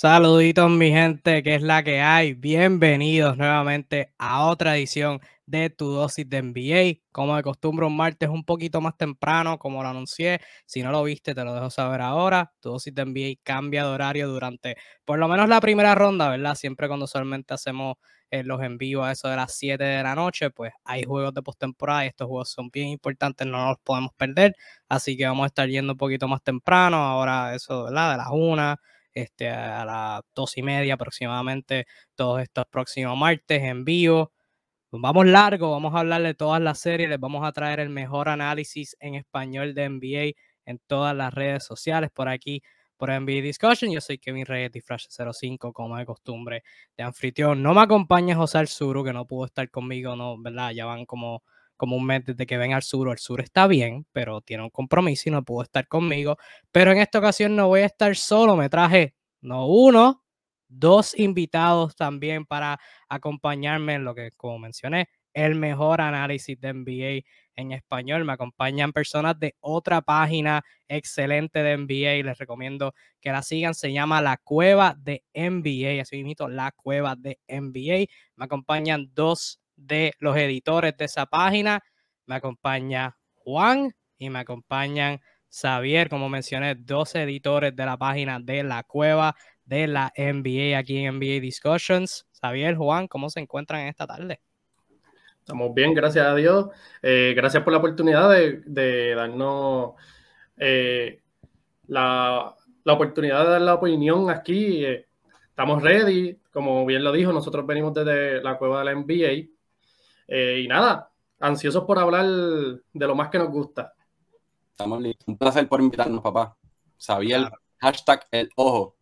Saluditos mi gente, que es la que hay. Bienvenidos nuevamente a otra edición de Tu Dosis de NBA. Como de costumbre, un martes un poquito más temprano, como lo anuncié. Si no lo viste, te lo dejo saber ahora. Tu Dosis de NBA cambia de horario durante por lo menos la primera ronda, ¿verdad? Siempre cuando solamente hacemos eh, los envíos a eso de las 7 de la noche, pues hay juegos de postemporada y estos juegos son bien importantes, no los podemos perder. Así que vamos a estar yendo un poquito más temprano. Ahora eso, ¿verdad? De las 1 este, a las dos y media aproximadamente todos estos próximos martes en vivo. Vamos largo, vamos a hablar de todas las series, les vamos a traer el mejor análisis en español de NBA en todas las redes sociales por aquí, por NBA Discussion. Yo soy Kevin Reyes de Flash 05, como de costumbre, de anfitrión. No me acompaña José Arzuru, que no pudo estar conmigo, no, ¿verdad? Ya van como mes desde que ven al sur. El sur está bien, pero tiene un compromiso y no pudo estar conmigo. Pero en esta ocasión no voy a estar solo. Me traje no uno, dos invitados también para acompañarme en lo que, como mencioné, el mejor análisis de NBA en español. Me acompañan personas de otra página excelente de NBA y les recomiendo que la sigan. Se llama La Cueva de NBA. Así mismo, La Cueva de NBA. Me acompañan dos de los editores de esa página. Me acompaña Juan y me acompañan Xavier, como mencioné, dos editores de la página de la cueva de la NBA aquí en NBA Discussions. Xavier, Juan, ¿cómo se encuentran en esta tarde? Estamos bien, gracias a Dios. Eh, gracias por la oportunidad de, darnos eh, la, oportunidad de dar la opinión aquí. Eh, estamos ready, como bien lo dijo, nosotros venimos desde la cueva de la NBA eh, y nada, ansiosos por hablar de lo más que nos gusta. Estamos listos. Un placer por invitarnos, papá. Sabía el hashtag el ojo.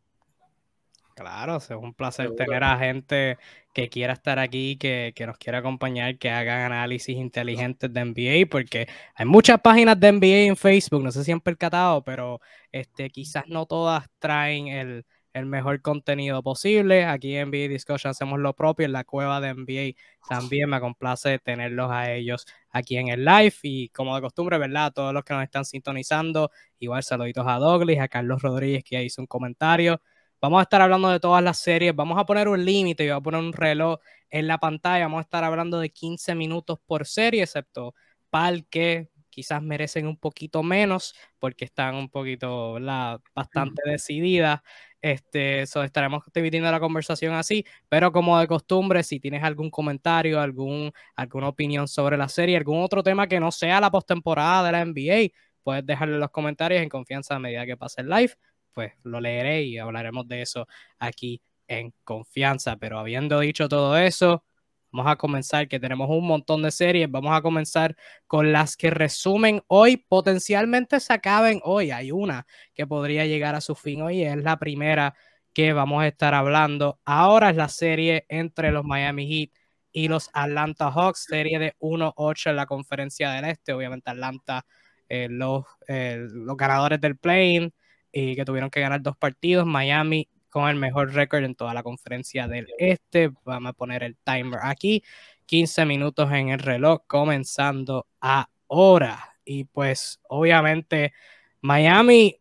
Claro, es un placer tener a gente que quiera estar aquí, que, que, nos quiera acompañar, que hagan análisis inteligentes de NBA, porque hay muchas páginas de NBA en Facebook, no sé si han percatado, pero este, quizás no todas traen el, el mejor contenido posible. Aquí en NBA Discussion hacemos lo propio. En la cueva de NBA también me complace tenerlos a ellos aquí en el live. Y como de costumbre, ¿verdad? todos los que nos están sintonizando, igual saluditos a Douglas, a Carlos Rodríguez que ya hizo un comentario. Vamos a estar hablando de todas las series. Vamos a poner un límite y voy a poner un reloj en la pantalla. Vamos a estar hablando de 15 minutos por serie, excepto Pal que quizás merecen un poquito menos porque están un poquito bastante decididas. Este, estaremos dividiendo la conversación así, pero como de costumbre, si tienes algún comentario, algún, alguna opinión sobre la serie, algún otro tema que no sea la postemporada de la NBA, puedes dejarlo en los comentarios en confianza a medida que pase el live, pues lo leeré y hablaremos de eso aquí en confianza. Pero habiendo dicho todo eso, Vamos a comenzar, que tenemos un montón de series. Vamos a comenzar con las que resumen hoy, potencialmente se acaben hoy. Hay una que podría llegar a su fin hoy, es la primera que vamos a estar hablando. Ahora es la serie entre los Miami Heat y los Atlanta Hawks, serie de 1-8 en la conferencia del Este. Obviamente Atlanta, eh, los, eh, los ganadores del play y que tuvieron que ganar dos partidos. Miami con el mejor récord en toda la conferencia del este. Vamos a poner el timer aquí. 15 minutos en el reloj, comenzando ahora. Y pues obviamente Miami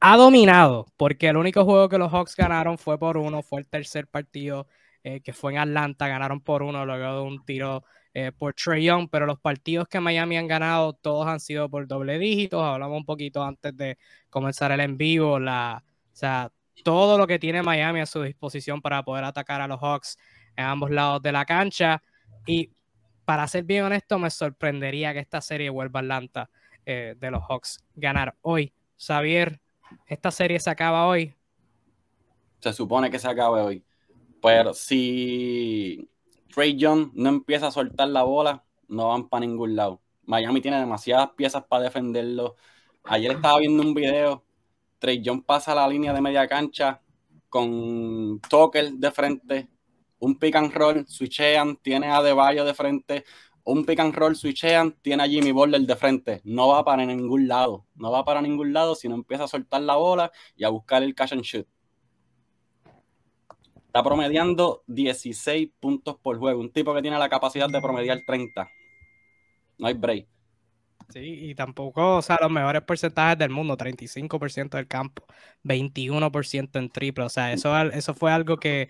ha dominado, porque el único juego que los Hawks ganaron fue por uno, fue el tercer partido eh, que fue en Atlanta, ganaron por uno luego de un tiro eh, por Trey Young, pero los partidos que Miami han ganado todos han sido por doble dígitos. Hablamos un poquito antes de comenzar el en vivo, la, o sea, todo lo que tiene Miami a su disposición para poder atacar a los Hawks en ambos lados de la cancha. Y para ser bien honesto, me sorprendería que esta serie vuelva a Atlanta eh, de los Hawks ganar hoy. Xavier, ¿esta serie se acaba hoy? Se supone que se acabe hoy. Pero si Trey Young no empieza a soltar la bola, no van para ningún lado. Miami tiene demasiadas piezas para defenderlo. Ayer estaba viendo un video Trey John pasa la línea de media cancha con Tucker de frente, un pick and roll, switchean, tiene a Deballo de frente, un pick and roll, switchean, tiene a Jimmy Butler de frente. No va para ningún lado, no va para ningún lado, sino empieza a soltar la bola y a buscar el catch and shoot. Está promediando 16 puntos por juego. Un tipo que tiene la capacidad de promediar 30. No hay break. Sí, y tampoco, o sea, los mejores porcentajes del mundo, 35% del campo, 21% en triple, o sea, eso, eso fue algo que,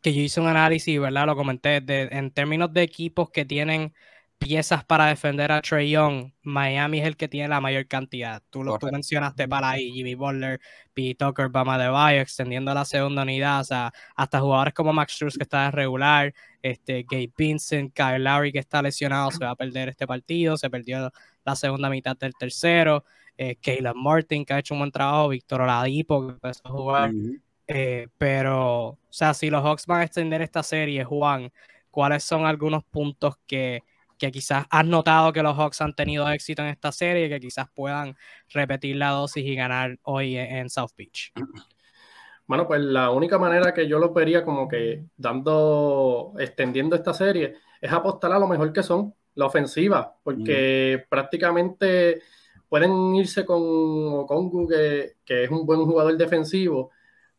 que yo hice un análisis, ¿verdad? Lo comenté, de, en términos de equipos que tienen piezas para defender a Trey Young, Miami es el que tiene la mayor cantidad. Tú lo tú mencionaste para ahí, Jimmy Butler, P. Tucker, Bama de Bayo, extendiendo la segunda unidad, o sea, hasta jugadores como Max Struz que está de regular, este, Gabe Vincent, Kyle Lowry que está lesionado, se va a perder este partido, se perdió la segunda mitad del tercero, eh, Caleb Martin que ha hecho un buen trabajo, Víctor Oladipo que empezó a jugar, eh, pero, o sea, si los Hawks van a extender esta serie, Juan, ¿cuáles son algunos puntos que que quizás has notado que los Hawks han tenido éxito en esta serie y que quizás puedan repetir la dosis y ganar hoy en South Beach? Bueno, pues la única manera que yo lo vería como que dando, extendiendo esta serie, es apostar a lo mejor que son la ofensiva, porque mm. prácticamente pueden irse con Okongu, que, que es un buen jugador defensivo,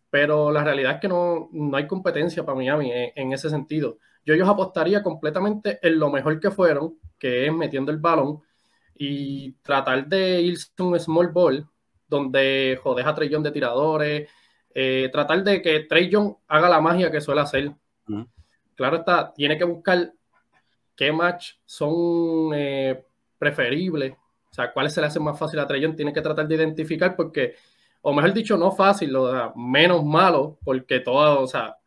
pero la realidad es que no, no hay competencia para Miami en ese sentido yo ellos apostaría completamente en lo mejor que fueron, que es metiendo el balón y tratar de irse un small ball donde jodes a Trey de tiradores, eh, tratar de que Trey haga la magia que suele hacer. Claro está, tiene que buscar qué match son eh, preferibles, o sea, cuáles se le hacen más fácil a Trey tiene que tratar de identificar porque, o mejor dicho, no fácil, o menos malo, porque todo, o sea,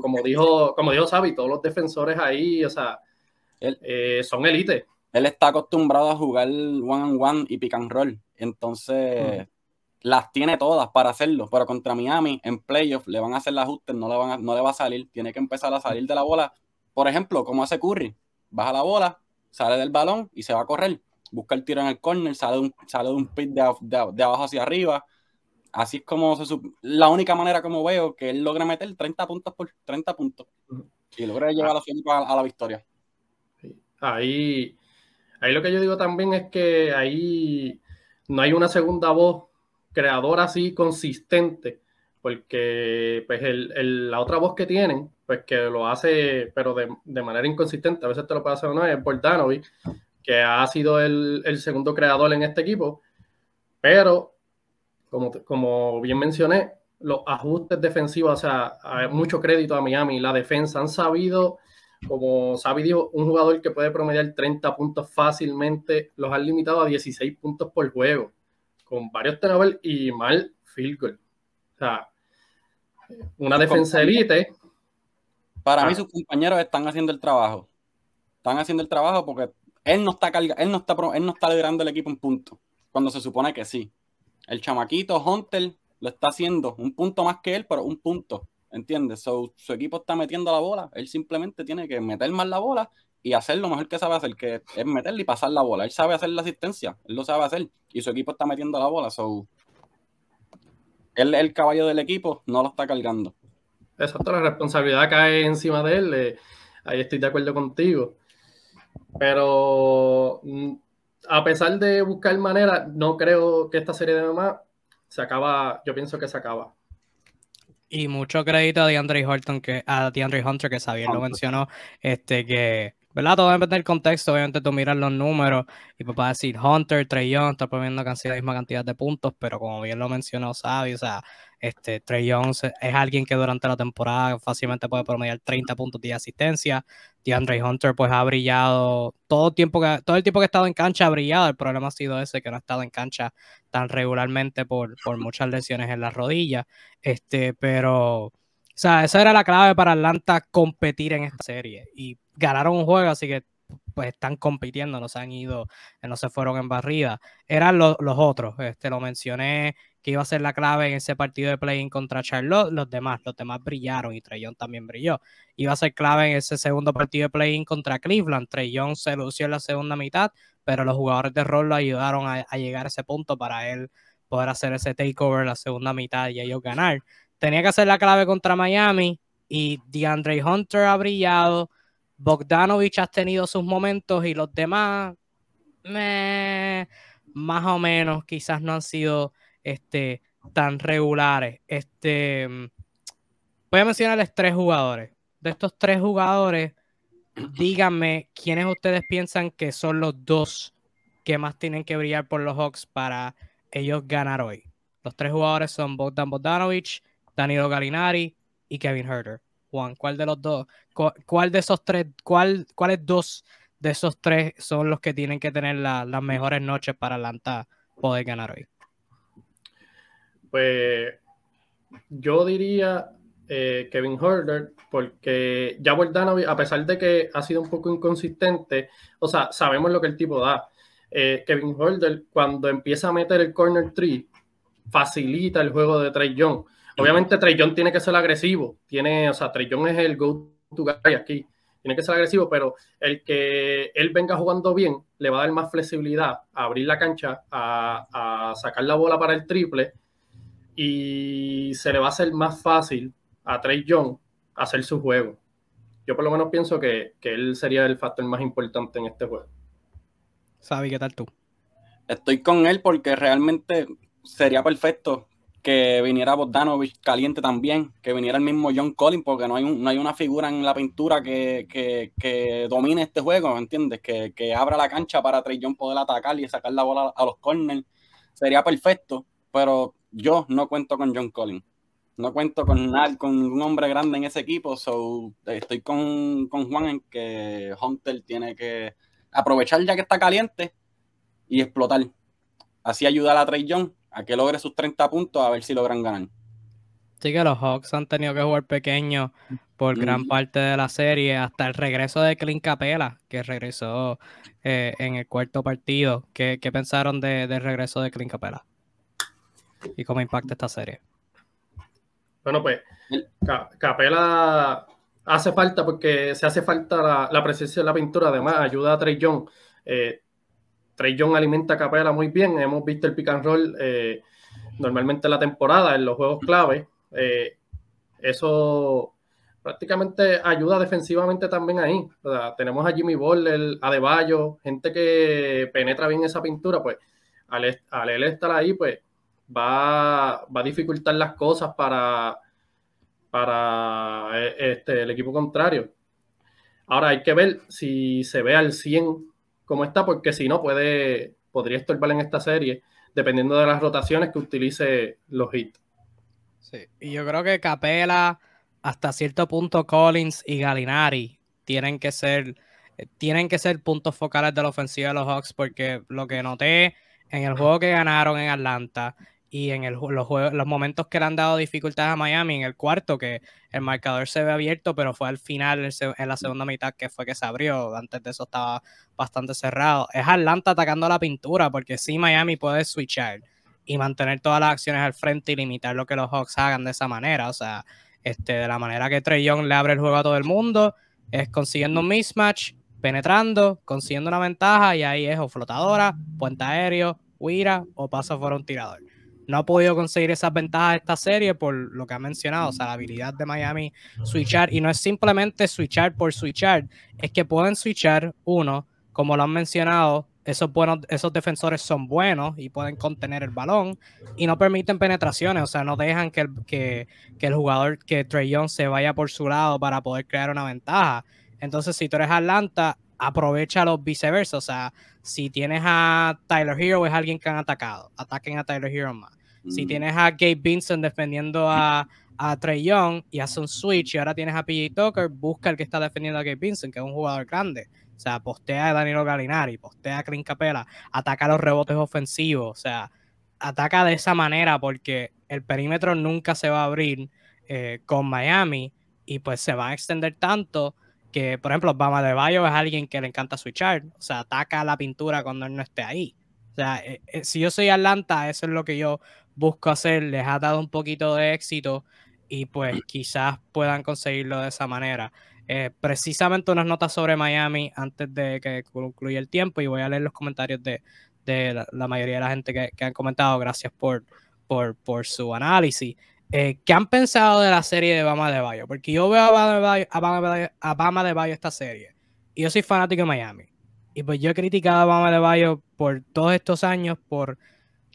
como dijo, como dijo Sabi, todos los defensores ahí, o sea, eh, son élite. Él está acostumbrado a jugar one on one y pick and roll. Entonces, mm. las tiene todas para hacerlo. Pero contra Miami, en playoff, le van a hacer el ajuste, no le, van no le va a salir. Tiene que empezar a salir de la bola. Por ejemplo, como hace Curry, baja la bola, sale del balón y se va a correr. Busca el tiro en el corner, sale de un, sale de un pick de abajo hacia arriba así es como se la única manera como veo que él logra meter 30 puntos por 30 puntos y logra llevar a, a la victoria. Ahí, ahí lo que yo digo también es que ahí no hay una segunda voz creadora así consistente, porque pues el, la otra voz que tienen, pues que lo hace, pero de, manera inconsistente, a veces te lo puede hacer o no, es Bordanovic, que ha sido el, el segundo creador en este equipo, pero como, bien mencioné, los ajustes defensivos, o sea, hay mucho crédito a Miami. La defensa han sabido, como Sabi dijo, un jugador que puede promediar 30 puntos fácilmente, los han limitado a 16 puntos por juego, con varios turnovers y mal field goal. O sea, una defensa elite. Para mí, ah. sus compañeros están haciendo el trabajo. Están haciendo el trabajo porque él no está carga, él no está, él no está liderando el equipo en punto, cuando se supone que sí. El chamaquito Hunter lo está haciendo un punto más que él, pero un punto. ¿Entiendes? su equipo está metiendo la bola. Él simplemente tiene que meter más la bola y hacer lo mejor que sabe hacer, que es meterle y pasar la bola. Él sabe hacer la asistencia, él lo sabe hacer. Y su equipo está metiendo la bola. So, él es el caballo del equipo, no lo está cargando. Exacto, la responsabilidad cae encima de él. Eh, ahí estoy de acuerdo contigo. Pero mm, a pesar de buscar manera, no creo que esta serie de mamá se acaba, yo pienso que se acaba. Y mucho crédito a DeAndre Horton, que, a DeAndre Hunter, que Xavier lo mencionó, este, que, ¿verdad? Todo depende del contexto, obviamente tú miras los números y pues a decir Hunter, Trey Young, está poniendo casi la misma cantidad de puntos, pero como bien lo mencionó Xavi, o sea, este, Trey Young es alguien que durante la temporada fácilmente puede promediar 30 puntos de asistencia. DeAndre Hunter pues ha brillado todo tiempo que todo el tiempo que ha estado en cancha ha brillado. El problema ha sido ese que no ha estado en cancha tan regularmente por, por muchas lesiones en las rodillas. Este, pero o sea, esa era la clave para Atlanta competir en esta serie y ganaron un juego, así que pues están compitiendo, no se han ido, no se fueron en barrida. Eran los otros, este, lo mencioné iba a ser la clave en ese partido de play-in contra Charlotte, los demás, los demás brillaron y Trey también brilló. Iba a ser clave en ese segundo partido de play-in contra Cleveland. Trey Young se lució en la segunda mitad, pero los jugadores de rol lo ayudaron a, llegar a ese punto para él poder hacer ese takeover en la segunda mitad y ellos ganar. Tenía que hacer la clave contra Miami y DeAndre Hunter ha brillado. Bogdanovich ha tenido sus momentos y los demás, más o menos, quizás no han sido este, tan regulares. Este, voy a mencionarles tres jugadores. De estos tres jugadores, díganme quiénes ustedes piensan que son los dos que más tienen que brillar por los Hawks para ellos ganar hoy. Los tres jugadores son Bogdan Bogdanovic, Danilo Galinari y Kevin Herter. Juan, ¿cuál de los dos? ¿Cuál de esos tres? ¿Cuál, ¿Cuáles dos de esos tres son los que tienen que tener las mejores noches para Atlanta poder ganar hoy? Pues yo diría eh, Kevin Herter, porque ya Bogdanovic, a pesar de que ha sido un poco inconsistente, o sea, sabemos lo que el tipo da. Eh, Kevin Herter, cuando empieza a meter el corner tree, facilita el juego de Trey Young. Obviamente Trey Young tiene que ser agresivo, tiene, o sea, Trey Young es el go-to guy aquí, tiene que ser agresivo, pero el que él venga jugando bien le va a dar más flexibilidad a abrir la cancha, a, a sacar la bola para el triple y se le va a hacer más fácil a Trey Young hacer su juego. Yo por lo menos pienso que, que él sería el factor más importante en este juego. Sabi, ¿qué tal tú? Estoy con él porque realmente sería perfecto que viniera Bogdanovich caliente también, que viniera el mismo John Collins, porque no hay, no hay una figura en la pintura que, que, domine este juego, ¿me entiendes? Que, que, abra la cancha para Trey Young poder atacar y sacar la bola a los corners. Sería perfecto, pero yo no cuento con John Collins. No cuento con, con un hombre grande en ese equipo, so estoy con, con Juan en que Hunter tiene que aprovechar ya que está caliente y explotar. Así ayudar a Trey Young a que logre sus 30 puntos a ver si logran ganar. Sí que los Hawks han tenido que jugar pequeño por gran parte de la serie, hasta el regreso de Clint Capela, que regresó eh, en el cuarto partido. ¿Qué, pensaron de, del regreso de Clint Capela? ¿Y cómo impacta esta serie? Bueno, pues Capela hace falta porque se hace falta la, presencia de la pintura, además ayuda a Trey Young. Eh, Trey Young alimenta a Capela muy bien, hemos visto el pick and roll eh, normalmente en la temporada, en los juegos clave. Eh, eso prácticamente ayuda defensivamente también ahí. tenemos a Jimmy Butler, a Deballo, gente que penetra bien esa pintura, pues al, al él estar ahí, pues va, va a dificultar las cosas para, para eh, este, el equipo contrario. Ahora hay que ver si se ve al 100 como está, porque si no, puede, podría estorbar en esta serie, dependiendo de las rotaciones que utilice los hits. Sí, y yo creo que Capela, hasta cierto punto Collins y Galinari tienen que ser, eh, tienen que ser puntos focales de la ofensiva de los Hawks, porque lo que noté en el juego que ganaron en Atlanta y en el, los, los momentos que le han dado dificultades a Miami, en el cuarto, que el marcador se ve abierto, pero fue al final, en la segunda mitad, que fue que se abrió. Antes de eso estaba bastante cerrado. Es Atlanta atacando la pintura, porque sí, Miami puede switchar y mantener todas las acciones al frente y limitar lo que los Hawks hagan de esa manera. O sea, este, de la manera que Trey Young le abre el juego a todo el mundo, es consiguiendo un mismatch, penetrando, consiguiendo una ventaja, y ahí es o flotadora, puente aéreo, huira o pasa fuera un tirador no ha podido conseguir esas ventajas de esta serie por lo que ha mencionado, o sea, la habilidad de Miami switchar, y no es simplemente switchar por switchar, es que pueden switchar uno, como lo han mencionado, esos, buenos, esos defensores son buenos y pueden contener el balón y no permiten penetraciones, o sea, no dejan que el, que, que el jugador, que Trey Young se vaya por su lado para poder crear una ventaja. Entonces, si tú eres Atlanta, aprovecha los viceversa. O sea, si tienes a Tyler Hero, es alguien que han atacado. Ataquen a Tyler Hero más. Si tienes a Gabe Vincent defendiendo a, a Trey Young y hace un switch y ahora tienes a PJ Tucker, busca el que está defendiendo a Gabe Vincent, que es un jugador grande. O sea, postea a Danilo Galinari, postea a Clint Capela, ataca los rebotes ofensivos. O sea, ataca de esa manera porque el perímetro nunca se va a abrir eh, con Miami y pues se va a extender tanto que, por ejemplo, Bama de Bayo es alguien que le encanta switchar, o sea, ataca la pintura cuando él no esté ahí. O sea, eh, eh, si yo soy Atlanta, eso es lo que yo busco hacer, les ha dado un poquito de éxito y pues quizás puedan conseguirlo de esa manera. Eh, precisamente unas notas sobre Miami antes de que concluya el tiempo y voy a leer los comentarios de, la, mayoría de la gente que, han comentado. Gracias por, por, por su análisis. Eh, ¿Qué han pensado de la serie de Bama de Bayo? Porque yo veo a Bama de Bayo, esta serie y yo soy fanático de Miami. Y pues yo he criticado a Bama de Bayo por todos estos años por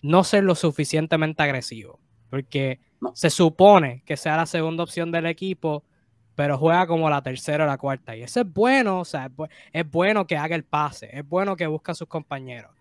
no ser lo suficientemente agresivo. Porque se supone que sea la segunda opción del equipo, pero juega como la tercera o la cuarta. Y eso es bueno, o sea, es bueno que haga el pase, es bueno que busque a sus compañeros.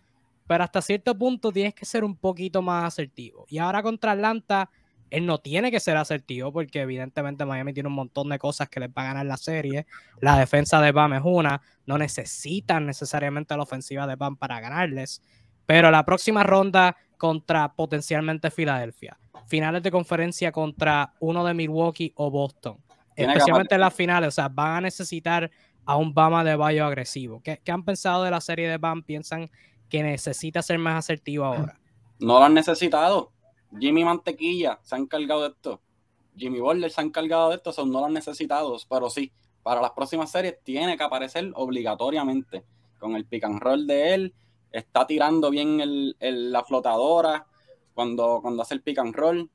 pero hasta cierto punto tienes que ser un poquito más asertivo. Y ahora contra Atlanta, él no tiene que ser asertivo porque evidentemente Miami tiene un montón de cosas que les va a ganar la serie. La defensa de Bam es una, no necesitan necesariamente la ofensiva de Bam para ganarles. Pero la próxima ronda contra potencialmente Filadelfia, finales de conferencia contra uno de Milwaukee o Boston, especialmente en las finales, o sea, van a necesitar a un Bama de Bayo agresivo. ¿Qué, ¿Qué, han pensado de la serie de Bam? ¿Piensan que necesita ser más asertivo ahora? No lo han necesitado. Jimmy Mantequilla se ha encargado de esto. Jimmy Butler se ha encargado de esto, son no lo han necesitado, pero sí, para las próximas series tiene que aparecer obligatoriamente con el pick and roll de él. Está tirando bien el, el, la flotadora cuando, cuando hace el pick and roll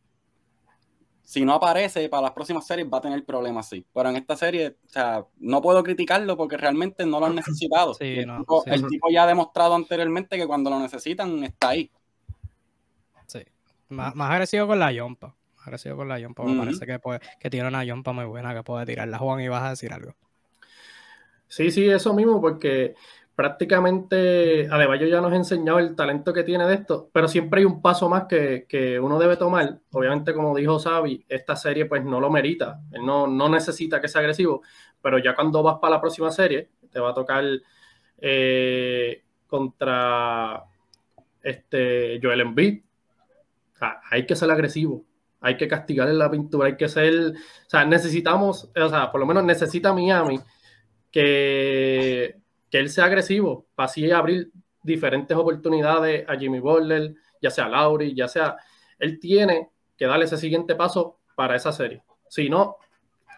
si no aparece para las próximas series va a tener problemas, sí. Pero en esta serie, o sea, no puedo criticarlo porque realmente no lo han necesitado. Sí, el, no, tipo, sí. el, tipo, ya ha demostrado anteriormente que cuando lo necesitan está ahí. Sí. Más, más agresivo con la yompa. Más agresivo con la yompa. Me uh -huh. parece que, puede, que tiene una yompa muy buena que puede tirarla. Juan, y vas a decir algo. Sí, sí, eso mismo, porque prácticamente Adebayo ya nos ha enseñado el talento que tiene de esto, pero siempre hay un paso más que, que uno debe tomar. Obviamente, como dijo Xavi, esta serie pues no lo merita, él no, no necesita que sea agresivo, pero ya cuando vas para la próxima serie, te va a tocar eh, contra este Joel Embiid. Hay que ser agresivo, hay que castigar en la pintura, hay que ser, o sea, necesitamos, o sea, por lo menos necesita Miami que que él sea agresivo para así abrir diferentes oportunidades a Jimmy Butler, ya sea Lauri, ya sea. Él tiene que darle ese siguiente paso para esa serie. Si no,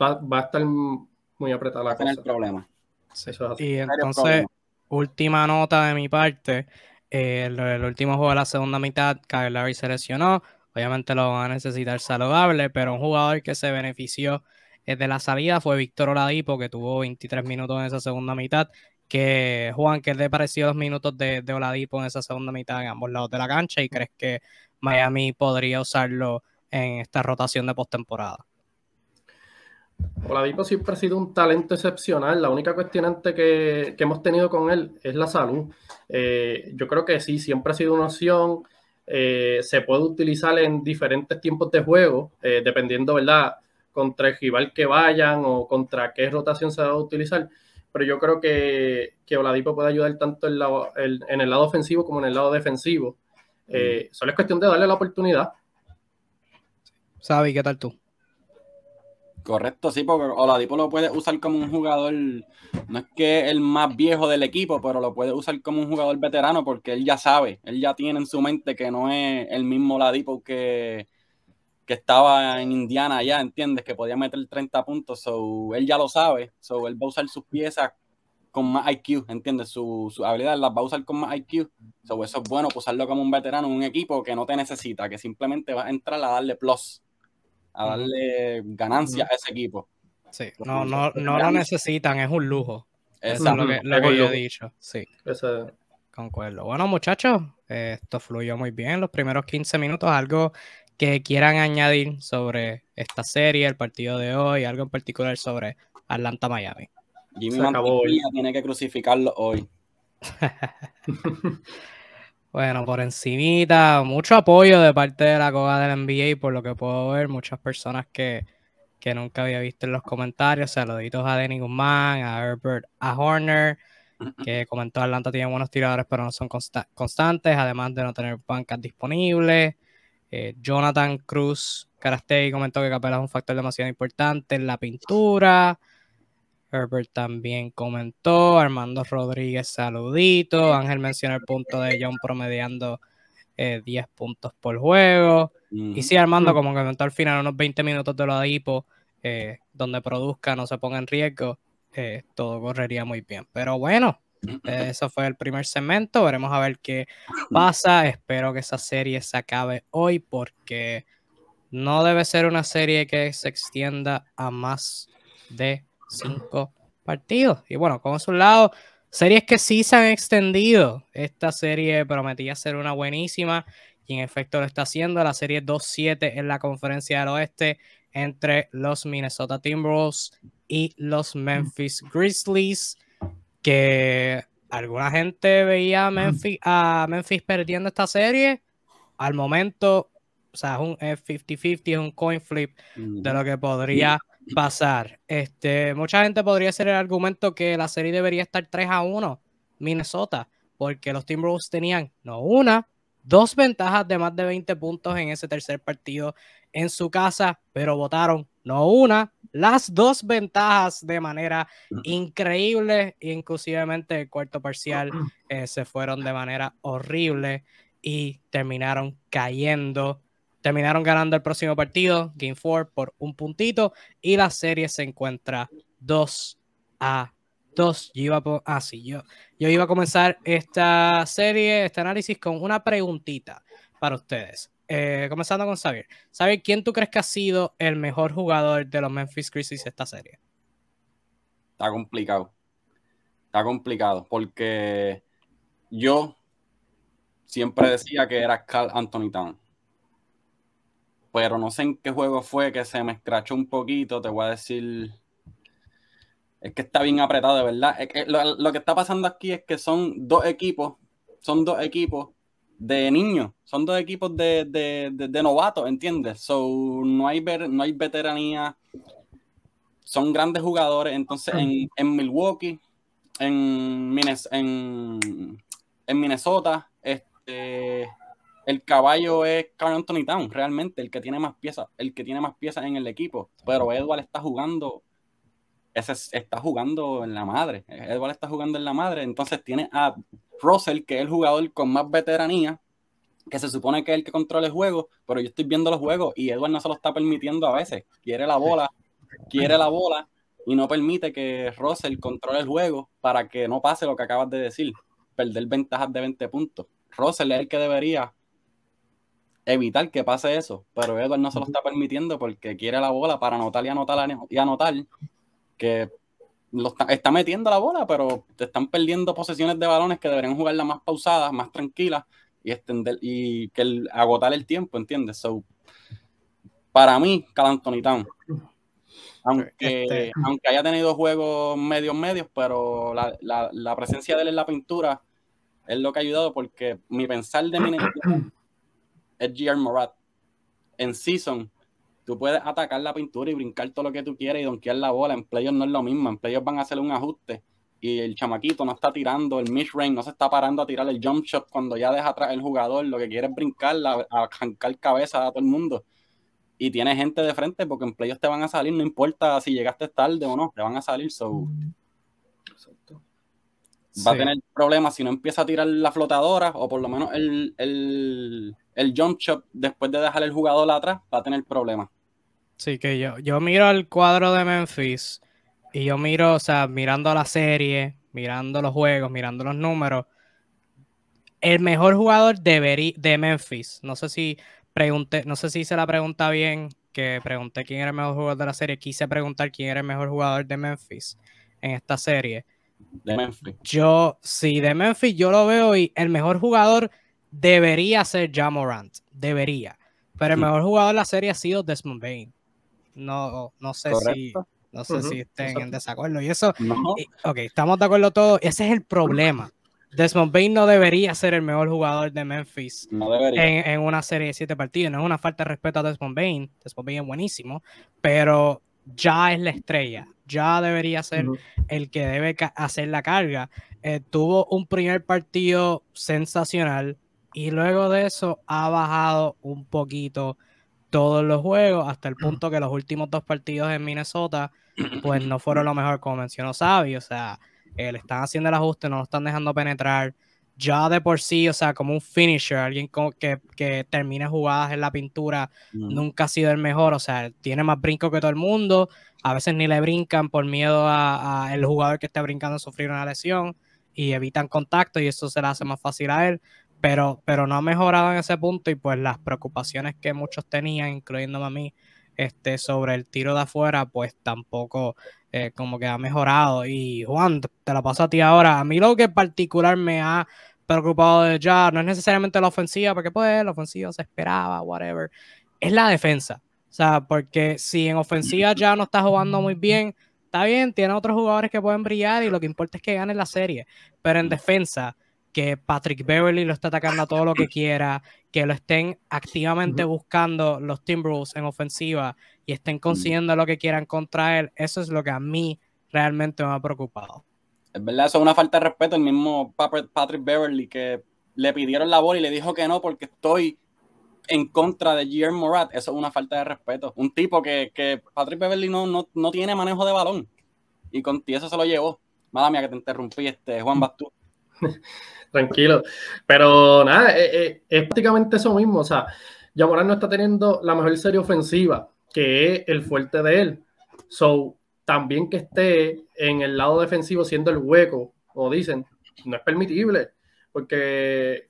va, va a estar muy apretada la cosa. el problema. Sí. Y entonces, problema. última nota de mi parte. Eh, el, el, último juego de la segunda mitad, Kyle Lowry se lesionó. Obviamente lo van a necesitar saludable, pero un jugador que se benefició eh, de la salida fue Víctor Oladipo, que tuvo 23 minutos en esa segunda mitad que Juan, ¿qué te pareció los minutos de, de, Oladipo en esa segunda mitad en ambos lados de la cancha y crees que Miami podría usarlo en esta rotación de postemporada? Oladipo siempre ha sido un talento excepcional. La única cuestionante que, que hemos tenido con él es la salud. Eh, yo creo que sí, siempre ha sido una opción. Eh, se puede utilizar en diferentes tiempos de juego, eh, dependiendo, ¿verdad?, contra el rival que vayan o contra qué rotación se va a utilizar pero yo creo que, que Oladipo puede ayudar tanto en, la, el, en, el lado ofensivo como en el lado defensivo. Eh, solo es cuestión de darle la oportunidad. Sabi, ¿qué tal tú? Correcto, sí, porque Oladipo lo puede usar como un jugador, no es que el más viejo del equipo, pero lo puede usar como un jugador veterano porque él ya sabe, él ya tiene en su mente que no es el mismo Oladipo que, que estaba en Indiana allá, ¿entiendes? Que podía meter 30 puntos, so, él ya lo sabe, so, él va a usar sus piezas con más IQ, ¿entiendes? Su, su habilidad las va a usar con más IQ, so, eso es bueno, usarlo como un veterano en un equipo que no te necesita, que simplemente va a entrar a darle plus, a darle ganancia a ese equipo. Sí, no, no, no lo necesitan, es un lujo. Eso es lo que, lo que yo he dicho, sí. Eso. Concuerdo. Bueno, muchachos, esto fluyó muy bien. Los primeros 15 minutos, algo que quieran añadir sobre esta serie, el partido de hoy, algo en particular sobre Atlanta Miami. Jimmy Mantequilla tiene que crucificarlo hoy. bueno, por encimita, mucho apoyo de parte de la COA del NBA, por lo que puedo ver, muchas personas que, que nunca había visto en los comentarios, saluditos a Denny Guzmán, a Herbert, a Horner, que comentó Atlanta tiene buenos tiradores, pero no son consta constantes, además de no tener bancas disponibles. Eh, Jonathan Cruz Carastei comentó que Capela es un factor demasiado importante en la pintura. Herbert también comentó. Armando Rodríguez, saludito. Ángel mencionó el punto de John promediando eh, 10 puntos por juego. Y sí, Armando, como comentó al final, unos 20 minutos de lo de eh, donde produzca, no se ponga en riesgo, eh, todo correría muy bien. Pero bueno, eso fue el primer segmento. Veremos a ver qué pasa. Espero que esa serie se acabe hoy porque no debe ser una serie que se extienda a más de cinco partidos. Y bueno, como es un lado, series que sí se han extendido. Esta serie prometía ser una buenísima y en efecto lo está haciendo. La serie 2-7 en la conferencia del oeste entre los Minnesota Timberwolves y los Memphis Grizzlies que alguna gente veía a Memphis, a Memphis perdiendo esta serie. Al momento, o sea, es un 50-50, es un coin flip de lo que podría pasar. Este, mucha gente podría hacer el argumento que la serie debería estar 3 a 1 Minnesota, porque los Timberwolves tenían no una, dos ventajas de más de 20 puntos en ese tercer partido en su casa, pero votaron no una, las dos ventajas de manera increíble, inclusivamente el cuarto parcial eh, se fueron de manera horrible y terminaron cayendo. Terminaron ganando el próximo partido, Game 4, por un puntito y la serie se encuentra 2 a 2. Yo iba a, ah, yo, yo iba a comenzar esta serie, este análisis con una preguntita para ustedes. Eh, comenzando con Xavier. Xavier, ¿quién tú crees que ha sido el mejor jugador de los Memphis Grizzlies esta serie? Está complicado. Está complicado porque yo siempre decía que era Carl Anthony Town. Pero no sé en qué juego fue que se me escrachó un poquito. Te voy a decir. Es que está bien apretado, de verdad. lo, lo que está pasando aquí es que son dos equipos. Son dos equipos de niños, son dos equipos de, de, novatos, ¿entiendes? So, no hay, no hay veteranía, son grandes jugadores. Entonces, en, Milwaukee, en, en, en Minnesota, este, el caballo es Carl Anthony Town, realmente, el que tiene más piezas, el que tiene más piezas en el equipo. Pero Edward está jugando, ese está jugando en la madre. Edward está jugando en la madre, entonces tiene a Russell, que es el jugador con más veteranía, que se supone que es el que controla el juego, pero yo estoy viendo los juegos y Edward no se lo está permitiendo a veces. Quiere la bola, quiere la bola y no permite que Russell controle el juego para que no pase lo que acabas de decir, perder ventajas de 20 puntos. Russell es el que debería evitar que pase eso, pero Edward no se lo está permitiendo porque quiere la bola para anotar y anotar y anotar, que lo está, metiendo la bola, pero te están perdiendo posesiones de balones que deberían jugarla más pausadas, más tranquilas y extender y que el, agotar el tiempo, ¿entiendes? So, para mí, Cal Anthony Town. Aunque, este, aunque haya tenido juegos medios medios, pero la, presencia de él en la pintura es lo que ha ayudado porque mi pensar de mi es G.R. Morat. En season, tú puedes atacar la pintura y brincar todo lo que tú quieras y donkear la bola. En playoffs no es lo mismo. En playoffs van a hacer un ajuste y el chamaquito no está tirando el mid range, no se está parando a tirar el jump shot cuando ya deja atrás el jugador. Lo que quiere es brincar, a, arrancar cabeza a todo el mundo. Y tiene gente de frente porque en playoffs te van a salir, no importa si llegaste tarde o no, te van a salir. So. Va a tener problemas si no empieza a tirar la flotadora o por lo menos el, el, el jump shot después de dejar el jugador atrás, va a tener problemas. Sí, que yo, yo miro el cuadro de Memphis y yo miro, o sea, mirando la serie, mirando los juegos, mirando los números. El mejor jugador de, de Memphis, no sé si pregunté, no sé si hice la pregunta bien, que pregunté quién era el mejor jugador de la serie, quise preguntar quién era el mejor jugador de Memphis en esta serie. De Memphis. Yo, sí, de Memphis yo lo veo y el mejor jugador debería ser Jamorant, debería. Pero el mejor jugador de la serie ha sido Desmond Bain. No, no sé si no sé si estén en desacuerdo. Y eso, ok, estamos de acuerdo todos. Ese es el problema. Desmond Bain no debería ser el mejor jugador de Memphis en, una serie de siete partidos. No es una falta de respeto a Desmond Bain. Desmond Bain es buenísimo, pero ya es la estrella. Ya debería ser el que debe hacer la carga. Eh, tuvo un primer partido sensacional y luego de eso ha bajado un poquito todos los juegos hasta el punto que los últimos dos partidos en Minnesota pues no fueron lo mejor como mencionó Xavi, o sea, eh, le están haciendo el ajuste, no lo están dejando penetrar, ya de por sí, o sea, como un finisher, alguien que, que termine jugadas en la pintura, nunca ha sido el mejor, o sea, tiene más brinco que todo el mundo, a veces ni le brincan por miedo a, el jugador que esté brincando a sufrir una lesión y evitan contacto y eso se le hace más fácil a él pero, pero no ha mejorado en ese punto y pues las preocupaciones que muchos tenían, incluyéndome a mí, este, sobre el tiro de afuera, pues tampoco eh, como que ha mejorado. Y Juan, te lo paso a ti ahora. A mí lo que en particular me ha preocupado de ya no es necesariamente la ofensiva, porque pues la ofensiva se esperaba, whatever, es la defensa. O sea, porque si en ofensiva ya no está jugando muy bien, está bien, tiene otros jugadores que pueden brillar y lo que importa es que ganen la serie. Pero en defensa, que Patrick Beverly lo está atacando a todo lo que quiera, que lo estén activamente buscando los Timberwolves en ofensiva y estén consiguiendo lo que quieran contra él, eso es lo que a mí realmente me ha preocupado. Es verdad, eso es una falta de respeto. El mismo Patrick Beverly que le pidieron la bola y le dijo que no porque estoy en contra de Guillermo Morat. Eso es una falta de respeto. Un tipo que, que Patrick Beverly no, no, tiene manejo de balón y con ti eso se lo llevó. Madre mía que te interrumpí, este, Juan Bastú. Tranquilo. Pero nada, eh, eh, es, prácticamente eso mismo. O sea, Yamoran no está teniendo la mejor serie ofensiva, que es el fuerte de él. So, también que esté en el lado defensivo siendo el hueco, o dicen, no es permitible, porque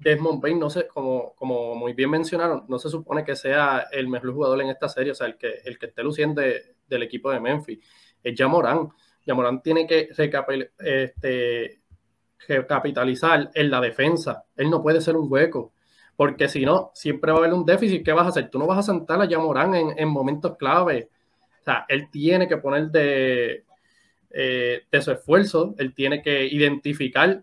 Desmond Bain, no sé, como, como muy bien mencionaron, no se supone que sea el mejor jugador en esta serie, o sea, el que, el que esté luciendo del equipo de Memphis, es Yamoran. Yamoran tiene que este, capitalizar en la defensa. Él no puede ser un hueco, porque si no, siempre va a haber un déficit. ¿Qué vas a hacer? Tú no vas a sentar a Yamorán en, en momentos clave. O sea, él tiene que poner de, eh, de su esfuerzo, él tiene que identificar,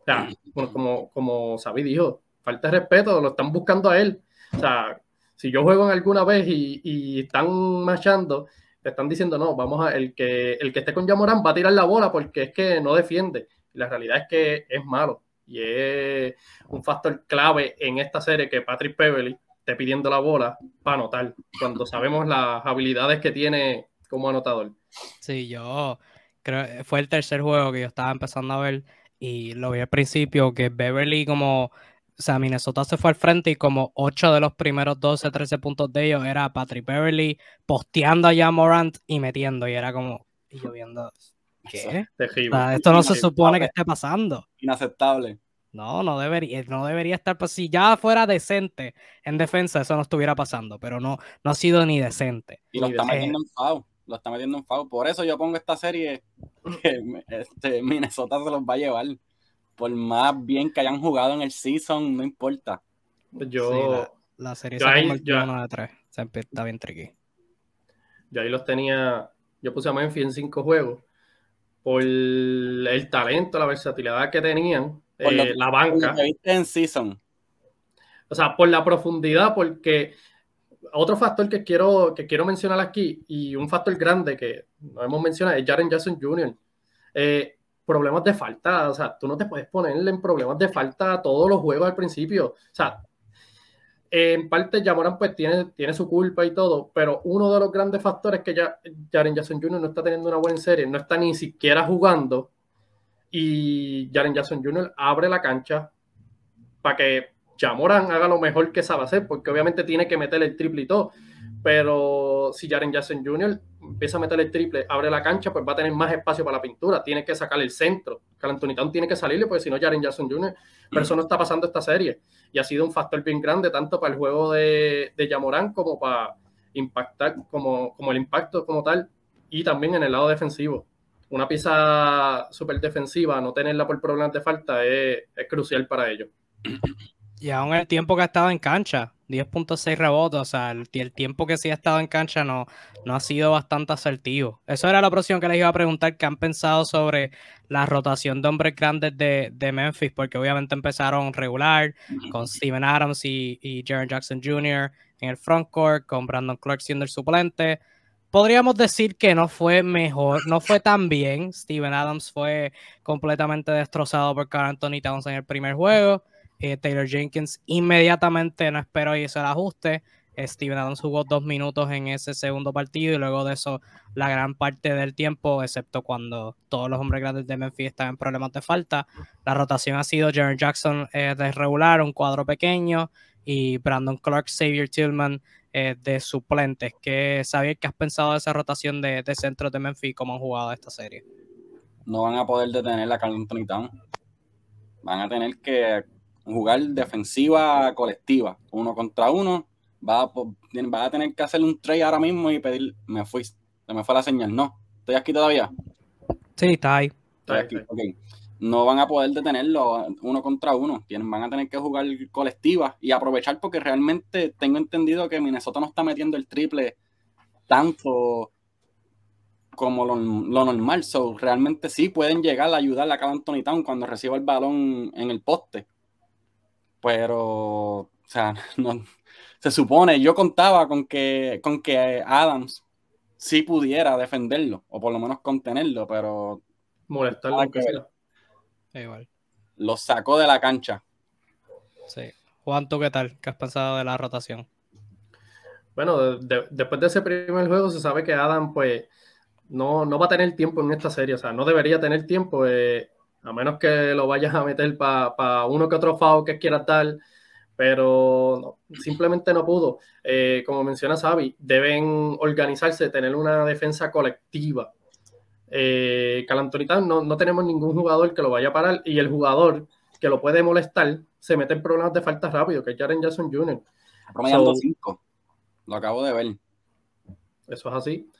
o sea, como, como Sabi dijo, falta de respeto, lo están buscando a él. O sea, si yo juego en alguna vez y, y están machando, te están diciendo, no, vamos a, el que, el que esté con Yamorán va a tirar la bola porque es que no defiende la realidad es que es malo y es un factor clave en esta serie que Patrick Beverly esté pidiendo la bola para anotar, cuando sabemos las habilidades que tiene como anotador. Sí, yo creo fue el tercer juego que yo estaba empezando a ver y lo vi al principio que Beverly como, o sea, Minnesota se fue al frente y como 8 de los primeros 12, 13 puntos de ellos era Patrick Beverly posteando a Morant y metiendo y era como, y yo ¿Qué? esto no se supone que esté pasando. Inaceptable. No, no debería, no debería estar. Pues, si ya fuera decente en defensa, eso no estuviera pasando, pero no, no ha sido ni decente. Y lo está metiendo en FAO. Lo está metiendo en FAO. Por eso yo pongo esta serie que este, Minnesota se los va a llevar. Por más bien que hayan jugado en el season, no importa. Yo. la, serie se una de tres. Está bien tricky. Yo ahí los tenía. Yo puse a Memphis en cinco juegos por el talento, la versatilidad que tenían, eh, la banca. en season. O sea, por la profundidad, porque otro factor que quiero, que quiero mencionar aquí, y un factor grande que no hemos mencionado, es Jaren Jackson Jr. Eh, problemas de falta, o sea, tú no te puedes ponerle en problemas de falta todos los juegos al principio. O sea, en parte Jamoran pues tiene, tiene su culpa y todo, pero uno de los grandes factores es que ya Jaren Jackson Jr. no está teniendo una buena serie, no está ni siquiera jugando y Jaren Jackson Jr. abre la cancha para que Jamoran haga lo mejor que sabe hacer, porque obviamente tiene que meter el triple y todo, pero si Jaren Jackson Jr. empieza a meter el triple, abre la cancha, pues va a tener más espacio para la pintura, tiene que sacar el centro, Anthony tiene que salirle, porque si no Jaren Jackson Jr., pero eso no está pasando esta serie y ha sido un factor bien grande tanto para el juego de, de Yamorán como para impactar, como, como el impacto como tal, y también en el lado defensivo. Una pieza súper defensiva, no tenerla por problemas de falta es, es crucial para ellos. Y aún el tiempo que ha estado en cancha, 10.6 rebotes, o sea, el, tiempo que sí ha estado en cancha no, ha sido bastante asertivo. Eso era la próxima que les iba a preguntar, ¿qué han pensado sobre la rotación de hombres grandes de, de Memphis? Porque obviamente empezaron regular con Steven Adams y, y Jaron Jackson Jr. en el frontcourt, con Brandon Clark siendo el suplente. Podríamos decir que no fue mejor, no fue tan bien. Steven Adams fue completamente destrozado por Carl Anthony Towns en el primer juego. Eh, Taylor Jenkins inmediatamente no esperó y hizo el ajuste. Steven Adams jugó dos minutos en ese segundo partido y luego de eso la gran parte del tiempo, excepto cuando todos los hombres grandes de Memphis estaban en problemas de falta. La rotación ha sido Jaron Jackson eh, de regular, un cuadro pequeño, y Brandon Clark, Xavier Tillman eh, de suplentes. ¿Qué, Xavier, qué has pensado de esa rotación de, de centros de Memphis cómo han jugado esta serie? No van a poder detener a Carl Anthony Town. Van a tener que jugar defensiva colectiva, uno contra uno. Va a, va a tener que hacer un trade ahora mismo y pedir, me fui, se me fue la señal, no, estoy aquí todavía. Sí, está ahí. No van a poder detenerlo uno contra uno, Tienen, van a tener que jugar colectiva y aprovechar porque realmente tengo entendido que Minnesota no está metiendo el triple tanto como lo, normal. So, realmente sí pueden llegar a ayudar a cada Anthony Town cuando reciba el balón en el poste. Pero, o sea, no, se supone, yo contaba con que, con que Adams sí pudiera defenderlo, o por lo menos contenerlo, pero. Molestarlo. Igual. Lo sacó de la cancha. Sí. Juan, ¿tú qué tal? ¿Qué has pensado de la rotación? Bueno, después de ese primer juego se sabe que Adam, pues, no, no va a tener tiempo en esta serie, o sea, no debería tener tiempo, eh, a menos que lo vayas a meter para uno que otro FAO que quiera dar, pero simplemente no pudo. Eh, como menciona Xavi, deben organizarse, tener una defensa colectiva. Eh, no, no tenemos ningún jugador que lo vaya a parar y el jugador que lo puede molestar se mete en problemas de falta rápido, que es Jaren Jackson Jr. Promediando 5. Lo acabo de ver. Eso es así.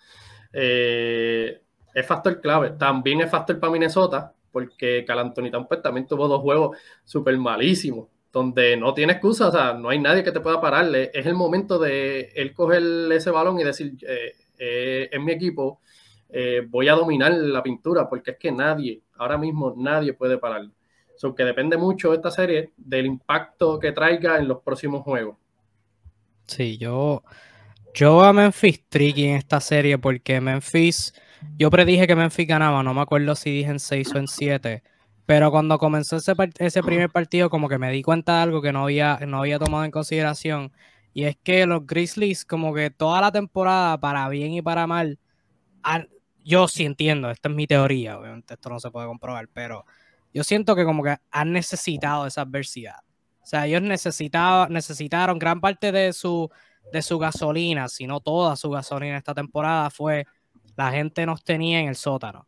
Eh, es factor clave. También es factor para Minnesota, porque Cal pues, también tuvo dos juegos súper malísimos, donde no tiene excusa, o sea, no hay nadie que te pueda pararle. Es el momento de él coger ese balón y decir, eh, eh, en mi equipo, voy a dominar la pintura, porque es que nadie, ahora mismo nadie puede pararle. So que depende mucho esta serie del impacto que traiga en los próximos juegos. Sí, yo, yo a Memphis tricky en esta serie porque Memphis, yo predije que Memphis ganaba, no me acuerdo si dije en 6 o en 7, pero cuando comenzó ese, ese primer partido como que me di cuenta de algo que no había, no había tomado en consideración y es que los Grizzlies como que toda la temporada, para bien y para mal, yo sí entiendo, esta es mi teoría, obviamente esto no se puede comprobar, pero yo siento que como que han necesitado esa adversidad. O sea, ellos necesitaban, necesitaron gran parte de su, de su gasolina, si no toda su gasolina esta temporada, fue la gente nos tenía en el sótano.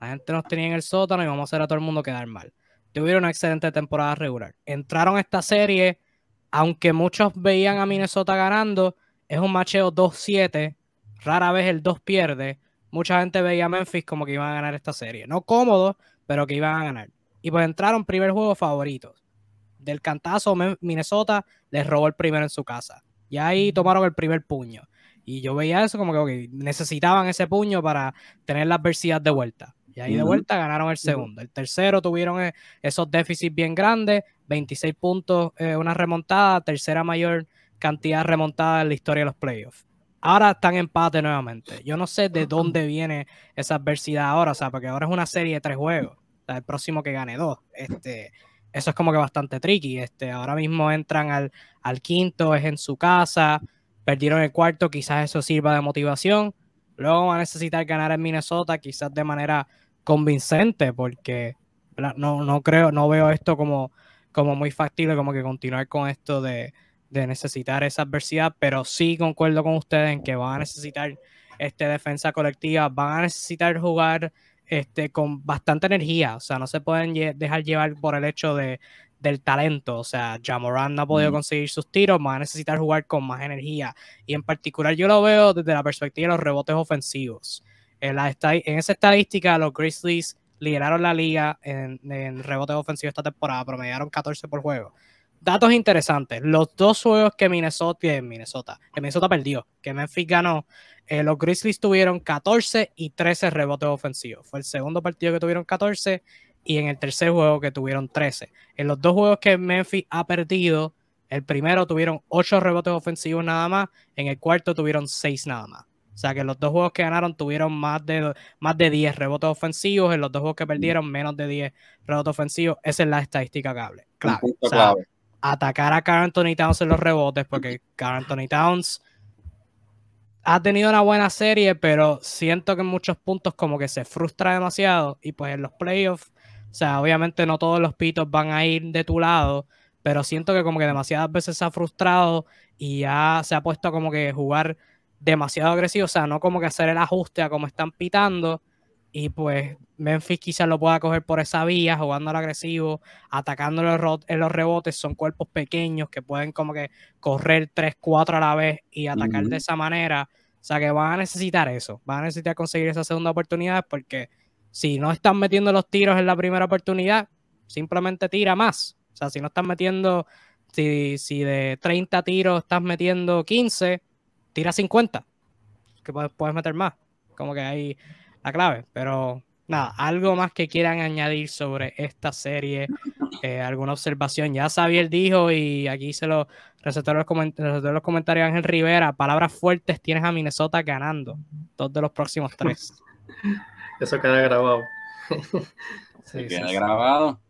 La gente nos tenía en el sótano y vamos a hacer a todo el mundo quedar mal. Tuvieron una excelente temporada regular. Entraron a esta serie, aunque muchos veían a Minnesota ganando, es un macheo 2-7, rara vez el 2 pierde. Mucha gente veía a Memphis como que iban a ganar esta serie. No cómodo, pero que iban a ganar. Y pues entraron primer juego favoritos. Del cantazo, Minnesota les robó el primero en su casa. Y ahí tomaron el primer puño. Y yo veía eso como que necesitaban ese puño para tener la adversidad de vuelta. Y ahí de vuelta ganaron el segundo. El tercero tuvieron eh, esos déficits bien grandes, 26 puntos, eh, una remontada, tercera mayor cantidad remontada en la historia de los playoffs. Ahora están en empate nuevamente. Yo no sé de dónde viene esa adversidad ahora, o sea, porque ahora es una serie de tres juegos el próximo que gane dos. Este, eso es como que bastante tricky. Este, ahora mismo entran al, al quinto, es en su casa, perdieron el cuarto, quizás eso sirva de motivación. Luego van a necesitar ganar en Minnesota, quizás de manera convincente, porque no, no creo, no veo esto como, como muy factible, como que continuar con esto de, de necesitar esa adversidad, pero sí concuerdo con ustedes en que van a necesitar este defensa colectiva, van a necesitar jugar este, con bastante energía. O sea, no se pueden dejar llevar por el hecho de, del talento. O sea, Jamoran no ha podido conseguir sus tiros, va a necesitar jugar con más energía. Y en particular yo lo veo desde la perspectiva de los rebotes ofensivos. En, la en esa estadística, los Grizzlies lideraron la liga en, en rebotes ofensivos esta temporada, promediaron 14 por juego. Datos interesantes. Los dos juegos que Minnesota, Minnesota, que Minnesota perdió, que Memphis ganó, eh, los Grizzlies tuvieron 14 y 13 rebotes ofensivos. Fue el segundo partido que tuvieron 14 y en el tercer juego que tuvieron 13. En los dos juegos que Memphis ha perdido, el primero tuvieron 8 rebotes ofensivos nada más, en el cuarto tuvieron 6 nada más. O sea que los dos juegos que ganaron tuvieron más de, más de 10 rebotes ofensivos, en los dos juegos que perdieron menos de 10 rebotes ofensivos. Esa es la estadística clave. clave. atacar a Carl Anthony Towns en los rebotes, porque Carl Anthony Towns ha tenido una buena serie, pero siento que en muchos puntos como que se frustra demasiado y pues en los playoffs, o sea, obviamente no todos los pitos van a ir de tu lado, pero siento que como que demasiadas veces se ha frustrado y ya se ha puesto como que jugar demasiado agresivo, o sea, no como que hacer el ajuste a como están pitando. Y pues Memphis quizás lo pueda coger por esa vía, jugando al agresivo, atacando en los rebotes, son cuerpos pequeños que pueden como que correr 3, 4 a la vez y atacar de esa manera. O sea que van a necesitar eso, van a necesitar conseguir esa segunda oportunidad porque si no están metiendo los tiros en la primera oportunidad, simplemente tira más. O sea, si no están metiendo, si, si de 30 tiros estás metiendo 15, tira 50, que puedes, meter más. Como que hay, la clave. Pero nada, algo más que quieran añadir sobre esta serie, eh, alguna observación. Ya Xavier dijo y aquí se lo recetó los, los comentarios Ángel Rivera, palabras fuertes, tienes a Minnesota ganando dos de los próximos tres. Eso queda grabado. sí, queda grabado.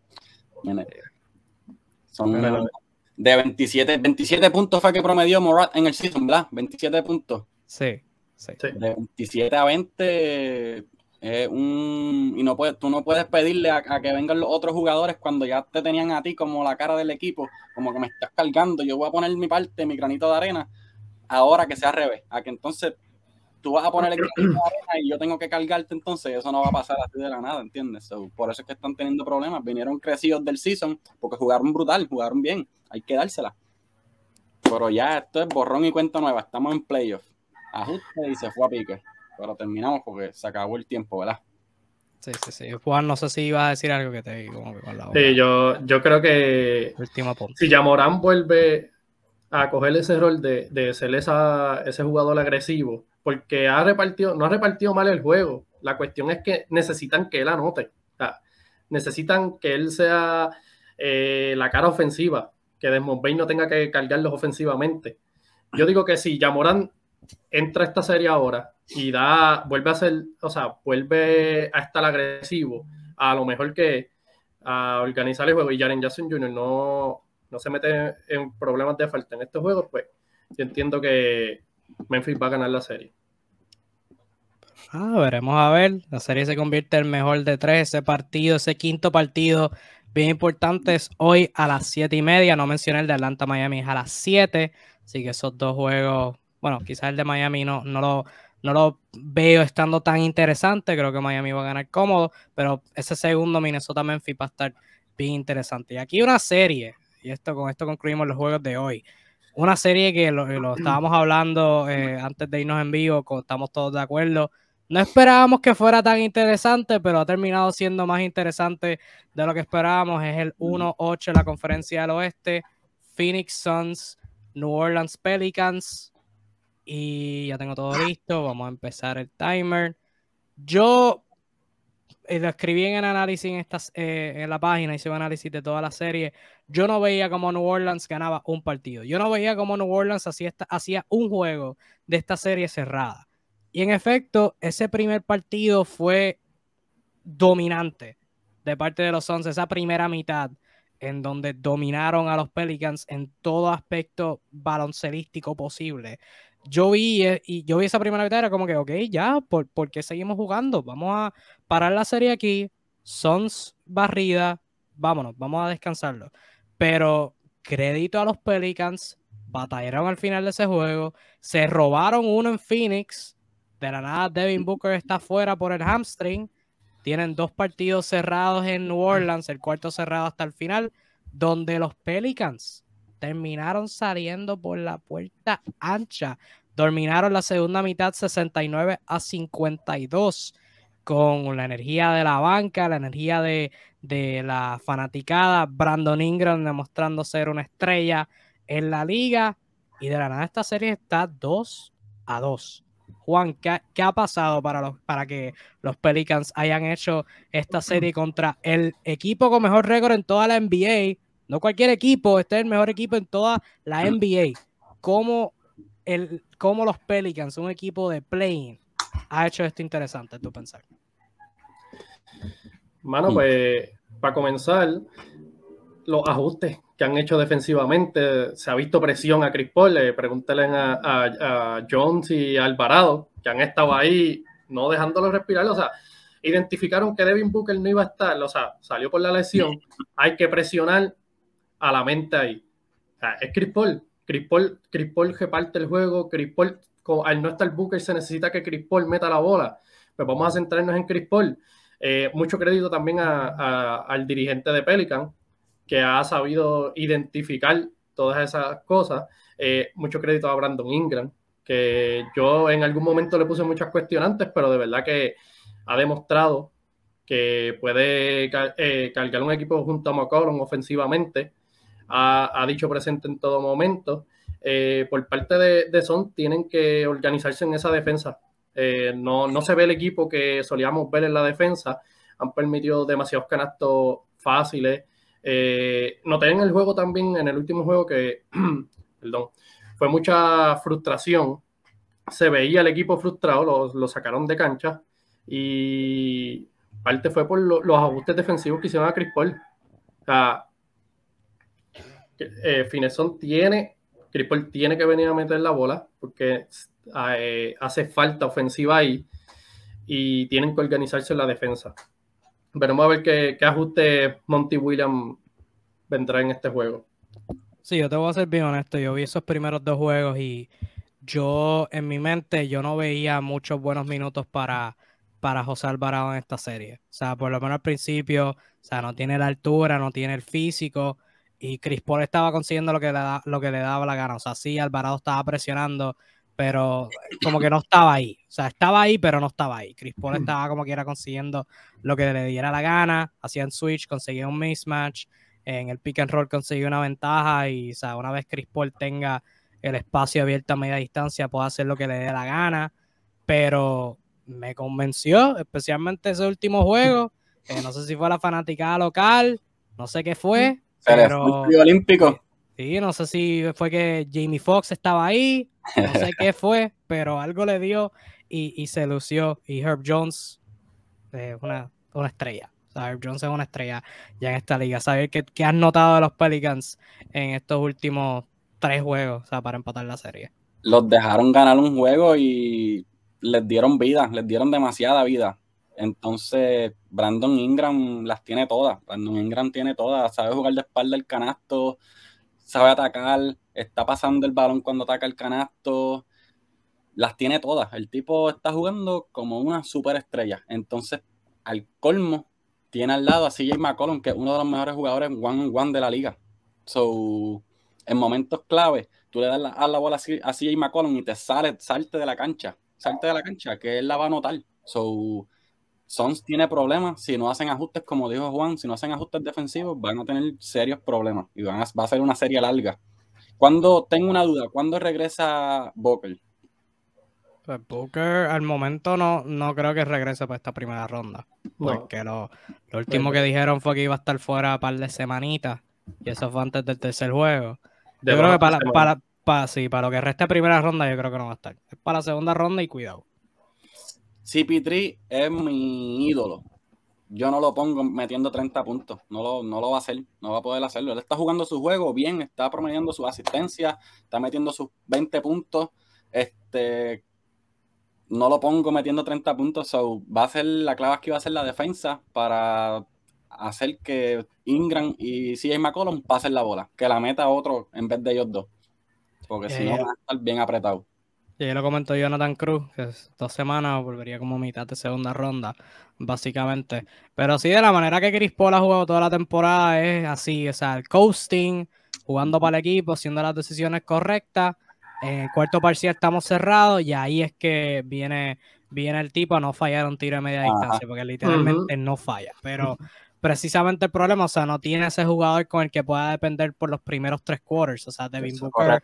Son de 27, 27 puntos fue que promedió Morat en el season, ¿verdad? 27 puntos. Sí, sí. De 27 a 20 un, y no puedes, tú no puedes pedirle a, que vengan los otros jugadores cuando ya te tenían a ti como la cara del equipo, como que me estás cargando, yo voy a poner mi parte, mi granito de arena, ahora que sea al revés, a que entonces tú vas a poner el arena y yo tengo que cargarte, entonces eso no va a pasar así de la nada, ¿entiendes? por eso es que están teniendo problemas, vinieron crecidos del season porque jugaron brutal, jugaron bien, hay que dársela. Pero ya esto es borrón y cuenta nueva, estamos en playoff. Ajuste y se fue a pique pero terminamos porque se acabó el tiempo, ¿verdad? Sí, sí, sí. Juan, no sé si iba a decir algo que te como con la Sí, yo, yo creo que si Yamorán vuelve a coger ese rol de, de ser esa, ese jugador agresivo, porque ha repartido, no ha repartido mal el juego. La cuestión es que necesitan que él anote. necesitan que él sea eh, la cara ofensiva, que Desmond Bain no tenga que cargarlos ofensivamente. Yo digo que si Yamorán entra a esta serie ahora y da, vuelve a ser, o sea, vuelve a estar agresivo, a lo mejor que a organizar el juego y Jaren Jackson Jr. no, no se mete en problemas de falta en estos juegos, pues yo entiendo que Memphis va a ganar la serie. Ah, veremos a ver. La serie se convierte en mejor de tres. Ese partido, ese quinto partido, bien importante, es hoy a las siete y media. No mencioné el de Atlanta Miami, es a las 7. Así que esos dos juegos, bueno, quizás el de Miami no, no lo no lo veo estando tan interesante. Creo que Miami va a ganar cómodo, pero ese segundo Minnesota Memphis va a estar bien interesante. Y aquí una serie, y esto con esto concluimos los juegos de hoy. Una serie que lo, estábamos hablando eh, antes de irnos en vivo, estamos todos de acuerdo. No esperábamos que fuera tan interesante, pero ha terminado siendo más interesante de lo que esperábamos. Es el 1-8 en la conferencia del oeste. Phoenix Suns, New Orleans Pelicans. Y ya tengo todo listo. Vamos a empezar el timer. Yo eh, lo escribí en el análisis en, estas, eh, en la página, hice un análisis de toda la serie. Yo no veía como New Orleans ganaba un partido. Yo no veía como New Orleans hacía, hacía un juego de esta serie cerrada. Y en efecto, ese primer partido fue dominante de parte de los Suns. Esa primera mitad en donde dominaron a los Pelicans en todo aspecto baloncelístico posible yo vi, eh, y yo vi esa primera mitad, era como que, ok, ya, ¿por, ¿por, qué seguimos jugando? Vamos a parar la serie aquí, Sons barrida, vámonos, vamos a descansarlo. Pero crédito a los Pelicans, batallaron al final de ese juego, se robaron uno en Phoenix, de la nada Devin Booker está fuera por el hamstring, tienen dos partidos cerrados en New Orleans, el cuarto cerrado hasta el final, donde los Pelicans terminaron saliendo por la puerta ancha. Dominaron la segunda mitad 69 a 52 con la energía de la banca, la energía de, la fanaticada. Brandon Ingram demostrando ser una estrella en la liga. Y de la nada esta serie está 2 a 2. Juan, ¿qué, ha pasado para, los, para que los Pelicans hayan hecho esta serie contra el equipo con mejor récord en toda la NBA? No cualquier equipo, este es el mejor equipo en toda la NBA. ¿Cómo, el, cómo los Pelicans, un equipo de playing, ha hecho esto interesante, tú pensar? Mano, pues para comenzar, los ajustes que han hecho defensivamente, se ha visto presión a Chris Paul, le pregúntale a, Jones y a Alvarado, que han estado ahí no dejándolo respirar, o sea, identificaron que Devin Booker no iba a estar, o sea, salió por la lesión, hay que presionar a la mente ahí. Es Chris Paul. Chris Paul, Chris Paul reparte el juego. Chris Paul, al no estar Booker, se necesita que Chris Paul meta la bola. Pues vamos a centrarnos en Chris Paul. Eh, mucho crédito también al dirigente de Pelican, que ha sabido identificar todas esas cosas. Eh, mucho crédito a Brandon Ingram, que yo en algún momento le puse muchas cuestionantes, pero de verdad que ha demostrado que puede eh, cargar un equipo junto a McCollum ofensivamente ha, dicho presente en todo momento. Eh, por parte de, Son, tienen que organizarse en esa defensa. No, no se ve el equipo que solíamos ver en la defensa. Han permitido demasiados canastos fáciles. Eh, noté en el juego también, en el último juego, que perdón, fue mucha frustración. Se veía el equipo frustrado, lo, sacaron de cancha y parte fue por los ajustes defensivos que hicieron a Chris Paul. O sea, eh, Fineson tiene, Chris Paul tiene que venir a meter la bola porque eh, hace falta ofensiva ahí y tienen que organizarse en la defensa. Veremos a ver qué, qué ajuste Monty Williams vendrá en este juego. Sí, yo te voy a ser bien honesto. Yo vi esos primeros dos juegos y yo, en mi mente, yo no veía muchos buenos minutos para, para José Alvarado en esta serie. O sea, por lo menos al principio, o sea, no tiene la altura, no tiene el físico y Chris Paul estaba consiguiendo lo que le, lo que le daba la gana. O sea, sí, Alvarado estaba presionando, pero como que no estaba ahí. O sea, estaba ahí, pero no estaba ahí. Chris Paul estaba como que era consiguiendo lo que le diera la gana, hacían switch, conseguía un mismatch, en el pick and roll conseguía una ventaja y o sea, una vez Chris Paul tenga el espacio abierto a media distancia, puede hacer lo que le dé la gana, pero me convenció, especialmente ese último juego. no sé si fue la fanaticada local, no sé qué fue. Pero, olímpico. Sí, no sé si fue que Jamie Foxx estaba ahí, no sé qué fue, pero algo le dio y, se lució. Y Herb Jones, eh, una, una estrella. Herb Jones es una estrella ya en esta liga. Saber qué, qué has notado de los Pelicans en estos últimos tres juegos, o sea, para empatar la serie. Los dejaron ganar un juego y les dieron vida, les dieron demasiada vida. Entonces, Brandon Ingram las tiene todas. Brandon Ingram tiene todas. Sabe jugar de espalda el canasto, sabe atacar, está pasando el balón cuando ataca el canasto, las tiene todas. El tipo está jugando como una superestrella. Entonces, al colmo, tiene al lado a CJ McCollum, que es uno de los mejores jugadores one on one de la liga. So, en momentos clave, tú le das la, a la bola a CJ McCollum y te sale, salte de la cancha, salte de la cancha, que él la va a notar. So, Sons tiene problemas si no hacen ajustes, como dijo Juan, si no hacen ajustes defensivos, van a tener serios problemas y van a, va a ser una serie larga. Cuando tengo una duda, ¿cuándo regresa Booker? Pues Booker al momento no, no creo que regrese para esta primera ronda. Porque lo, último que dijeron fue que iba a estar fuera un par de semanitas. Y eso fue antes del tercer juego. yo creo que para, para, para, sí, para lo que resta primera ronda, yo creo que no va a estar. Es para la segunda ronda y cuidado. CP3 es mi ídolo. Yo no lo pongo metiendo 30 puntos. No lo, no lo va a hacer. No va a poder hacerlo. Él está jugando su juego bien, está promediando su asistencia, está metiendo sus 20 puntos. Este, no lo pongo metiendo 30 puntos. So, va a ser la clave aquí va a ser la defensa para hacer que Ingram y CJ McCollum pasen la bola, que la meta otro en vez de ellos dos. Porque si no, van a estar bien apretados. Y ya lo comentó Jonathan Cruz, que dos semanas volvería como mitad de segunda ronda, básicamente. Pero sí, de la manera que Chris Paul ha jugado toda la temporada es así, o sea, el coasting, jugando para el equipo, haciendo las decisiones correctas. En el cuarto parcial estamos cerrados y ahí es que viene, viene el tipo a no fallar un tiro de media distancia, porque literalmente no falla. Pero precisamente el problema, o sea, no tiene ese jugador con el que pueda depender por los primeros tres quarters. O sea, Devin Booker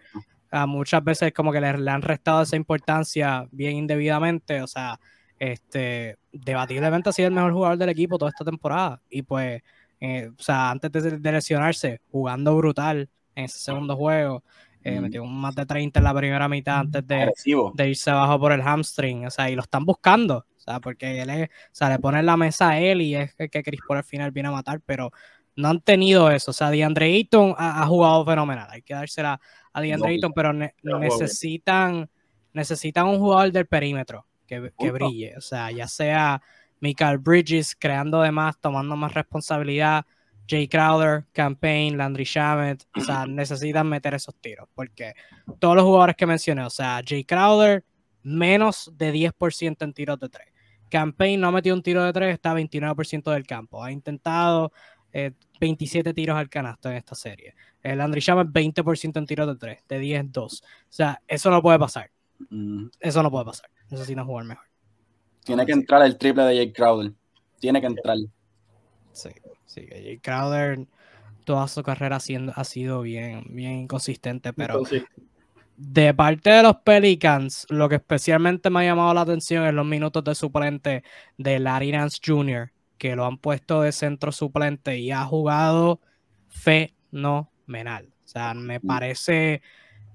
muchas veces como que le, han restado esa importancia bien indebidamente. O sea, este, debatiblemente ha sido el mejor jugador del equipo toda esta temporada. Y pues, eh, o sea, antes de, de, lesionarse, jugando brutal en ese segundo juego. Eh, metió un más de 30 en la primera mitad antes de, de, irse abajo por el hamstring. O sea, y lo están buscando. O sea, porque él es, o sea, le ponen la mesa a él y es el que Chris por al final viene a matar, pero no han tenido eso. O sea, DeAndre Ayton ha, jugado fenomenal. Hay que dársela a DeAndre Ayton, pero necesitan, necesitan un jugador del perímetro que, que brille. O sea, ya sea Michael Bridges creando de más, tomando más responsabilidad Jay Crowder, Campaign, Landry Shamet, o sea, necesitan meter esos tiros, porque todos los jugadores que mencioné, o sea, Jay Crowder, menos de 10% en tiros de 3. Campaign no ha metido un tiro de 3, está 29% del campo. Ha intentado 27 eh, tiros al canasto en esta serie. El Landry Shamet, 20% en tiros de 3, de 10, 2. O sea, eso no puede pasar. Mm. Eso no puede pasar. Necesitan jugar mejor. Tiene que entrar el triple de Jay Crowder. Tiene que entrar. Sí. Sí, que Crowder toda su carrera ha sido bien, bien inconsistente, pero de parte de los Pelicans, lo que especialmente me ha llamado la atención es los minutos de suplente de Larry Nance Jr., que lo han puesto de centro suplente y ha jugado fenomenal. O sea, me mm. parece,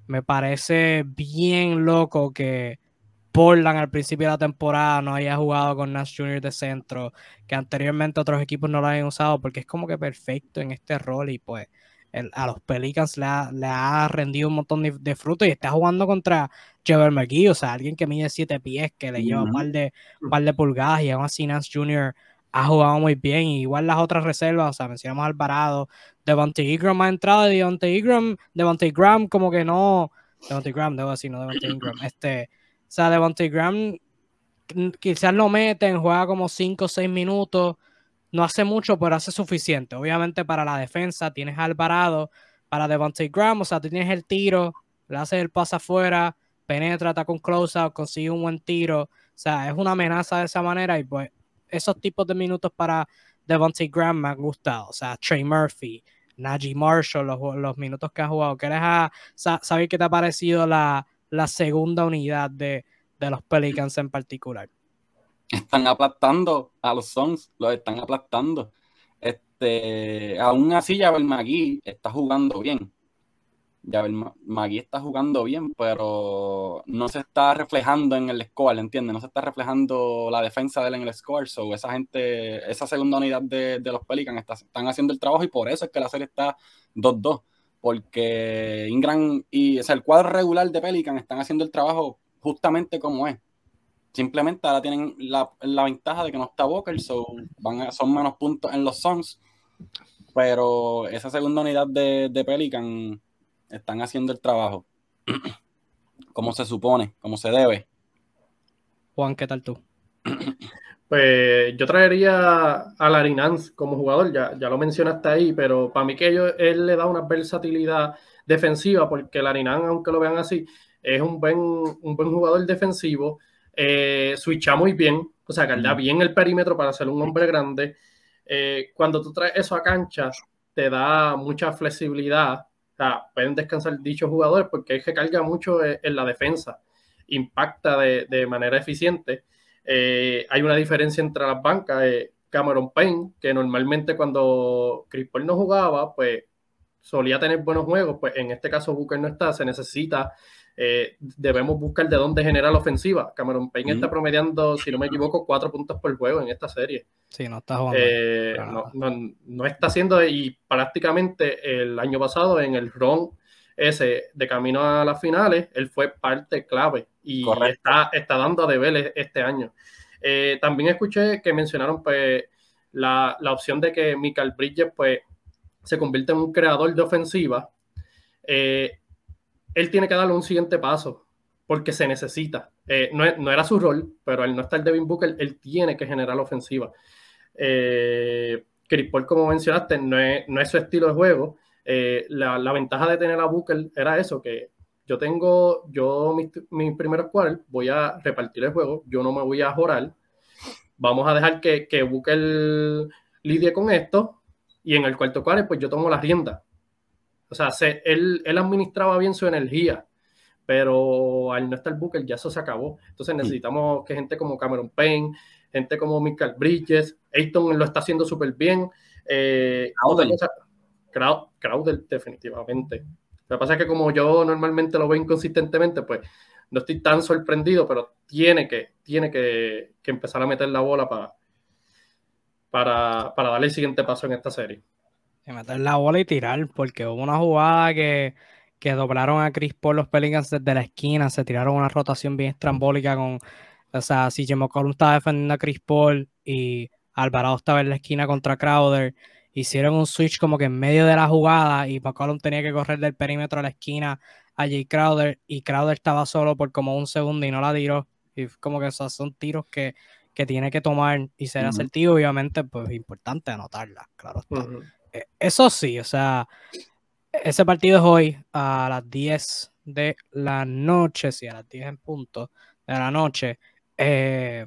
me parece bien loco que Portland al principio de la temporada no haya jugado con Nash Jr. de centro, que anteriormente otros equipos no lo hayan usado, porque es como que perfecto en este rol y pues a los Pelicans le ha, rendido un montón de, frutos y está jugando contra Jever McGee, o sea, alguien que mide 7 pies, que le lleva un par de, par de pulgadas y aún así Nance Jr. ha jugado muy bien, igual las otras reservas, o sea, mencionamos al Alvarado, Devontae Ingram ha entrado, Devontae Ingram, Devontae Graham como que no, Devontae Graham, debo decir, no Devontae Ingram, este, o sea, Devontae Graham quizás lo meten, juega como 5 o 6 minutos, no hace mucho, pero hace suficiente. Obviamente para la defensa tienes al Alvarado, para Devontae Graham, o sea, tienes el tiro, le haces el pase afuera, penetra, está con close-out, consigue un buen tiro. O sea, es una amenaza de esa manera y pues esos tipos de minutos para Devontae Graham me han gustado. O sea, Trey Murphy, Najee Marshall, los, minutos que ha jugado. ¿Quieres saber qué te ha parecido la, segunda unidad de, de los Pelicans en particular? están aplastando a los Suns, los están aplastando. Este, aún así, Javel Magui está jugando bien. Javel Magui está jugando bien, pero no se está reflejando en el score, ¿entiendes? No se está reflejando la defensa de él en el score. So, esa gente, esa segunda unidad de, los Pelicans están haciendo el trabajo y por eso es que la serie está 2-2. Porque Ingram y el cuadro regular de Pelican están haciendo el trabajo justamente como es Simplemente ahora tienen la, ventaja de que no está Booker, so van son menos puntos en los Suns. Pero esa segunda unidad de, de Pelican están haciendo el trabajo como se supone, como se debe. Juan, ¿qué tal tú? Pues yo traería a Larinance como jugador, ya, ya lo mencionaste ahí, pero para mí que él le da una versatilidad defensiva, porque Larinance, aunque lo vean así, es un buen, un buen jugador defensivo eh, switcha muy bien, o sea, da bien el perímetro para ser un hombre grande. Eh, cuando tú traes eso a cancha, te da mucha flexibilidad. Sea, pueden descansar dichos jugadores porque es que carga mucho eh, en la defensa, impacta de, manera eficiente. Eh, hay una diferencia entre las bancas. Cameron Payne, que normalmente cuando Chris Paul no jugaba, pues solía tener buenos juegos, pues en este caso Booker no está, se necesita eh, debemos buscar de dónde generar la ofensiva. Cameron Payne está promediando, si no me equivoco, cuatro puntos por juego en esta serie. Sí, no está jugando. Eh, no, está haciendo, y prácticamente el año pasado en el RON ese de camino a las finales, él fue parte clave y está, está dando a deber este año. Eh, también escuché que mencionaron pues la, la, opción de que Michael Bridges pues se convierte en un creador de ofensiva. Eh, él tiene que darle un siguiente paso porque se necesita. Eh, no, era su rol, pero al no estar Devin Booker, él tiene que generar la ofensiva. Eh, Chris Paul, como mencionaste, no es, su estilo de juego. Eh, la, ventaja de tener a Booker era eso, que yo tengo, yo mis, primeros cuartos voy a repartir el juego, yo no me voy a jorar. Vamos a dejar que, que Booker lidie con esto y en el cuarto cuarto pues yo tomo la rienda o sea, él, administraba bien su energía, pero al no estar Booker ya eso se acabó. Entonces necesitamos que gente como Cameron Payne, gente como Michael Bridges, Ayton lo está haciendo súper bien. Eh, Crowder. definitivamente. Lo que pasa es que como yo normalmente lo veo inconsistentemente, pues no estoy tan sorprendido, pero tiene que, tiene que, empezar a meter la bola para, para, para darle el siguiente paso en esta serie meter la bola y tirar, porque hubo una jugada que, que doblaron a Chris Paul los Pelicans desde la esquina, se tiraron una rotación bien estrambólica con, o sea, si McCollum estaba defendiendo a Chris Paul y Alvarado estaba en la esquina contra Crowder, hicieron un switch como que en medio de la jugada y McCollum tenía que correr del perímetro a la esquina a Jay Crowder y Crowder estaba solo por como un segundo y no la tiró. Y como que esos son tiros que, que tiene que tomar y ser asertivo, obviamente, pues importante anotarla, claro está. Eso sí, o sea, ese partido es hoy a las 10 de la noche, sí, a las 10 en punto de la noche. Eh,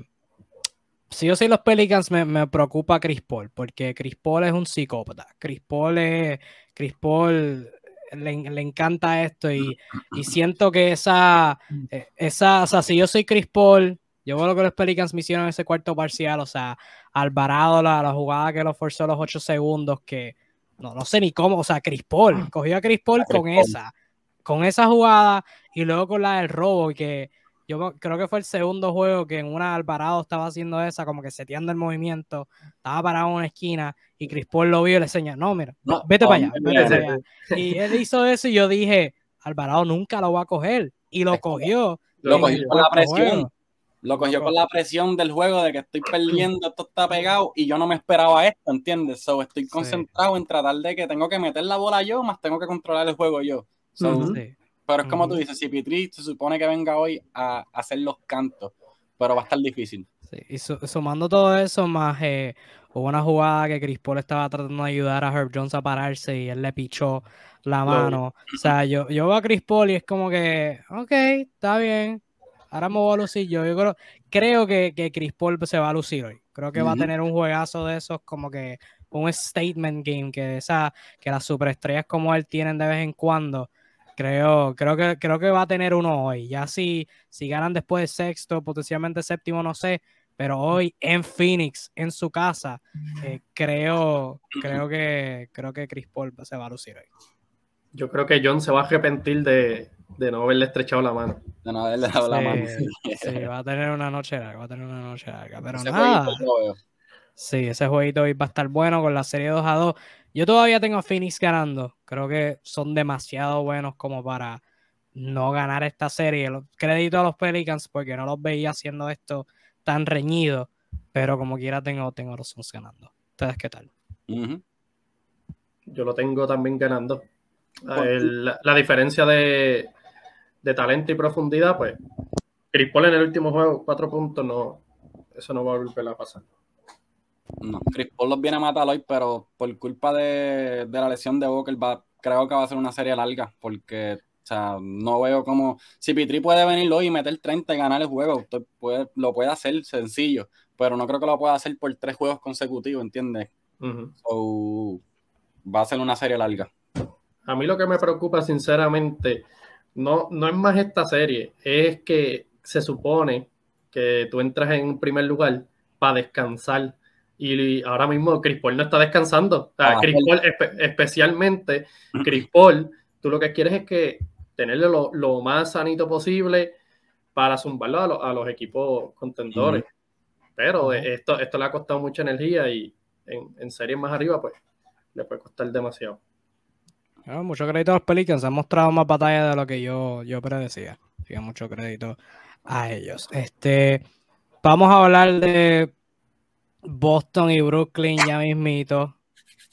si yo soy los Pelicans, me, preocupa Chris Paul, porque Chris Paul es un psicópata. Chris Paul es, Chris Paul le, encanta esto y, siento que esa, eh, esa, o sea, si yo soy Chris Paul, yo veo lo que los Pelicans me hicieron en ese cuarto parcial, o sea, Alvarado, la, la jugada que lo forzó los ocho segundos, que no, no sé ni cómo, o sea, Chris Paul, cogió a Chris Paul con esa, con esa jugada y luego con la del robo, que yo creo que fue el segundo juego que en una Alvarado estaba haciendo esa, como que seteando el movimiento, estaba parado en una esquina y Chris Paul lo vio y le enseña, no, mira, vete para allá, vete para allá. Y él hizo eso y yo dije, Alvarado nunca lo va a coger. Y lo cogió. Lo cogió con la presión. Lo cogió con la presión del juego de que estoy perdiendo, esto está pegado y yo no me esperaba esto, ¿entiendes? So, estoy concentrado en tratar de que tengo que meter la bola yo, más tengo que controlar el juego yo. Pero es como tú dices, si Pitri se supone que venga hoy a, hacer los cantos, pero va a estar difícil. Sí, y sumando todo eso, más eh, hubo una jugada que Chris Paul estaba tratando de ayudar a Herb Jones a pararse y él le pichó la mano. O sea, yo, yo veo a Chris Paul y es como que, ok, está bien, ahora me voy a lucir yo. Yo creo, creo que, que Chris Paul se va a lucir hoy. Creo que va a tener un juegazo de esos como que un statement game que esa que las superestrellas como él tienen de vez en cuando Creo, creo, que, creo que va a tener uno hoy. Ya si, si ganan después de sexto, potencialmente séptimo, no sé. Pero hoy en Phoenix, en su casa, eh, creo, creo, que, creo que Chris Paul se va a lucir hoy. Yo creo que John se va a arrepentir de, no haberle estrechado la mano. De no haberle dado la mano. Sí, va a tener una noche larga, va a tener una noche larga. Pero nada. Sí, ese jueguito hoy va a estar bueno con la serie 2 a 2. Yo todavía tengo a Phoenix ganando. Creo que son demasiado buenos como para no ganar esta serie. Crédito a los Pelicans porque no los veía haciendo esto tan reñido. Pero como quiera tengo, tengo los Suns ganando. ¿Ustedes qué tal? Yo lo tengo también ganando. la, diferencia de, talento y profundidad, pues Chris Paul en el último juego, cuatro puntos, no, eso no va a volver a pasar. No, Chris Paul los viene a matar hoy, pero por culpa de, la lesión de Booker, va, creo que va a ser una serie larga, porque o sea, no veo como. Si Pitri puede venir hoy y meter 30 y ganar el juego, puede, lo puede hacer sencillo, pero no creo que lo pueda hacer por tres juegos consecutivos, ¿entiendes? va a ser una serie larga. A mí lo que me preocupa, sinceramente, no, no es más esta serie, es que se supone que tú entras en primer lugar para descansar y ahora mismo Chris Paul no está descansando. Ah, Chris Paul, especialmente Chris Paul, tú lo que quieres es que tenerle lo, más sanito posible para zumbarlo a, los equipos contendores. Pero esto, esto le ha costado mucha energía y en, series más arriba, pues le puede costar demasiado. Ah, mucho crédito a los Pelicans, han mostrado más batalla de lo que yo, yo predecía. mucho crédito a ellos. Este, vamos a hablar de Boston y Brooklyn ya mismito.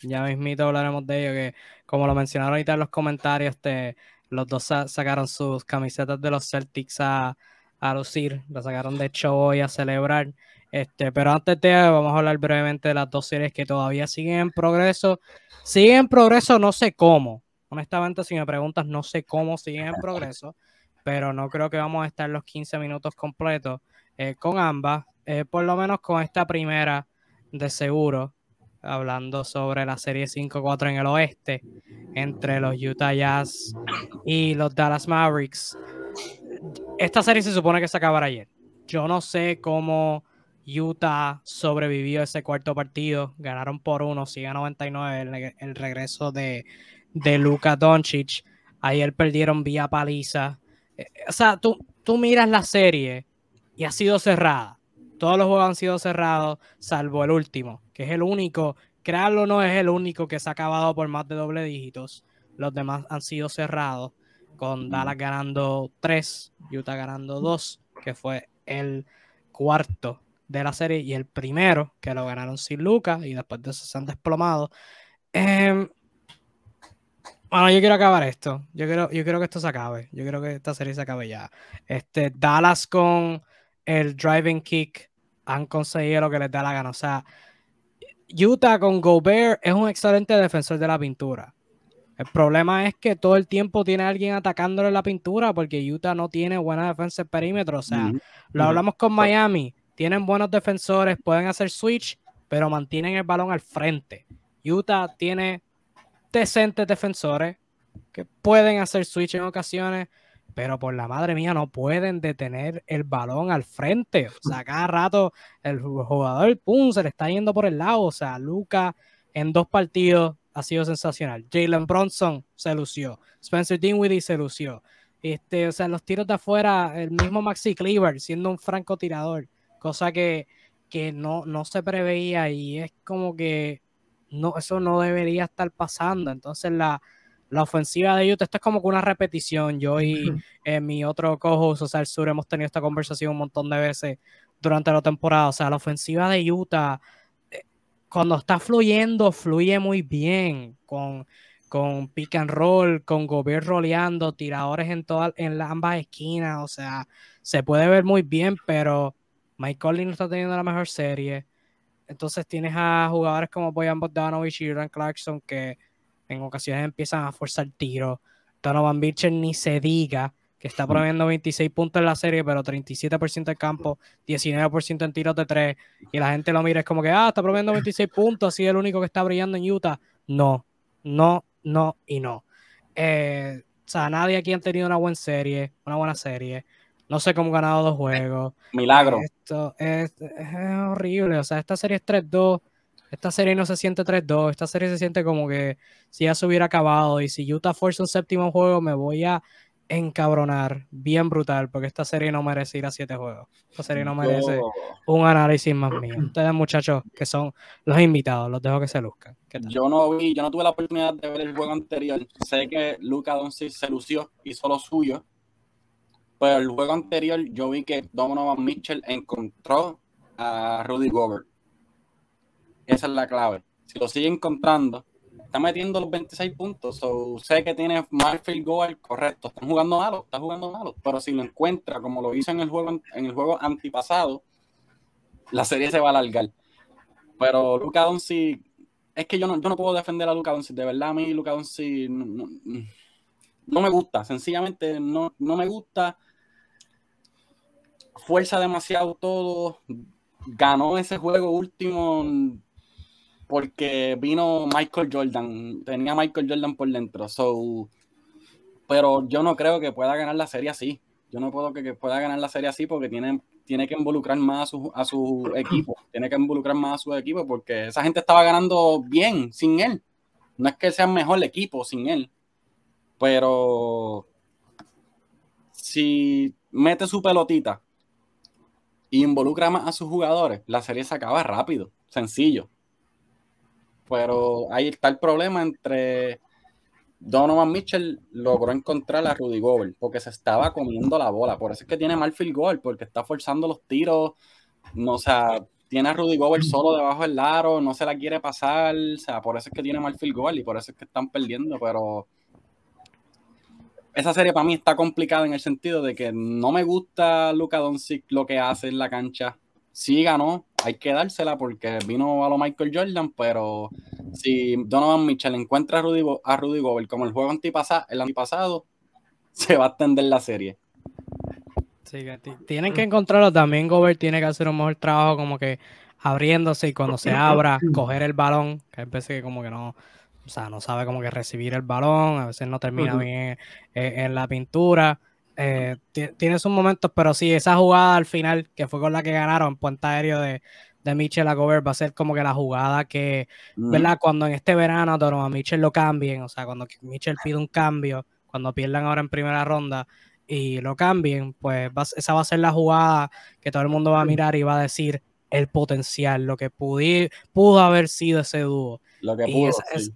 Ya mismito hablaremos de ello, que como lo mencionaron ahorita en los comentarios, este, los dos sacaron sus camisetas de los Celtics a, a lucir, la sacaron de show hoy a celebrar. Este, pero antes de vamos a hablar brevemente de las dos series que todavía siguen en progreso. Siguen en progreso, no sé cómo. Honestamente, si me preguntas, no sé cómo siguen en progreso, pero no creo que vamos a estar los 15 minutos completos eh, con ambas. Eh, por lo menos con esta primera de seguro, hablando sobre la serie 5-4 en el oeste, entre los Utah Jazz y los Dallas Mavericks. Esta serie se supone que se acabará ayer. Yo no sé cómo Utah sobrevivió ese cuarto partido. Ganaron por uno, sigue 99 el, regreso de, de Luka Doncic. Ayer perdieron vía paliza. Eh, o sea, tú, tú miras la serie y ha sido cerrada todos los juegos han sido cerrados, salvo el último, que es el único, créanlo no es el único que se ha acabado por más de doble dígitos. Los demás han sido cerrados, con Dallas ganando 3, Utah ganando 2, que fue el cuarto de la serie, y el primero que lo ganaron sin Lucas, y después de eso se han desplomado. Em, bueno, yo quiero acabar esto. Yo quiero, yo quiero que esto se acabe. Yo quiero que esta serie se acabe ya. Este, Dallas con el driving kick han conseguido lo que les da la gana. O sea, Utah con Gobert es un excelente defensor de la pintura. El problema es que todo el tiempo tiene alguien atacándole la pintura porque Utah no tiene buena defensa en perímetro. O sea, lo hablamos con Miami. Tienen buenos defensores, pueden hacer switch, pero mantienen el balón al frente. Utah tiene decentes defensores, que pueden hacer switch en ocasiones, pero por la madre mía no pueden detener el balón al frente. O sea, cada rato el jugador, pum, se le está yendo por el lado. O sea, Luca en dos partidos ha sido sensacional. Jalen Bronson se lució. Spencer Dinwiddie se lució. Este, o sea, los tiros de afuera, el mismo Maxi Cleaver siendo un francotirador, cosa que, que no, no se preveía y es como que no, eso no debería estar pasando. Entonces la, la ofensiva de Utah, esto es como que una repetición. Yo y eh, mi otro cojo, o sea, el sur, hemos tenido esta conversación un montón de veces durante la temporada. O sea, la ofensiva de Utah, eh, cuando está fluyendo, fluye muy bien con, con pick and roll, con Gobert roleando, tiradores en, todas en ambas esquinas. O sea, se puede ver muy bien, pero Mike Conley no está teniendo la mejor serie. Entonces tienes a jugadores como Boyan Bogdanovich y Jordan Clarkson que en ocasiones empiezan a forzar tiros. Donovan Mitchell ni se diga que está promoviendo 26 puntos en la serie, pero 37% de campo, 19% en tiros de 3, y la gente lo mira es como que, ah, está promoviendo 26 puntos, así es el único que está brillando en Utah. No, no, no y no. Eh, o sea, nadie aquí ha tenido una buena serie, una buena serie. No sé cómo han ganado dos juegos. Milagro. Esto es, es horrible. O sea, esta serie es 3-2 esta serie no se siente 3-2, esta serie se siente como que si ya se hubiera acabado y si Utah fuerza un séptimo juego me voy a encabronar bien brutal porque esta serie no merece ir a siete juegos. Esta serie no merece un análisis más mío. Ustedes muchachos que son los invitados, los dejo que se luzcan. Yo no vi, yo no tuve la oportunidad de ver el juego anterior. Sé que Luca Doncic se lució, hizo lo suyo. Pero el juego anterior yo vi que Donovan Mitchell encontró a Rudy Gobert esa es la clave. Si lo sigue encontrando, está metiendo los 26 puntos. o sé que tiene field goal, correcto. Están jugando malo, está jugando malo. Pero si lo encuentra, como lo hizo en el juego, en el juego antipasado, la serie se va a alargar. Pero Luca Doncic, es que yo no, yo no puedo defender a Luca Doncic. De verdad, a mí Luca Doncic no, no, me gusta. Sencillamente no, no me gusta. Fuerza demasiado todo. Ganó ese juego último porque vino Michael Jordan, tenía Michael Jordan por dentro, so, pero yo no creo que pueda ganar la serie así. Yo no puedo que, pueda ganar la serie así porque tiene, tiene que involucrar más a su, a su equipo, tiene que involucrar más a su equipo porque esa gente estaba ganando bien sin él. No es que sea mejor el equipo sin él, pero si mete su pelotita e involucra más a sus jugadores, la serie se acaba rápido, sencillo. Pero ahí está el problema entre Donovan Mitchell logró encontrar a Rudy Gobert porque se estaba comiendo la bola. Por eso es que tiene mal field goal, porque está forzando los tiros. No, o sea, tiene a Rudy Gobert solo debajo del aro, no se la quiere pasar. O sea, por eso es que tiene mal field goal y por eso es que están perdiendo. Pero esa serie para mí está complicada en el sentido de que no me gusta Luka Doncic lo que hace en la cancha sí ganó, hay que dársela porque vino a lo Michael Jordan, pero si Donovan Mitchell encuentra a Rudy, a Rudy Gobert como el juego antipasado, el antipasado, se va a extender la serie. Sí, tienen que encontrarlo también. Gobert tiene que hacer un mejor trabajo, como que abriéndose y cuando se abra, coger el balón, que a veces como que no, o sea, no sabe como que recibir el balón, a veces no termina bien en la pintura. Eh, tiene sus momentos, pero sí, esa jugada al final, que fue con la que ganaron, puente aéreo de, de Mitchell a Gobert, va a ser como que la jugada que, ¿verdad? Cuando en este verano a Mitchell lo cambien, o sea, cuando Mitchell pide un cambio, cuando pierdan ahora en primera ronda y lo cambien, pues esa va a ser la jugada que todo el mundo va a mirar y va a decir el potencial, lo que pudo haber sido ese dúo. Lo que pudo,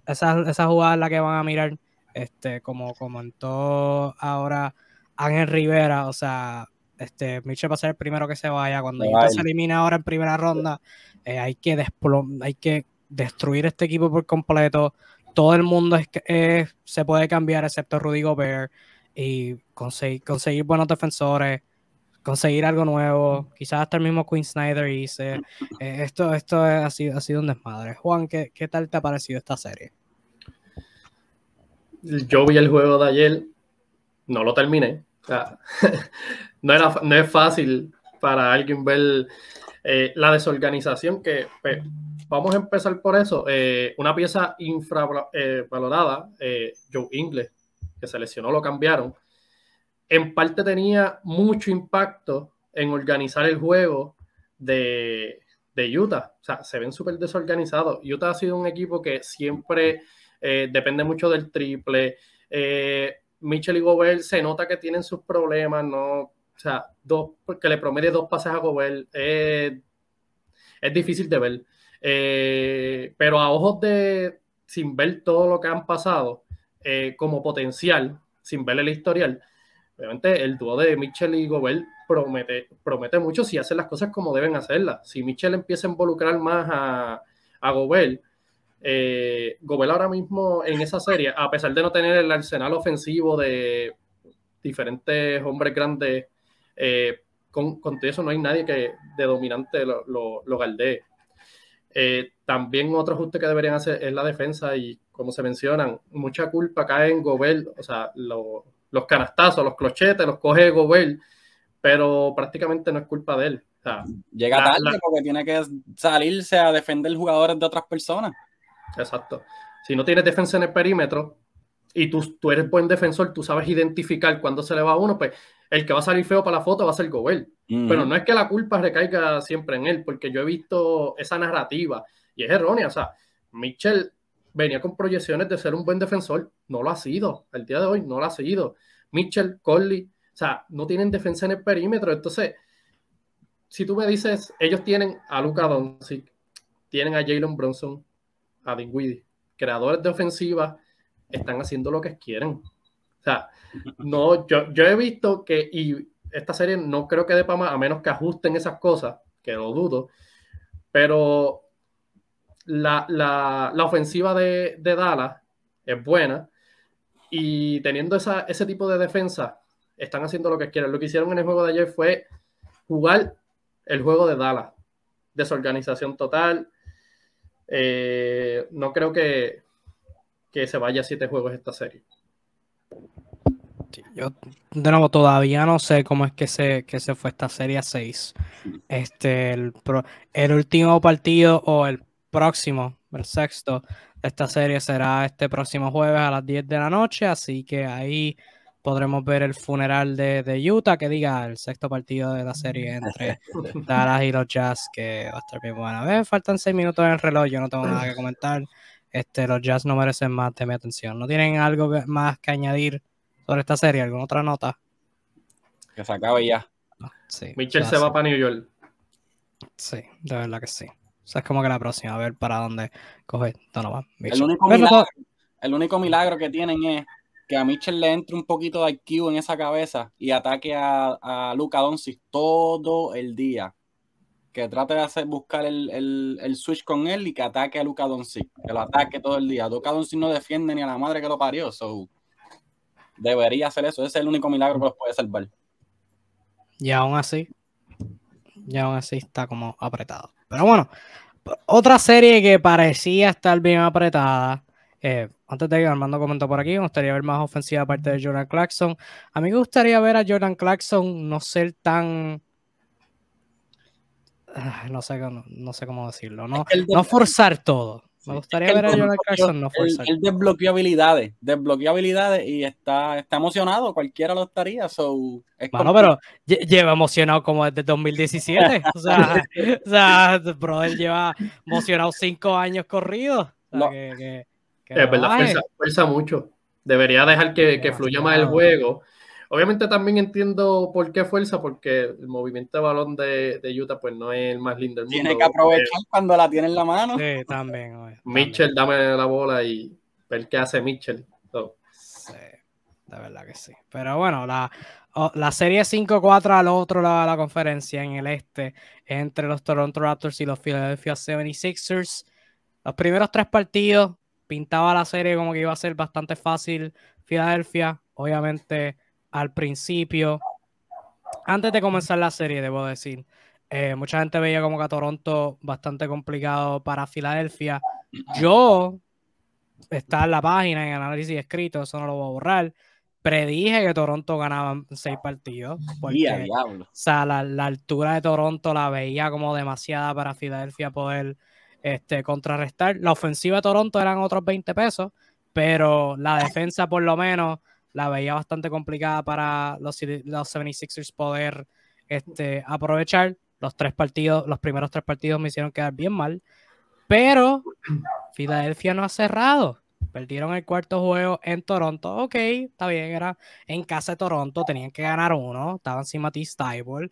esa, esa, jugada es la que van a mirar, este, como comentó ahora Ángel Rivera, o sea, este, Mitchell va a ser el primero que se vaya. Cuando se elimina ahora en primera ronda, eh, hay, que hay que destruir este equipo por completo. Todo el mundo es, se puede cambiar, excepto Rudy Gobert, y conseguir, conseguir buenos defensores, conseguir algo nuevo. Quizás hasta el mismo Queen Snyder hice. Eh, esto esto ha, sido, ha sido un desmadre. Juan, ¿qué, ¿qué tal te ha parecido esta serie? Yo vi el juego de ayer no lo terminé. no, era, no es fácil para alguien ver eh, la desorganización que pues, vamos a empezar por eso. Eh, una pieza infravalorada, eh, Joe Ingles. que se lesionó, lo cambiaron, en parte tenía mucho impacto en organizar el juego de, Utah. O sea, se ven súper desorganizados. Utah ha sido un equipo que siempre eh, depende mucho del triple. Eh, Mitchell y Gobert se nota que tienen sus problemas, ¿no? O sea, dos, que le promete dos pases a Gobert es difícil de ver. Eh, pero a ojos de, sin ver todo lo que han pasado, como potencial, sin ver el historial, obviamente el dúo de Mitchell y Gobert promete, promete mucho si hacen las cosas como deben hacerlas. Si Mitchell empieza a involucrar más a, a Gobert, eh, Gobert ahora mismo en esa serie, a pesar de no tener el arsenal ofensivo de diferentes hombres grandes, eh, con, con, eso no hay nadie que de dominante lo, lo, galdee. Eh, también otro ajuste que deberían hacer es la defensa y como se mencionan, mucha culpa cae en Gobert, o sea, los canastazos, los clochetes, los coge Gobert pero prácticamente no es culpa de él. Llega tarde porque tiene que salirse a defender jugadores de otras personas. Exacto. Si no tienes defensa en el perímetro y tú, tú eres buen defensor, tú sabes identificar cuándo se le va a uno, pues el que va a salir feo para la foto va a ser Gobel. Pero no es que la culpa recaiga siempre en él, porque yo he visto esa narrativa y es errónea. O sea, Mitchell venía con proyecciones de ser un buen defensor, no lo ha sido. El día de hoy no lo ha sido. Mitchell, Conley, o sea, no tienen defensa en el perímetro. Entonces, si tú me dices, ellos tienen a Luca Doncic, tienen a Jalen Bronson, a Dinwiddie, creadores de ofensiva, están haciendo lo que quieren. O sea, no, yo, yo he visto que, y esta serie no creo que dé para más, a menos que ajusten esas cosas, que lo dudo, pero la, la, la ofensiva de, de, Dallas es buena y teniendo esa, ese tipo de defensa, están haciendo lo que quieren. Lo que hicieron en el juego de ayer fue jugar el juego de Dallas. Desorganización total. Eh, no creo que, que se vaya a siete juegos esta serie. yo, de nuevo, todavía no sé cómo es que se, que se fue esta serie a seis. Este, el, el último partido o el próximo, el sexto de esta serie será este próximo jueves a las 10 de la noche, así que ahí podremos ver el funeral de, Utah, que diga el sexto partido de la serie entre Dallas y los Jazz, que va a estar bien bueno. A ver, faltan seis minutos en el reloj, yo no tengo nada que comentar. Este, los Jazz no merecen más de mi atención. ¿No tienen algo más que añadir sobre esta serie? ¿Alguna otra nota? Que se acabe ya. Sí, Mitchell se va para New York. Sí, de verdad que sí. O sea, es como que la próxima, a ver para dónde coge Donovan. El único, milagro, el único milagro que tienen es que a Mitchell le entre un poquito de IQ en esa cabeza y ataque a, a Luca Doncic todo el día. Que trate de hacer, buscar el, switch con él y que ataque a Luca Doncic. Que lo ataque todo el día. Luca Doncic no defiende ni a la madre que lo parió. So, debería hacer eso. Ese es el único milagro que los puede salvar. Y aún así, y aún así está como apretado. Pero bueno, otra serie que parecía estar bien apretada eh, antes de que Armando comentó por aquí, me gustaría ver más ofensiva aparte de Jordan Clarkson. A mí me gustaría ver a Jordan Clarkson no ser tan. Ah, no sé, no, sé cómo decirlo. No, no forzar todo. Me gustaría ver a Jordan Clarkson no forzar. Él, desbloqueó habilidades, desbloqueó habilidades y está, está emocionado. Cualquiera lo estaría. So, bueno, pero lleva emocionado como desde 2017. o sea, o sea, bro, él lleva emocionado cinco años corridos. O que es verdad, fuerza, mucho. Debería dejar que, fluya más el juego. Obviamente también entiendo por qué fuerza, porque el movimiento de balón de, Utah pues no es el más lindo del mundo. Tiene que aprovechar cuando la tiene en la mano. Sí, también. Mitchell, dame la bola y ver qué hace Mitchell. Sí, de verdad que sí. Pero bueno, la, la serie 5-4 al otro lado de la conferencia en el este, entre los Toronto Raptors y los Philadelphia 76ers. Los primeros tres partidos pintaba la serie como que iba a ser bastante fácil Filadelfia, obviamente al principio, antes de comenzar la serie, debo decir, eh, mucha gente veía como que a Toronto bastante complicado para Filadelfia. Yo, está en la página, en análisis escrito, eso no lo voy a borrar, predije que Toronto ganaba seis partidos. Porque, o sea, la, la, altura de Toronto la veía como demasiada para Filadelfia poder este, contrarrestar. La ofensiva de Toronto eran otros 20 pesos, pero la defensa por lo menos la veía bastante complicada para los, los 76ers poder este, aprovechar. Los tres partidos, los primeros tres partidos me hicieron quedar bien mal, pero Filadelfia no ha cerrado. Perdieron el cuarto juego en Toronto. Ok, está bien, era en casa de Toronto, tenían que ganar uno, estaban sin Matisse Tybalt,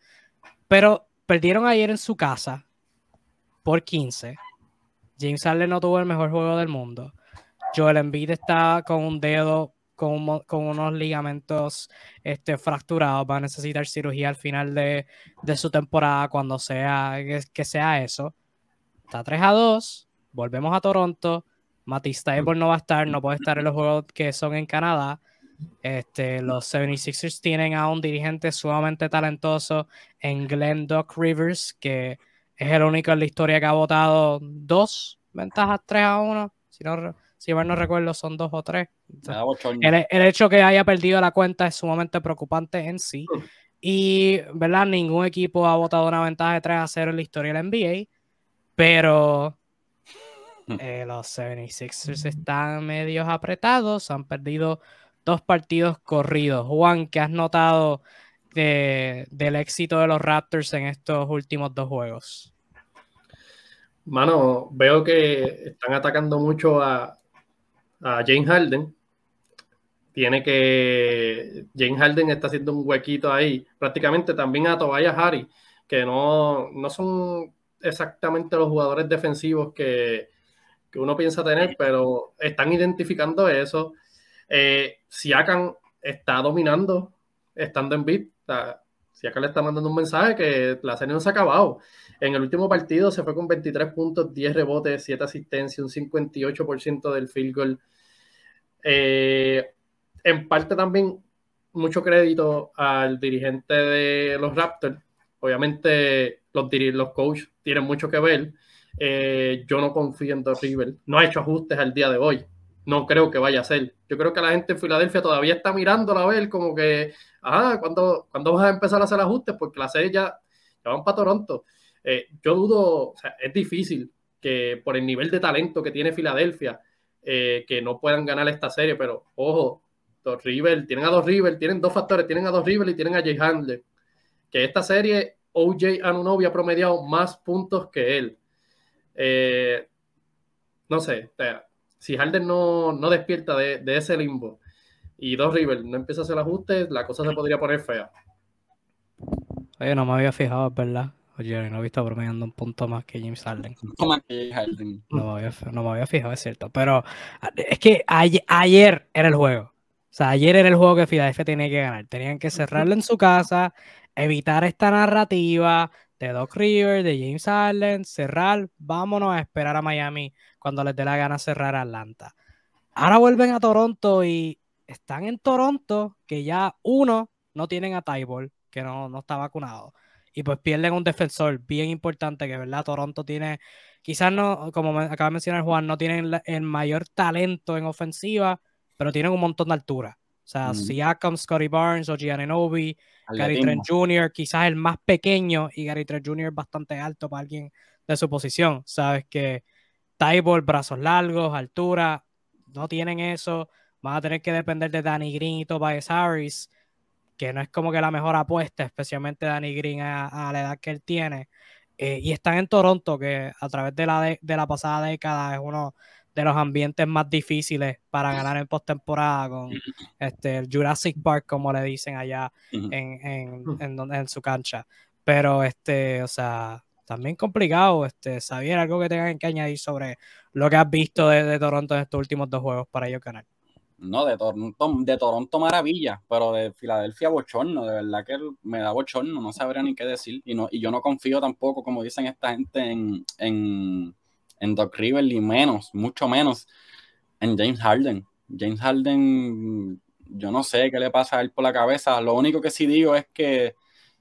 pero perdieron ayer en su casa por 15. James Harden no tuvo el mejor juego del mundo. Joel Embiid está con un dedo con, unos ligamentos este, fracturados, va a necesitar cirugía al final de, su temporada cuando sea que, sea eso. Está 3 a 2, volvemos a Toronto. Matisse Table no va a estar, no puede estar en los juegos que son en Canadá. Este, los 76ers tienen a un dirigente sumamente talentoso en Glenn Doc Rivers, que es el único en la historia que ha votado dos ventajas 3 a 1. Si no, si mal no recuerdo, son dos o tres. El, el, hecho que haya perdido la cuenta es sumamente preocupante en sí. Y, ¿verdad? Ningún equipo ha votado una ventaja de 3 a 0 en la historia del NBA. Pero eh, los 76ers están medios apretados. Han perdido dos partidos corridos. Juan, ¿qué has notado del éxito de los Raptors en estos últimos dos juegos? Mano, veo que están atacando mucho a, a James Harden. Tiene que. James Harden está haciendo un huequito ahí. Prácticamente también a Tobias Harry, que no, no son exactamente los jugadores defensivos que, uno piensa tener, pero están identificando eso. Eh, Siakam está dominando, estando en beat. Siakam le está mandando un mensaje que la serie no se ha acabado. En el último partido se fue con 23 puntos, 10 rebotes, 7 asistencias, un 58% del field goal. Eh, en parte también mucho crédito al dirigente de los Raptors. Obviamente los, los coaches tienen mucho que ver. Eh, yo no confío en Doc River. No ha hecho ajustes al día de hoy. No creo que vaya a ser. Yo creo que la gente en Filadelfia todavía está mirando a ver como que, ah, ¿cuándo, ¿cuándo, vas a empezar a hacer ajustes? Porque la serie ya, ya van para Toronto. Eh, yo dudo, o sea, es difícil que por el nivel de talento que tiene Filadelfia, eh, que no puedan ganar esta serie, pero ojo, dos River, tienen a dos River, tienen dos factores, tienen a dos River y tienen a Jay Handler, que esta serie OJ Anunobi ha promediado más puntos que él. Eh, no sé, si Harden no, no despierta de, de, ese limbo y dos River no empieza a hacer ajustes, la cosa se podría poner fea. Oye, no me había fijado, ¿verdad? Oye, no he visto promediando un punto más que James Harden. No me, había, fijado, es cierto. Pero es que ayer, era el juego. O sea, ayer era el juego que Philadelphia tenía que ganar. Tenían que cerrarlo en su casa, evitar esta narrativa de Doc River, de James Harden, cerrar, vámonos a esperar a Miami cuando les dé la gana cerrar a Atlanta. Ahora vuelven a Toronto y están en Toronto, que ya uno no tienen a Tybalt, que no, no está vacunado y pues pierden un defensor bien importante que, ¿verdad? Toronto tiene, quizás no, como acaba de mencionar Juan, no tienen el mayor talento en ofensiva, pero tienen un montón de altura. O sea, si Siakam, Scotty Barnes o Giannobi, Gary Trent Jr., quizás el más pequeño y Gary Trent Jr. es bastante alto para alguien de su posición. Sabes que Tybalt, brazos largos, altura, no tienen eso. Van a tener que depender de Danny Green y Tobias Harris que no es como que la mejor apuesta, especialmente Danny Green a, la edad que él tiene. Eh, y están en Toronto, que a través de la, de, la pasada década es uno de los ambientes más difíciles para ganar en postemporada con este, el Jurassic Park, como le dicen allá en, en, su cancha. Pero, este, o sea, también complicado. Este, ¿Sabía algo que tengan que añadir sobre lo que has visto de, de Toronto en estos últimos dos juegos para ellos ganar? No, de Toronto, de Toronto maravilla, pero de Filadelfia bochorno, de verdad que me da bochorno, no sabría ni qué decir. Y, no, y yo no confío tampoco, como dicen esta gente, en, en, en Doc River, ni menos, mucho menos en James Harden. James Harden, yo no sé qué le pasa a él por la cabeza. Lo único que sí digo es que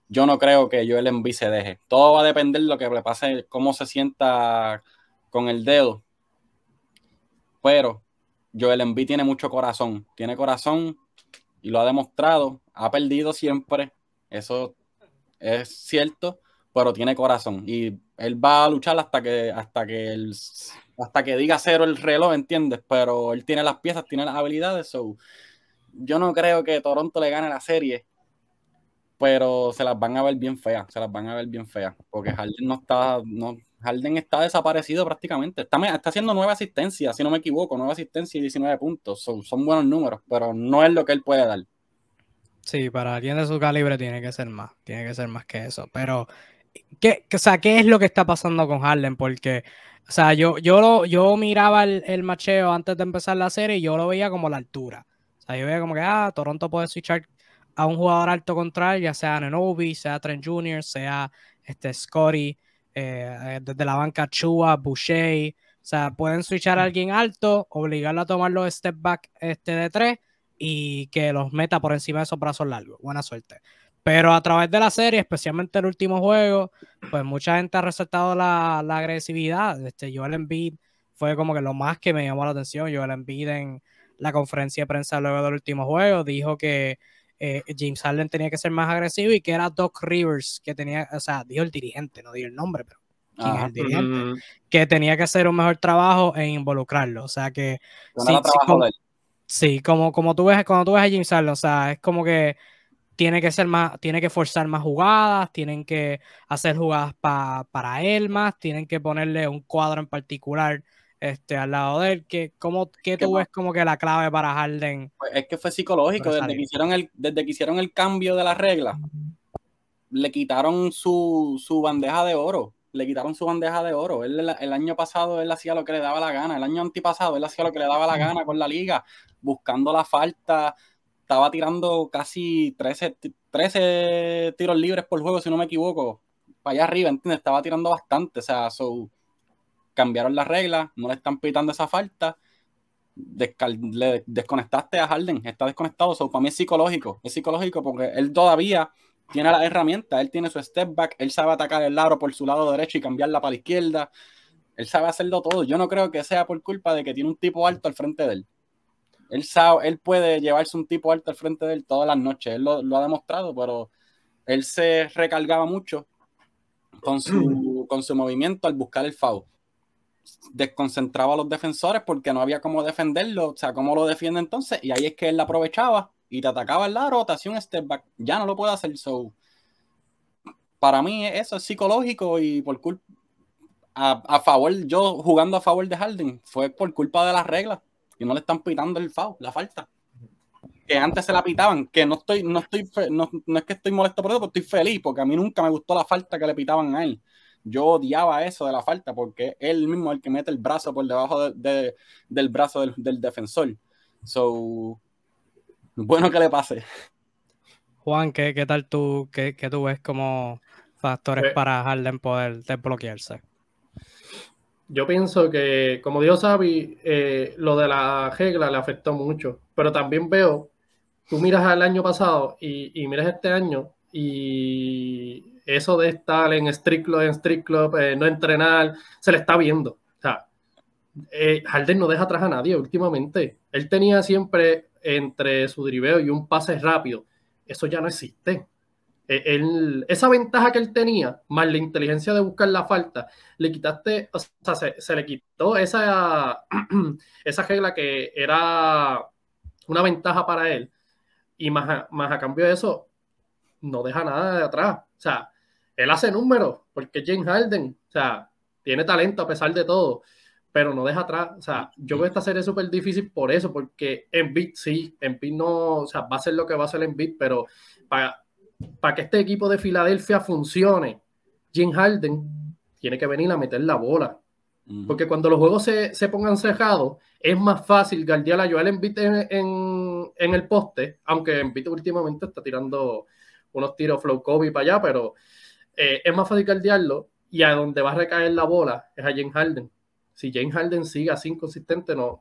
yo no creo que Joel Embiid se deje. Todo va a depender de lo que le pase, cómo se sienta con el dedo. Pero Joel Embiid tiene mucho corazón, tiene corazón y lo ha demostrado, ha perdido siempre, eso es cierto, pero tiene corazón y él va a luchar hasta que hasta que él, hasta que diga cero el reloj, ¿entiendes? Pero él tiene las piezas, tiene las habilidades, yo no creo que Toronto le gane la serie, pero se las van a ver bien feas, se las van a ver bien feas, porque Harden no está, no, Harden está desaparecido prácticamente, está, está haciendo nueve asistencias, si no me equivoco, nueve asistencias y 19 puntos, son, son buenos números, pero no es lo que él puede dar. Sí, para alguien de su calibre tiene que ser más, tiene que ser más que eso. Pero, ¿qué, o sea, ¿qué es lo que está pasando con Harden? Porque, o sea, yo, yo, yo miraba el, macheo antes de empezar la serie y yo lo veía como la altura. O sea, yo veía como que, ah, Toronto puede switchar a un jugador alto contra él, ya sea Nenobi, sea Trent Jr., sea este Scotty, eh, eh, desde la banca Chua, Boucher. O sea, pueden switchar a alguien alto, obligarlo a tomar los step back este, de tres y que los meta por encima de esos brazos largos. Buena suerte. Pero a través de la serie, especialmente el último juego, pues mucha gente ha resaltado la, agresividad. Este, Joel Embiid fue como que lo más que me llamó la atención. Joel Embiid en la conferencia de prensa luego del último juego dijo que eh, James Harden tenía que ser más agresivo y que era Doc Rivers que tenía, o sea, dijo el dirigente, no dijo el nombre, pero ¿quién es el dirigente? Que tenía que hacer un mejor trabajo en involucrarlo. O sea que... Sí, como, como tú ves, cuando tú ves a James Harden, o sea, es como que tiene que ser más, tiene que forzar más jugadas, tienen que hacer jugadas para él más, tienen que ponerle un cuadro en particular este, al lado de él. Que, ¿cómo, ¿Qué tú ves como que la clave para Harden? Pues es que fue psicológico, desde que, hicieron el, desde que hicieron el cambio de las reglas, le quitaron su, su bandeja de oro le quitaron su bandeja de oro. Él, el, año pasado él hacía lo que le daba la gana, el año antipasado él hacía lo que le daba la gana con la liga, buscando la falta, estaba tirando casi 13, 13 tiros libres por juego, si no me equivoco, para allá arriba, ¿entiendes? Estaba tirando bastante, o sea, cambiaron las reglas, no le están pitando esa falta, le desconectaste a Harden, está desconectado, so, para mí es psicológico, es psicológico porque él todavía tiene la herramienta, él tiene su step back, él sabe atacar el lado por su lado derecho y cambiarla para la izquierda. Él sabe hacerlo todo. Yo no creo que sea por culpa de que tiene un tipo alto al frente de él. Él, sabe, él puede llevarse un tipo alto al frente de él todas las noches. Él lo, ha demostrado, pero él se recargaba mucho con su, con su movimiento al buscar el foul. Desconcentraba a los defensores porque no había cómo defenderlo. O sea, ¿cómo lo defiende entonces? Y ahí es que él aprovechaba y te atacaba en la rotación step back, ya no lo puede hacer. So, para mí eso es psicológico y por culpa a, favor, yo jugando a favor de Harden, fue por culpa de las reglas y no le están pitando el foul, la falta. Que antes se la pitaban, que no estoy, no estoy, no, es que estoy molesto por eso, pero estoy feliz, porque a mí nunca me gustó la falta que le pitaban a él. Yo odiaba eso de la falta, porque él mismo es el que mete el brazo por debajo del brazo del, del defensor. So, bueno que le pase. Juan, ¿qué, qué tal tú, qué, qué, tú ves como factores pues para Harden poder desbloquearse? Yo pienso que, como Dios sabe, eh, lo de la regla le afectó mucho, pero también veo, tú miras al año pasado y, miras este año y eso de estar en street club, en street club, eh, no entrenar, se le está viendo. O sea, eh, Harden no deja atrás a nadie últimamente. Él tenía siempre entre su driveo y un pase rápido, eso ya no existe. E, esa ventaja que él tenía, más la inteligencia de buscar la falta, le quitaste, o sea, se, le quitó esa, esa regla que era una ventaja para él. Y más a, más a cambio de eso, no deja nada de atrás. O sea, él hace números, porque James Harden, o sea, tiene talento a pesar de todo pero no deja atrás. O sea, yo veo esta serie súper difícil por eso, porque en beat sí, en beat no, o sea, va a ser lo que va a ser en beat, pero para, para que este equipo de Filadelfia funcione, Jim Harden tiene que venir a meter la bola. Porque cuando los juegos se, se pongan cejados, es más fácil guardiar a Joel Embiid en, en, en, el poste, aunque Embiid últimamente está tirando unos tiros flow Kobe para allá, pero eh, es más fácil guardiarlo y a donde va a recaer la bola es a Jim Harden si James Harden sigue así inconsistente, no,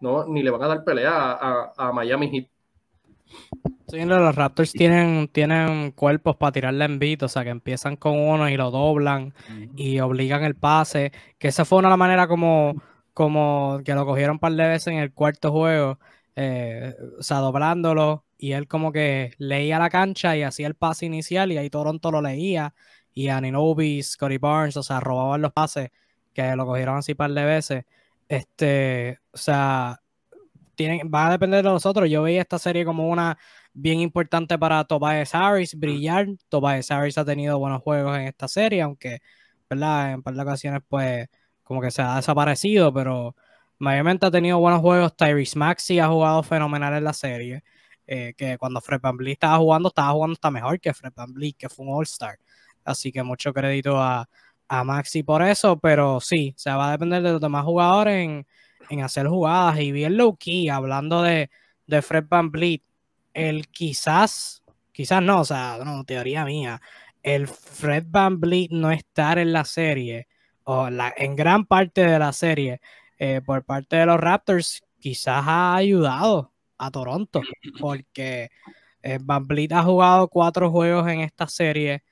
no, ni le van a dar pelea a, Miami Heat. Sí, los Raptors tienen, tienen cuerpos para tirarle en beat, o sea que empiezan con uno y lo doblan y obligan el pase, que esa fue una manera como, como que lo cogieron un par de veces en el cuarto juego, eh, o sea, doblándolo, y él como que leía la cancha y hacía el pase inicial y ahí Toronto lo leía, y Aninobi, Scotty Barnes, o sea, robaban los pases que lo cogieron así un par de veces. Este, o sea, tienen, va a depender de nosotros. Yo veía esta serie como una bien importante para Tobias Harris brillar. Tobias Harris ha tenido buenos juegos en esta serie, aunque, ¿verdad? En un par de ocasiones, pues, como que se ha desaparecido, pero mayormente ha tenido buenos juegos. Tyrese Maxi ha jugado fenomenal en la serie. Eh, que cuando Fred Van estaba jugando, estaba jugando hasta mejor que Fred Van que fue un All-Star. Así que mucho crédito a, a Maxi por eso, pero sí, se va a depender de los demás jugadores en, en hacer jugadas y bien low key, hablando de, de Fred Van Vliet, el quizás, quizás no, o sea, no, teoría mía, el Fred Van Vliet no estar en la serie, o la, en gran parte de la serie, eh, por parte de los Raptors, quizás ha ayudado a Toronto, porque eh, Van Vliet ha jugado cuatro juegos en esta serie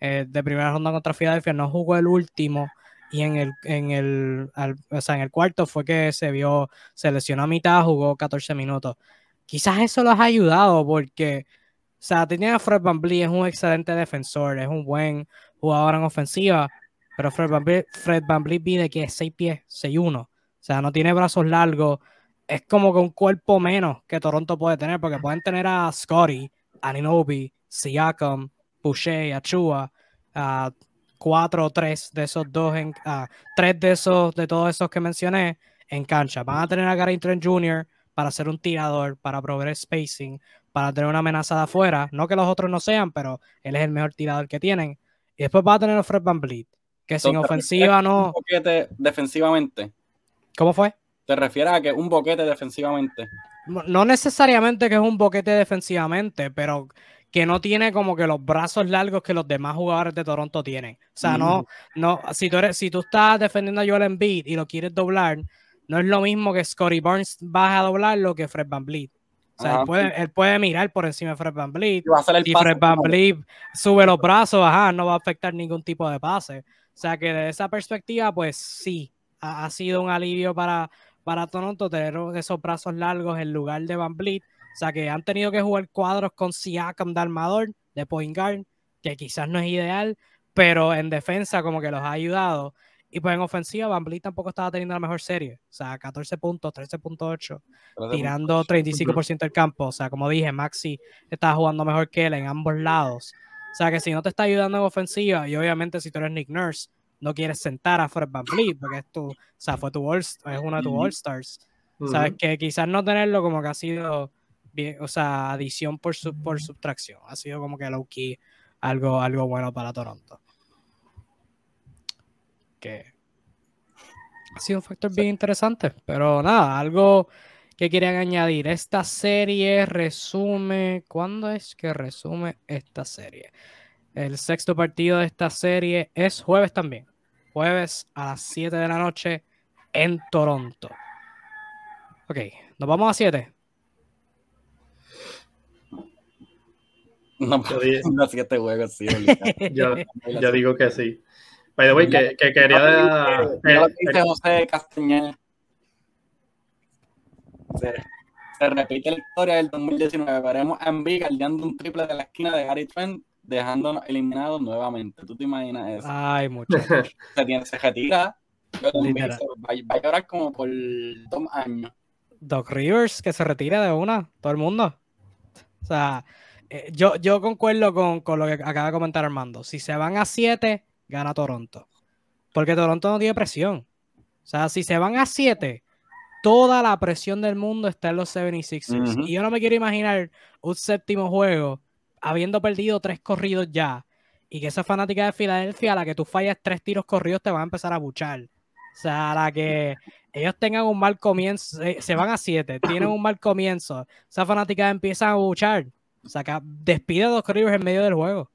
eh, de primera ronda contra Philadelphia, no jugó el último, y en el, en el, o sea, en el cuarto fue que se vio, se lesionó a mitad, jugó 14 minutos. Quizás eso los ha ayudado porque, o sea, tenía a Fred Van es un excelente defensor, es un buen jugador en ofensiva, pero Fred Van Fred Van pide que es 6 pies, 6'1, o sea, no tiene brazos largos, es como que un cuerpo menos que Toronto puede tener, porque pueden tener a Scotty, Aninobi, Siakam, Boucher, Achua, a cuatro o tres de esos dos, en, ah, tres de esos, de todos esos que mencioné en cancha. Van a tener a Gary Trent Jr. para ser un tirador, para proveer spacing, para tener una amenaza de afuera. No que los otros no sean, pero él es el mejor tirador que tienen. Y después va a tener a Fred Van Vliet, que sin ofensiva no. Un boquete defensivamente. ¿Cómo fue? ¿Te refieres a que un boquete defensivamente? No necesariamente que es un boquete defensivamente, pero que no tiene como que los brazos largos que los demás jugadores de Toronto tienen. O sea, no, no, si tú eres, si tú estás defendiendo a Joel Embiid y lo quieres doblar, no es lo mismo que Scotty Burns vas a doblarlo que Fred Van Vliet. O sea, él puede, mirar por encima de Fred Van Vliet. Y, Fred Van Vliet sube los brazos, ajá, no va a afectar ningún tipo de pase. O sea, que de esa perspectiva, pues sí, ha, sido un alivio para, para Toronto tener esos brazos largos en lugar de Van Vliet o sea que han tenido que jugar cuadros con Siakam de armador, de point guard, que quizás no es ideal, pero en defensa como que los ha ayudado. Y pues en ofensiva, Van tampoco estaba teniendo la mejor serie. O sea, 14 puntos, 13.8, tirando 35% del campo. O sea, como dije, Maxi estaba jugando mejor que él en ambos lados. O sea, que si no te está ayudando en ofensiva, y obviamente si tú eres Nick Nurse, no quieres sentar a Fred Van porque es tu, o sea, fue tu es uno de tus All-Stars. Sabes que quizás no tenerlo como que ha sido o sea, adición por, por subtracción. Ha sido como que low key algo, algo bueno para Toronto. Que ha sido un factor bien interesante, pero nada, algo que querían añadir. Esta serie resume, ¿cuándo es que resume esta serie? El sexto partido de esta serie es jueves también. Jueves a las 7 de la noche en Toronto. Ok, nos vamos a 7. No, no siete juegos, sí. yo, yo, digo que sí. By the way, que, que quería. Eh, dice José Castañeda. Se, se, repite la historia del 2019. Veremos a guardiando un triple de la esquina de Gary Trent, dejándonos eliminados nuevamente. ¿Tú te imaginas eso? Ay, mucho. se, tiene, se retira. Va, va a llorar como por dos años. Doc Rivers, que se retira de una, todo el mundo. O sea, eh, yo, yo concuerdo con, con, lo que acaba de comentar Armando. Si se van a 7, gana Toronto. Porque Toronto no tiene presión. O sea, si se van a 7, toda la presión del mundo está en los 76ers. Y yo no me quiero imaginar un séptimo juego habiendo perdido tres corridos ya. Y que esa fanática de Filadelfia, a la que tú fallas tres tiros corridos, te va a empezar a buchar. O sea, a la que ellos tengan un mal comienzo, se, van a 7, tienen un mal comienzo. Esa fanática empieza a buchar saca, despide a Doc Rivers en medio del juego.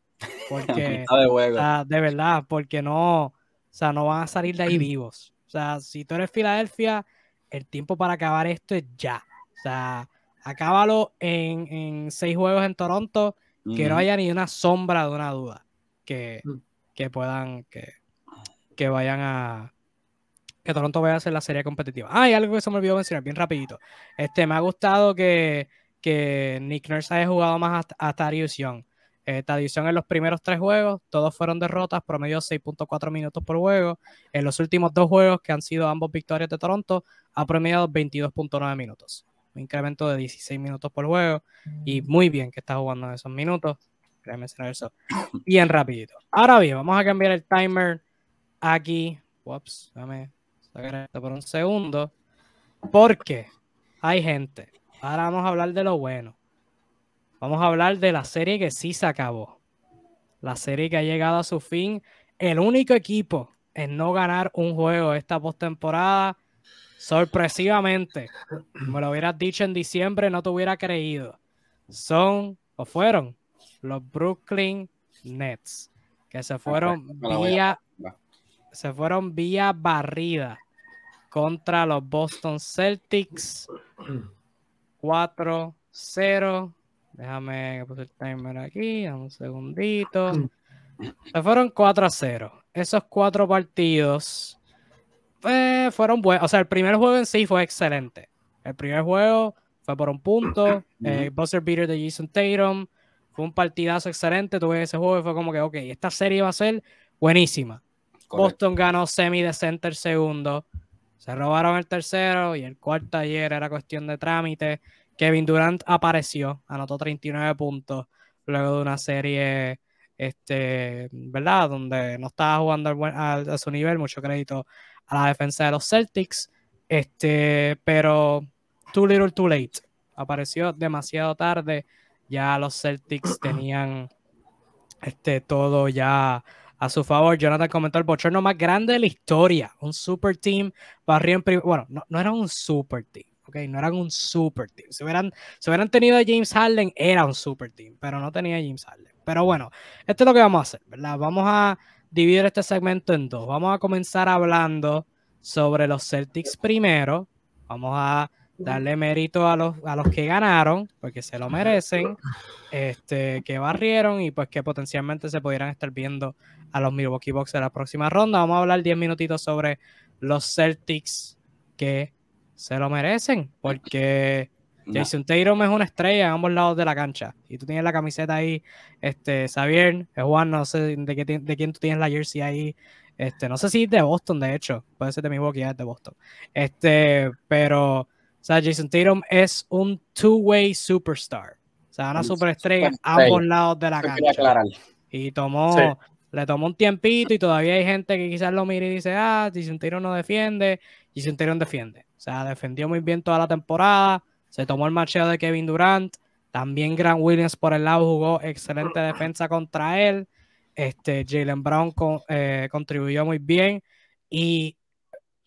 Porque, de, de, verdad, porque no, o sea, no van a salir de ahí vivos. O sea, si tú eres Filadelfia, el tiempo para acabar esto es ya. O sea, acábalo en, en seis juegos en Toronto, que no haya ni una sombra de una duda que, mm. que puedan, que, que vayan a, que Toronto vaya a hacer la serie competitiva. Ah, y algo que se me olvidó mencionar, bien rapidito. Este, me ha gustado que que Nick Nurse haya jugado más a, Tarius Young. Eh, en los primeros tres juegos, todos fueron derrotas, promedio 6.4 minutos por juego. En los últimos dos juegos, que han sido ambos victorias de Toronto, ha promediado 22.9 minutos. un incremento de 16 minutos por juego y muy bien que está jugando en esos minutos. Quería mencionar eso bien rapidito. Ahora bien, vamos a cambiar el timer aquí. Ups, déjame sacar esto por un segundo. Porque hay gente. Ahora vamos a hablar de lo bueno. Vamos a hablar de la serie que sí se acabó. La serie que ha llegado a su fin. El único equipo en no ganar un juego esta postemporada. Sorpresivamente, me lo hubieras dicho en diciembre, no te hubiera creído. Son o fueron los Brooklyn Nets, que se fueron vía, se fueron vía barrida contra los Boston Celtics 4-0. Déjame poner el timer aquí, un segundito. Se fueron 4 0. Esos cuatro partidos eh, fueron buenos. O sea, el primer juego en sí fue excelente. El primer juego fue por un punto. Eh, buzzer beater de Jason Tatum. Fue un partidazo excelente. Tuve ese juego y fue como que, ok, esta serie va a ser buenísima. Boston ganó semi de center segundo. Se robaron el tercero y el cuarto ayer era cuestión de trámite. Kevin Durant apareció, anotó 39 puntos luego de una serie, este, ¿verdad? Donde no estaba jugando a su nivel, mucho crédito a la defensa de los Celtics. Este, pero too little, too late. Apareció demasiado tarde. Ya los Celtics tenían este, todo ya a su favor. Jonathan comentó el bochorno más grande de la historia. Un super team. Barrio en Bueno, no, no era un super team. Okay, no eran un super team. Si hubieran, si hubieran tenido a James Harden, era un super team, pero no tenía a James Harden. Pero bueno, esto es lo que vamos a hacer, ¿verdad? Vamos a dividir este segmento en dos. Vamos a comenzar hablando sobre los Celtics primero. Vamos a darle mérito a los, a los que ganaron, porque se lo merecen, este, que barrieron y pues que potencialmente se pudieran estar viendo a los Milwaukee Bucks de la próxima ronda. Vamos a hablar 10 minutitos sobre los Celtics que se lo merecen, porque Jason Tatum es una estrella en ambos lados de la cancha. Y tú tienes la camiseta ahí, este, Xavier, Juan, no sé de, qué, de quién tú tienes la jersey ahí este, no sé si es de Boston, de hecho. Puede ser de mi boca, es de Boston. Este, pero, o sea, Jason Tatum es un two-way superstar. O sea, una superestrella a ambos lados de la cancha. Y tomó, le tomó un tiempito y todavía hay gente que quizás lo mire y dice, ah, Jason Tatum no defiende. Jason Tatum defiende. O sea, defendió muy bien toda la temporada. Se tomó el macheo de Kevin Durant. También Grant Williams por el lado jugó excelente defensa contra él. Este, Jalen Brown eh, contribuyó muy bien. Y,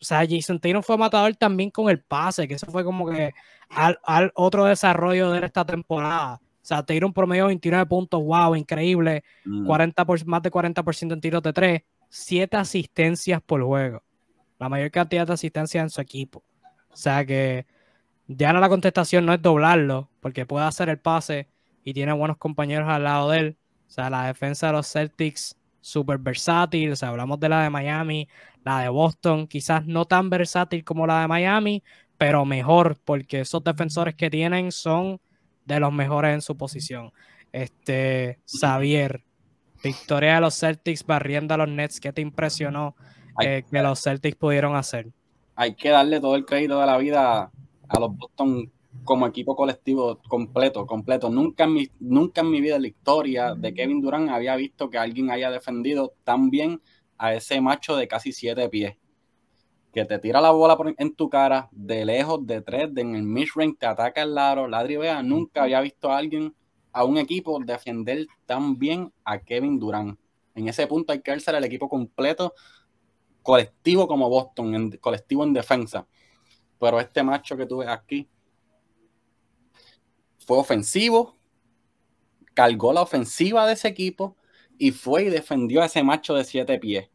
o sea, Jason Tatum fue matador también con el pase, que eso fue como que al, otro desarrollo de esta temporada. O sea, Tatum promedio 29 puntos, wow, increíble. 40 mm. por, más de 40% en tiros de 3. 7 asistencias por juego. La mayor cantidad de asistencias en su equipo. O sea que ya no la contestación no es doblarlo, porque puede hacer el pase y tiene buenos compañeros al lado de él. O sea, la defensa de los Celtics súper versátil. O sea, hablamos de la de Miami, la de Boston, quizás no tan versátil como la de Miami, pero mejor, porque esos defensores que tienen son de los mejores en su posición. Este, Xavier, victoria de los Celtics barriendo a los Nets, ¿qué te impresionó eh, que los Celtics pudieron hacer? Hay que darle todo el crédito de la vida a los Boston como equipo colectivo completo, completo. Nunca en mi, nunca en mi vida la historia de Kevin Durant había visto que alguien haya defendido tan bien a ese macho de casi siete pies. Que te tira la bola en tu cara, de lejos, de tres, de en el mid-range, te ataca el lado, la vea. Nunca había visto a alguien, a un equipo, defender tan bien a Kevin Durant. En ese punto hay que ser el equipo completo, colectivo como Boston, en, colectivo en defensa. Pero este macho que tú ves aquí, fue ofensivo, cargó la ofensiva de ese equipo y fue y defendió a ese macho de siete pies.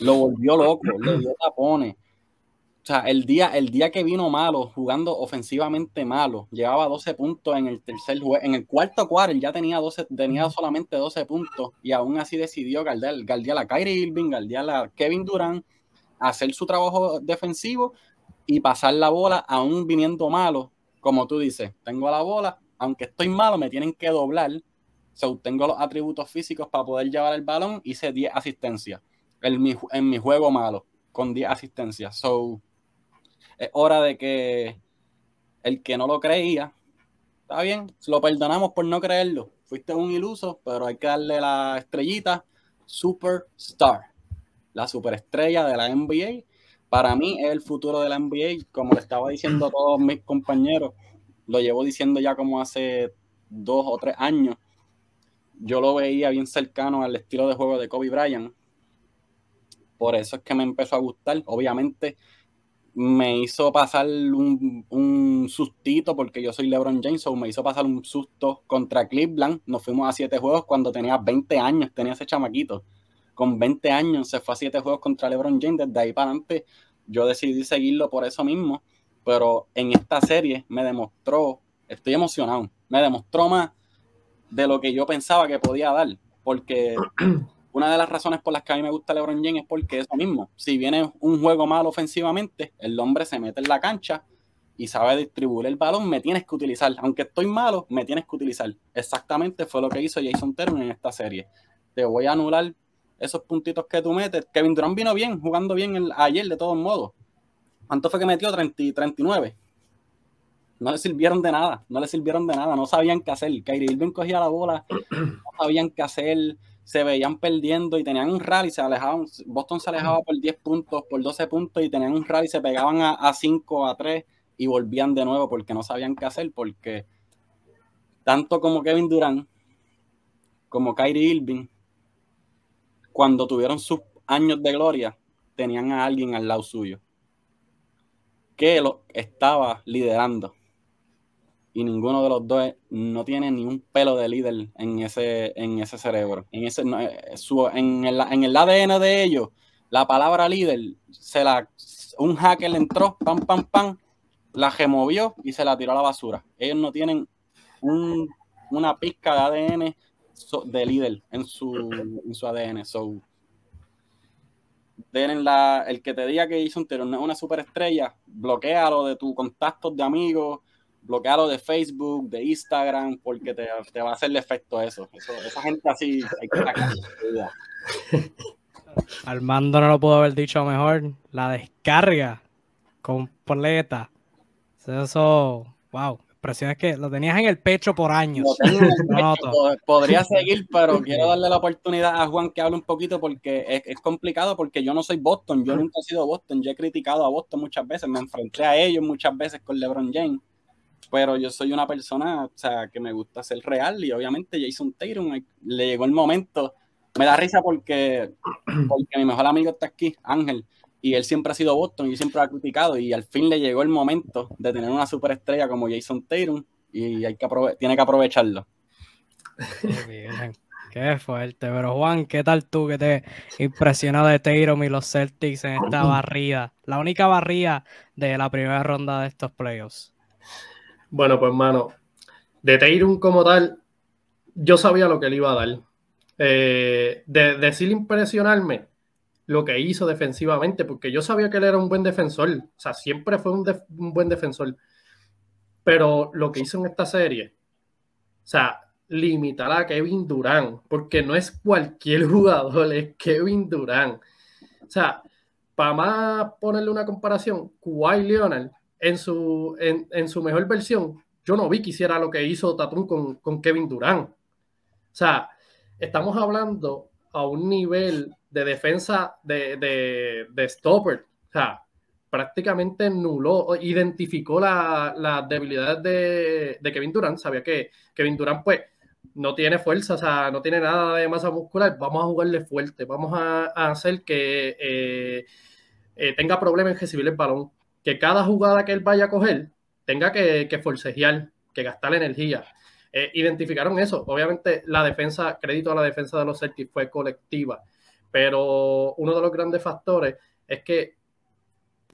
Lo volvió loco, le dio tapones. O sea, el día, el día que vino malo, jugando ofensivamente malo, llevaba 12 puntos en el tercer juego. En el cuarto cuarto ya tenía, 12, tenía solamente 12 puntos y aún así decidió guardiar, a Kyrie Irving, guardiar a Kevin Durant, hacer su trabajo defensivo y pasar la bola aún viniendo malo como tú dices, tengo la bola, aunque estoy malo, me tienen que doblar. So, tengo los atributos físicos para poder llevar el balón. Hice 10 asistencias en mi, en mi juego malo, con 10 asistencias. So, es hora de que el que no lo creía, está bien, lo perdonamos por no creerlo. Fuiste un iluso, pero hay que darle la estrellita Superstar, la superestrella de la NBA. Para mí es el futuro de la NBA, como le estaba diciendo a todos mis compañeros, lo llevo diciendo ya como hace dos o tres años. Yo lo veía bien cercano al estilo de juego de Kobe Bryant. Por eso es que me empezó a gustar. Obviamente, me hizo pasar un, sustito porque yo soy LeBron James, o me hizo pasar un susto contra Cleveland. Nos fuimos a siete juegos cuando tenía 20 años, tenía ese chamaquito. Con 20 años se fue a siete juegos contra LeBron James. Desde ahí para adelante yo decidí seguirlo por eso mismo. Pero en esta serie me demostró, estoy emocionado, me demostró más de lo que yo pensaba que podía dar. Porque una de las razones por las que a mí me gusta LeBron James es porque eso mismo. Si viene un juego malo ofensivamente, el hombre se mete en la cancha y sabe distribuir el balón, me tienes que utilizar. Aunque estoy malo, me tienes que utilizar. Exactamente fue lo que hizo Jason Terry en esta serie. Te voy a anular esos puntitos que tú metes. Kevin Durant vino bien, jugando bien ayer de todos modos. ¿Cuánto fue que metió? 30, 39. No le sirvieron de nada, no le sirvieron de nada, no sabían qué hacer. Kyrie Irving cogía la bola, no sabían qué hacer se veían perdiendo y tenían un rally, se alejaban, Boston se alejaba por 10 puntos, por 12 puntos y tenían un rally, se pegaban a, 5, a 3 y volvían de nuevo porque no sabían qué hacer, porque tanto como Kevin Durant como Kyrie Irving, cuando tuvieron sus años de gloria, tenían a alguien al lado suyo que lo estaba liderando y ninguno de los dos no tiene ni un pelo de líder en ese, en ese cerebro. En, ese, eh, en, el, en el ADN de ellos, la palabra líder, se la, un hacker le entró, pam, pam, pam, la removió y se la tiró a la basura. Ellos no tienen una pizca de ADN de líder en su, en su ADN. So, el que te diga que hizo un una superestrella, bloquealo de tus contactos de amigos, bloquearlo de Facebook, de Instagram, porque te, va a hacer el efecto eso. esa gente así hay que Armando no lo pudo haber dicho mejor. La descarga completa. Eso, wow. Expresiones que lo tenías en el pecho por años. Podría seguir, pero quiero darle la oportunidad a Juan que hable un poquito porque es, es, complicado porque yo no soy Boston, yo nunca he sido Boston, yo he criticado a Boston muchas veces, me enfrenté a ellos muchas veces con LeBron James pero yo soy una persona, o sea, que me gusta ser real y obviamente Jason Tatum le llegó el momento. Me da risa porque, mi mejor amigo está aquí, Ángel, y él siempre ha sido Boston y siempre ha criticado y al fin le llegó el momento de tener una superestrella como Jason Tatum y hay que tiene que aprovecharlo. Qué fuerte. Pero Juan, ¿qué tal tú que te impresionó de Tatum y los Celtics en esta barrida? La única barrida de la primera ronda de estos playoffs. Bueno, pues, mano, de Tatum como tal, yo sabía lo que le iba a dar. Eh, de decir impresionarme lo que hizo defensivamente, porque yo sabía que él era un buen defensor, o sea, siempre fue un, buen defensor, pero lo que hizo en esta serie, o sea, limitar a Kevin Durant, porque no es cualquier jugador, es Kevin Durant. O sea, para más ponerle una comparación, Kawhi Leonard en su, en, su mejor versión, yo no vi que hiciera lo que hizo Tatum con, con Kevin Durant. O sea, estamos hablando a un nivel de defensa de, de, de stopper. O sea, prácticamente nuló, identificó las la debilidades de, de, Kevin Durant. Sabía que Kevin Durant, pues, no tiene fuerza, o sea, no tiene nada de masa muscular. Vamos a jugarle fuerte, vamos a, hacer que eh, eh, tenga problemas en recibir el balón que cada jugada que él vaya a coger tenga que, que forcejear, que gastar energía. Eh, identificaron eso. Obviamente, la defensa, crédito a la defensa de los Celtics fue colectiva, pero uno de los grandes factores es que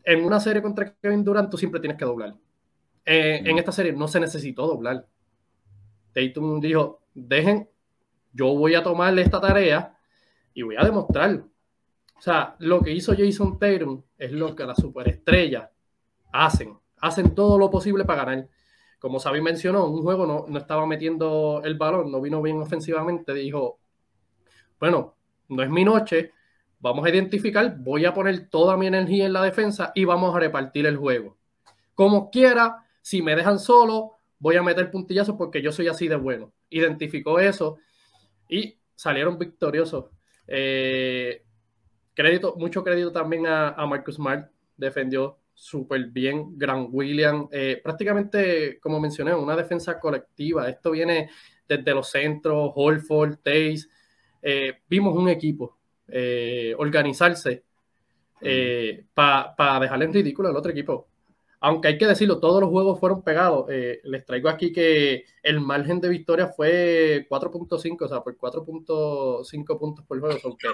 en una serie contra Kevin Durant tú siempre tienes que doblar. Eh, en esta serie no se necesitó doblar. Tatum dijo: dejen, yo voy a tomarle esta tarea y voy a demostrarlo. O sea, lo que hizo Jason Tatum es lo que la superestrella hacen, hacen todo lo posible para ganar. Como Sabi mencionó, un juego no, no estaba metiendo el balón, no vino bien ofensivamente, dijo, bueno, no es mi noche, vamos a identificar, voy a poner toda mi energía en la defensa y vamos a repartir el juego. Como quiera, si me dejan solo, voy a meter puntillazos porque yo soy así de bueno. Identificó eso y salieron victoriosos. Eh, crédito, mucho crédito también a, Marcus Smart, defendió súper bien. Grant William, eh, prácticamente, como mencioné, una defensa colectiva. Esto viene desde los centros, Holford, Taze. Eh, vimos un equipo organizarse para dejarle en ridículo al otro equipo aunque hay que decirlo, todos los juegos fueron pegados. Eh, les traigo aquí que el margen de victoria fue 4.5, o sea, por 4.5 puntos por juego, aunque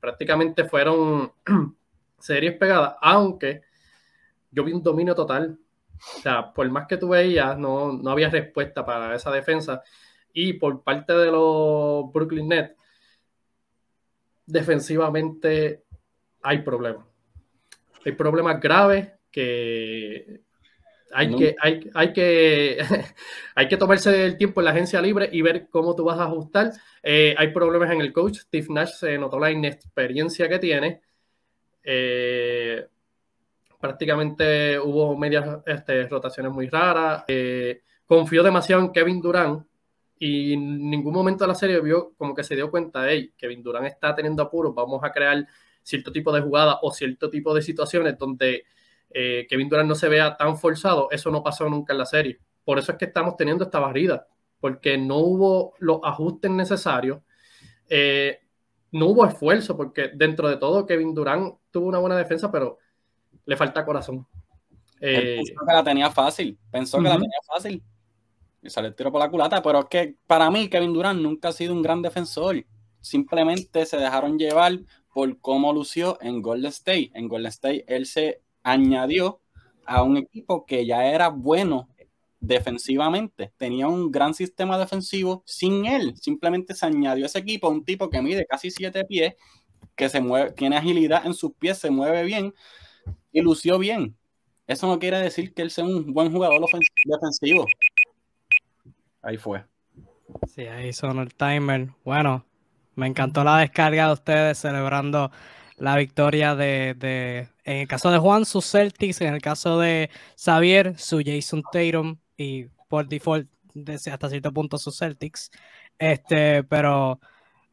prácticamente fueron series pegadas, aunque yo vi un dominio total. O sea, por más que tú veías, no, no había respuesta para esa defensa. Y por parte de los Brooklyn Nets, defensivamente hay problemas. Hay problemas graves que hay, que, hay, hay, que, hay que tomarse el tiempo en la agencia libre y ver cómo tú vas a ajustar. Eh, hay problemas en el coach. Steve Nash se notó la inexperiencia que tiene. Eh, prácticamente hubo medias este, rotaciones muy raras. Eh, confió demasiado en Kevin Durant y en ningún momento de la serie vio como que se dio cuenta que Kevin Durant está teniendo apuros. Vamos a crear cierto tipo de jugada o cierto tipo de situaciones donde eh, Kevin Durant no se vea tan forzado, eso no pasó nunca en la serie. Por eso es que estamos teniendo esta barrida, porque no hubo los ajustes necesarios, eh, no hubo esfuerzo, porque dentro de todo Kevin Durant tuvo una buena defensa, pero le falta corazón. Eh, pensó que la tenía fácil, pensó que la tenía fácil. Y salió el tiro por la culata, pero es que para mí Kevin Durant nunca ha sido un gran defensor. Simplemente se dejaron llevar por cómo lució en Golden State. En Golden State él se añadió a un equipo que ya era bueno defensivamente, tenía un gran sistema defensivo sin él, simplemente se añadió a ese equipo un tipo que mide casi siete pies, que se mueve, tiene agilidad en sus pies, se mueve bien y lució bien. Eso no quiere decir que él sea un buen jugador defensivo. Ahí fue. Sí, ahí sonó el timer. Bueno, me encantó la descarga de ustedes celebrando la victoria de, en el caso de Juan, sus Celtics, en el caso de Xavier, su Jason Tatum y por default hasta cierto punto sus Celtics. Este, pero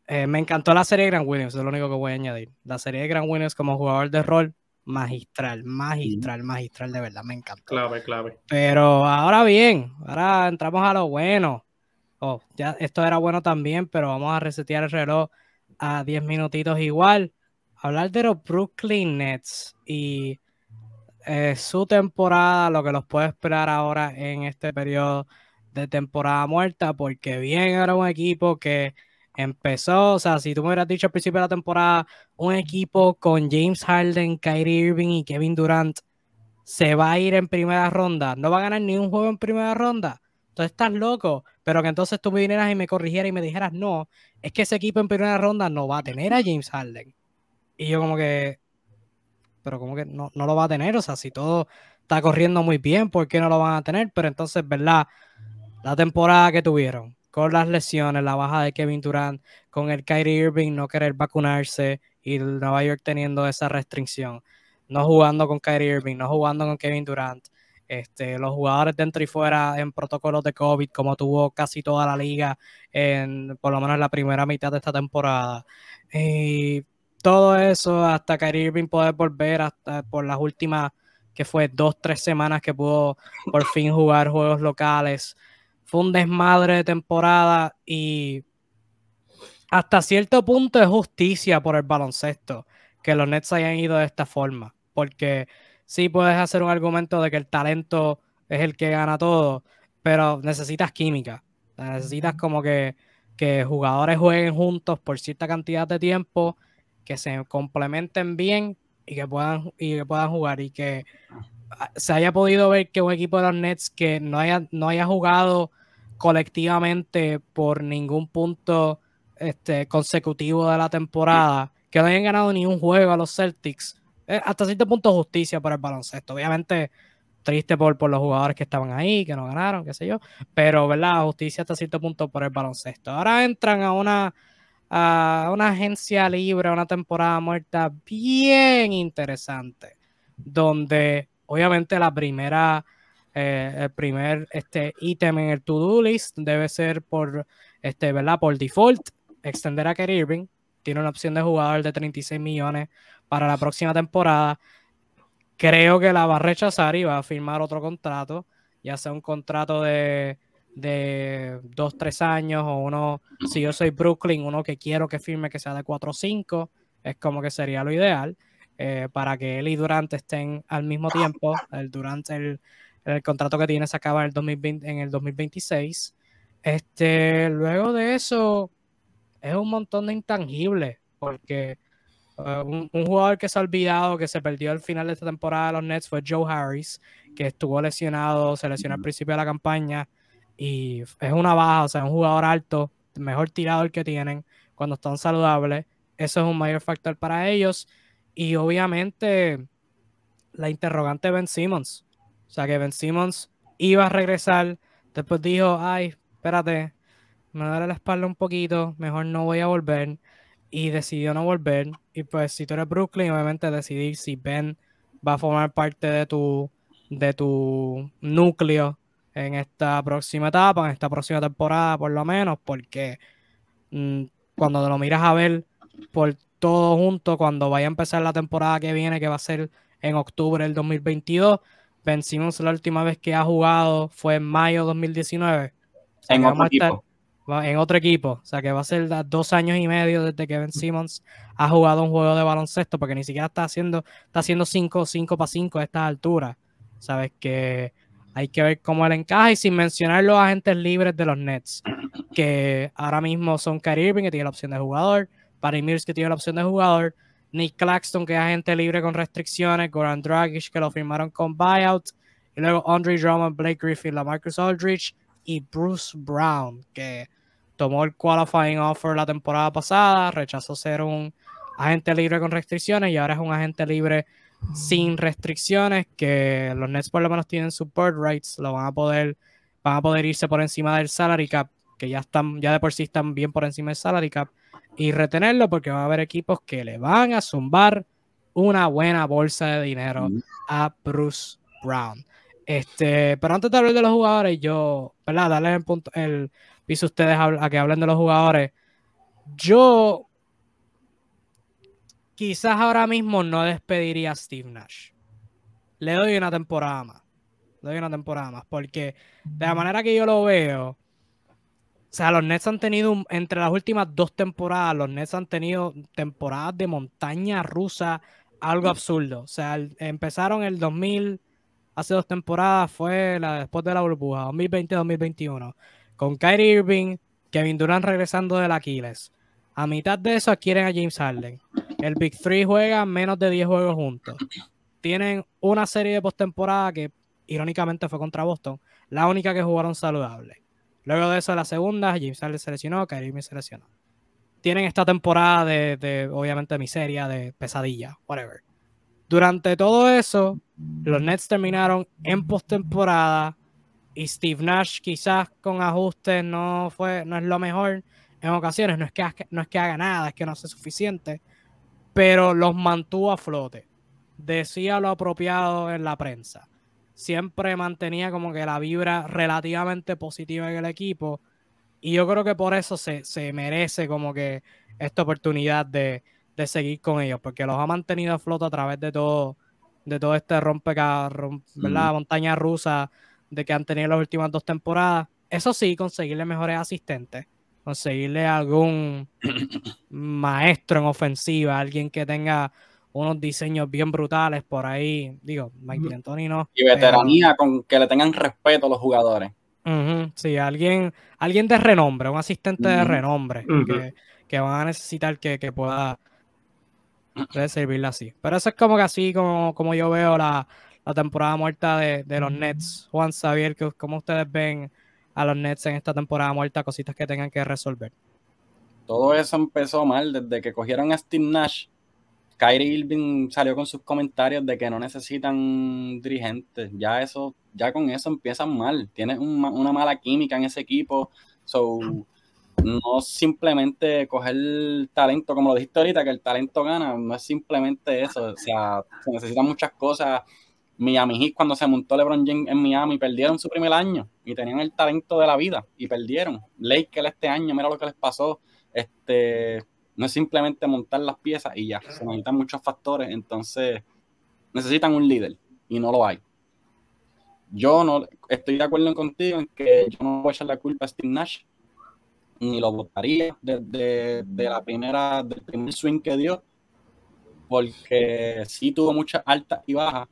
eh, me encantó la serie de Grant Williams, es lo único que voy a añadir. La serie de Grant Williams como jugador de rol, magistral, magistral, magistral, de verdad, me encantó. Clave, clave. Pero ahora bien, ahora entramos a lo bueno. Oh, ya esto era bueno también, pero vamos a resetear el reloj a 10 minutitos igual hablar de los Brooklyn Nets y eh, su temporada, lo que los puede esperar ahora en este periodo de temporada muerta, porque bien era un equipo que empezó, o sea, si tú me hubieras dicho al principio de la temporada, un equipo con James Harden, Kyrie Irving y Kevin Durant se va a ir en primera ronda, no va a ganar ni un juego en primera ronda. Entonces estás loco, pero que entonces tú me vinieras y me corrigieras y me dijeras, no, es que ese equipo en primera ronda no va a tener a James Harden. Y yo como que, pero como que no, lo va a tener, o sea, si todo está corriendo muy bien, ¿por qué no lo van a tener? Pero entonces, ¿verdad? La temporada que tuvieron, con las lesiones, la baja de Kevin Durant, con el Kyrie Irving no querer vacunarse y Nueva York teniendo esa restricción, no jugando con Kyrie Irving, no jugando con Kevin Durant, este, los jugadores dentro y fuera en protocolos de COVID, como tuvo casi toda la liga, en, por lo menos en la primera mitad de esta temporada. Y todo eso hasta Kyrie Irving poder volver hasta por las últimas que fue dos, tres semanas que pudo por fin jugar juegos locales. Fue un desmadre de temporada y hasta cierto punto es justicia por el baloncesto que los Nets hayan ido de esta forma, porque sí puedes hacer un argumento de que el talento es el que gana todo, pero necesitas química, necesitas como que, que jugadores jueguen juntos por cierta cantidad de tiempo que se complementen bien y que puedan, y que puedan jugar y que ah, se haya podido ver que un equipo de los Nets que no haya, no haya jugado colectivamente por ningún punto este, consecutivo de la temporada, que no hayan ganado ni un juego a los Celtics, hasta cierto punto justicia para el baloncesto. Obviamente triste por, por los jugadores que estaban ahí, que no ganaron, qué sé yo, pero verdad, justicia hasta cierto punto por el baloncesto. Ahora entran a una a una agencia libre, una temporada muerta bien interesante, donde obviamente la primera, eh, el primer este, ítem en el to-do list debe ser por, este, ¿verdad? por default, extender a Kyrie Irving. Tiene una opción de jugador de 36 millones para la próxima temporada. Creo que la va a rechazar y va a firmar otro contrato, ya sea un contrato de, de 2, 3 años o uno, si yo soy Brooklyn, uno que quiero que firme que sea de 4 o 5, es como que sería lo ideal. Eh, para que él y Durant estén al mismo tiempo. El Durant, el, el contrato que tiene se acaba en el, 2020, en el 2026. Este, luego de eso, es un montón de intangibles, porque uh, un, jugador que se ha olvidado, que se perdió al final de esta temporada de los Nets fue Joe Harris, que estuvo lesionado, se lesionó al principio de la campaña y es una baja, o sea, un jugador alto, mejor tirador que tienen cuando están saludables. Eso es un mayor factor para ellos. Y obviamente la interrogante Ben Simmons. O sea que Ben Simmons iba a regresar, después dijo, ay, espérate, me duele la espalda un poquito, mejor no voy a volver. Y decidió no volver. Y pues si tú eres Brooklyn, obviamente decidir si Ben va a formar parte de tu, de tu núcleo en esta próxima etapa, en esta próxima temporada por lo menos, porque mm, cuando te lo miras a ver por todo junto, cuando vaya a empezar la temporada que viene, que va a ser en octubre del 2022, Ben Simmons la última vez que ha jugado fue en mayo 2019. en otro equipo. en otro equipo. O sea que va a ser dos años y medio desde que Ben Simmons ha jugado un juego de baloncesto, porque ni siquiera está haciendo, está haciendo 5 para 5 a estas alturas. Sabes que hay que ver cómo él encaja y sin mencionar los agentes libres de los Nets, que ahora mismo son Kyrie Irving, que tiene la opción de jugador, Patty Mills, que tiene la opción de jugador, Nick Claxton, que es agente libre con restricciones, Goran Dragic, que lo firmaron con buyout, y luego Andre Drummond, Blake Griffin, Marcus Aldridge y Bruce Brown, que tomó el qualifying offer la temporada pasada, rechazó ser un agente libre con restricciones y ahora es un agente libre sin restricciones, que los Nets por lo menos tienen su bird rights, lo van a poder, van a poder irse por encima del salary cap, que ya están, ya de por sí están bien por encima del salary cap, y retenerlo porque va a haber equipos que le van a zumbar una buena bolsa de dinero a Bruce Brown. Este, pero antes de hablar de los jugadores, yo, ¿verdad? Darle el punto, el piso a ustedes a, que hablen de los jugadores. Yo quizás ahora mismo no despediría a Steve Nash. Le doy una temporada más. Le doy una temporada más. Porque de la manera que yo lo veo, o sea, los Nets han tenido, entre las últimas dos temporadas, los Nets han tenido temporadas de montaña rusa, algo absurdo. O sea, empezaron el 2000, hace dos temporadas, fue la después de la burbuja, 2020-2021, con Kyrie Irving, Kevin Durant regresando del Aquiles. A mitad de eso adquieren a James Harden. El Big Three juega menos de 10 juegos juntos. Tienen una serie de postemporada que irónicamente fue contra Boston, la única que jugaron saludable. Luego de eso, la segunda, James Harden se lesionó, Kyrie me se lesionó. Tienen esta temporada de, de, obviamente, miseria, de pesadilla, whatever. Durante todo eso, los Nets terminaron en postemporada y Steve Nash quizás con ajustes no fue no es lo mejor en ocasiones, no es que no es que haga nada, es que no hace suficiente, pero los mantuvo a flote. Decía lo apropiado en la prensa siempre mantenía como que la vibra relativamente positiva en el equipo. Y yo creo que por eso se, merece como que esta oportunidad de, seguir con ellos, porque los ha mantenido a flote a través de todo, de todo este rompecarros, ¿verdad? Montaña rusa de que han tenido las últimas dos temporadas. Eso sí, conseguirle mejores asistentes, conseguirle algún maestro en ofensiva, alguien que tenga unos diseños bien brutales por ahí. Digo, Mike D'Antoni no. Y veteranía con que le tengan respeto a los jugadores. sí, alguien, alguien de renombre, un asistente de renombre que, van a necesitar que, pueda, servirle así. Pero eso es como que así como, como yo veo la, temporada muerta de, los Nets. Juan Xavier, ¿cómo ustedes ven a los Nets en esta temporada muerta? Cositas que tengan que resolver. Todo eso empezó mal desde que cogieron a Steve Nash Kyrie Irving salió con sus comentarios de que no necesitan dirigentes. Ya eso, ya con eso empiezan mal. Tienes una mala química en ese equipo. So, no simplemente coger el talento, como lo dijiste ahorita, que el talento gana, no es simplemente eso. O sea, se necesitan muchas cosas Miami Heat cuando se montó LeBron James en Miami perdieron su primer año y tenían el talento de la vida y perdieron. Lakers este año, mira lo que les pasó. Este, no es simplemente montar las piezas y ya, se necesitan muchos factores, entonces necesitan un líder y no lo hay. Yo no estoy de acuerdo contigo en que yo no voy a echar la culpa a Steve Nash, ni lo votaría desde de la primera, del primer swing que dio, porque sí tuvo muchas altas y bajas,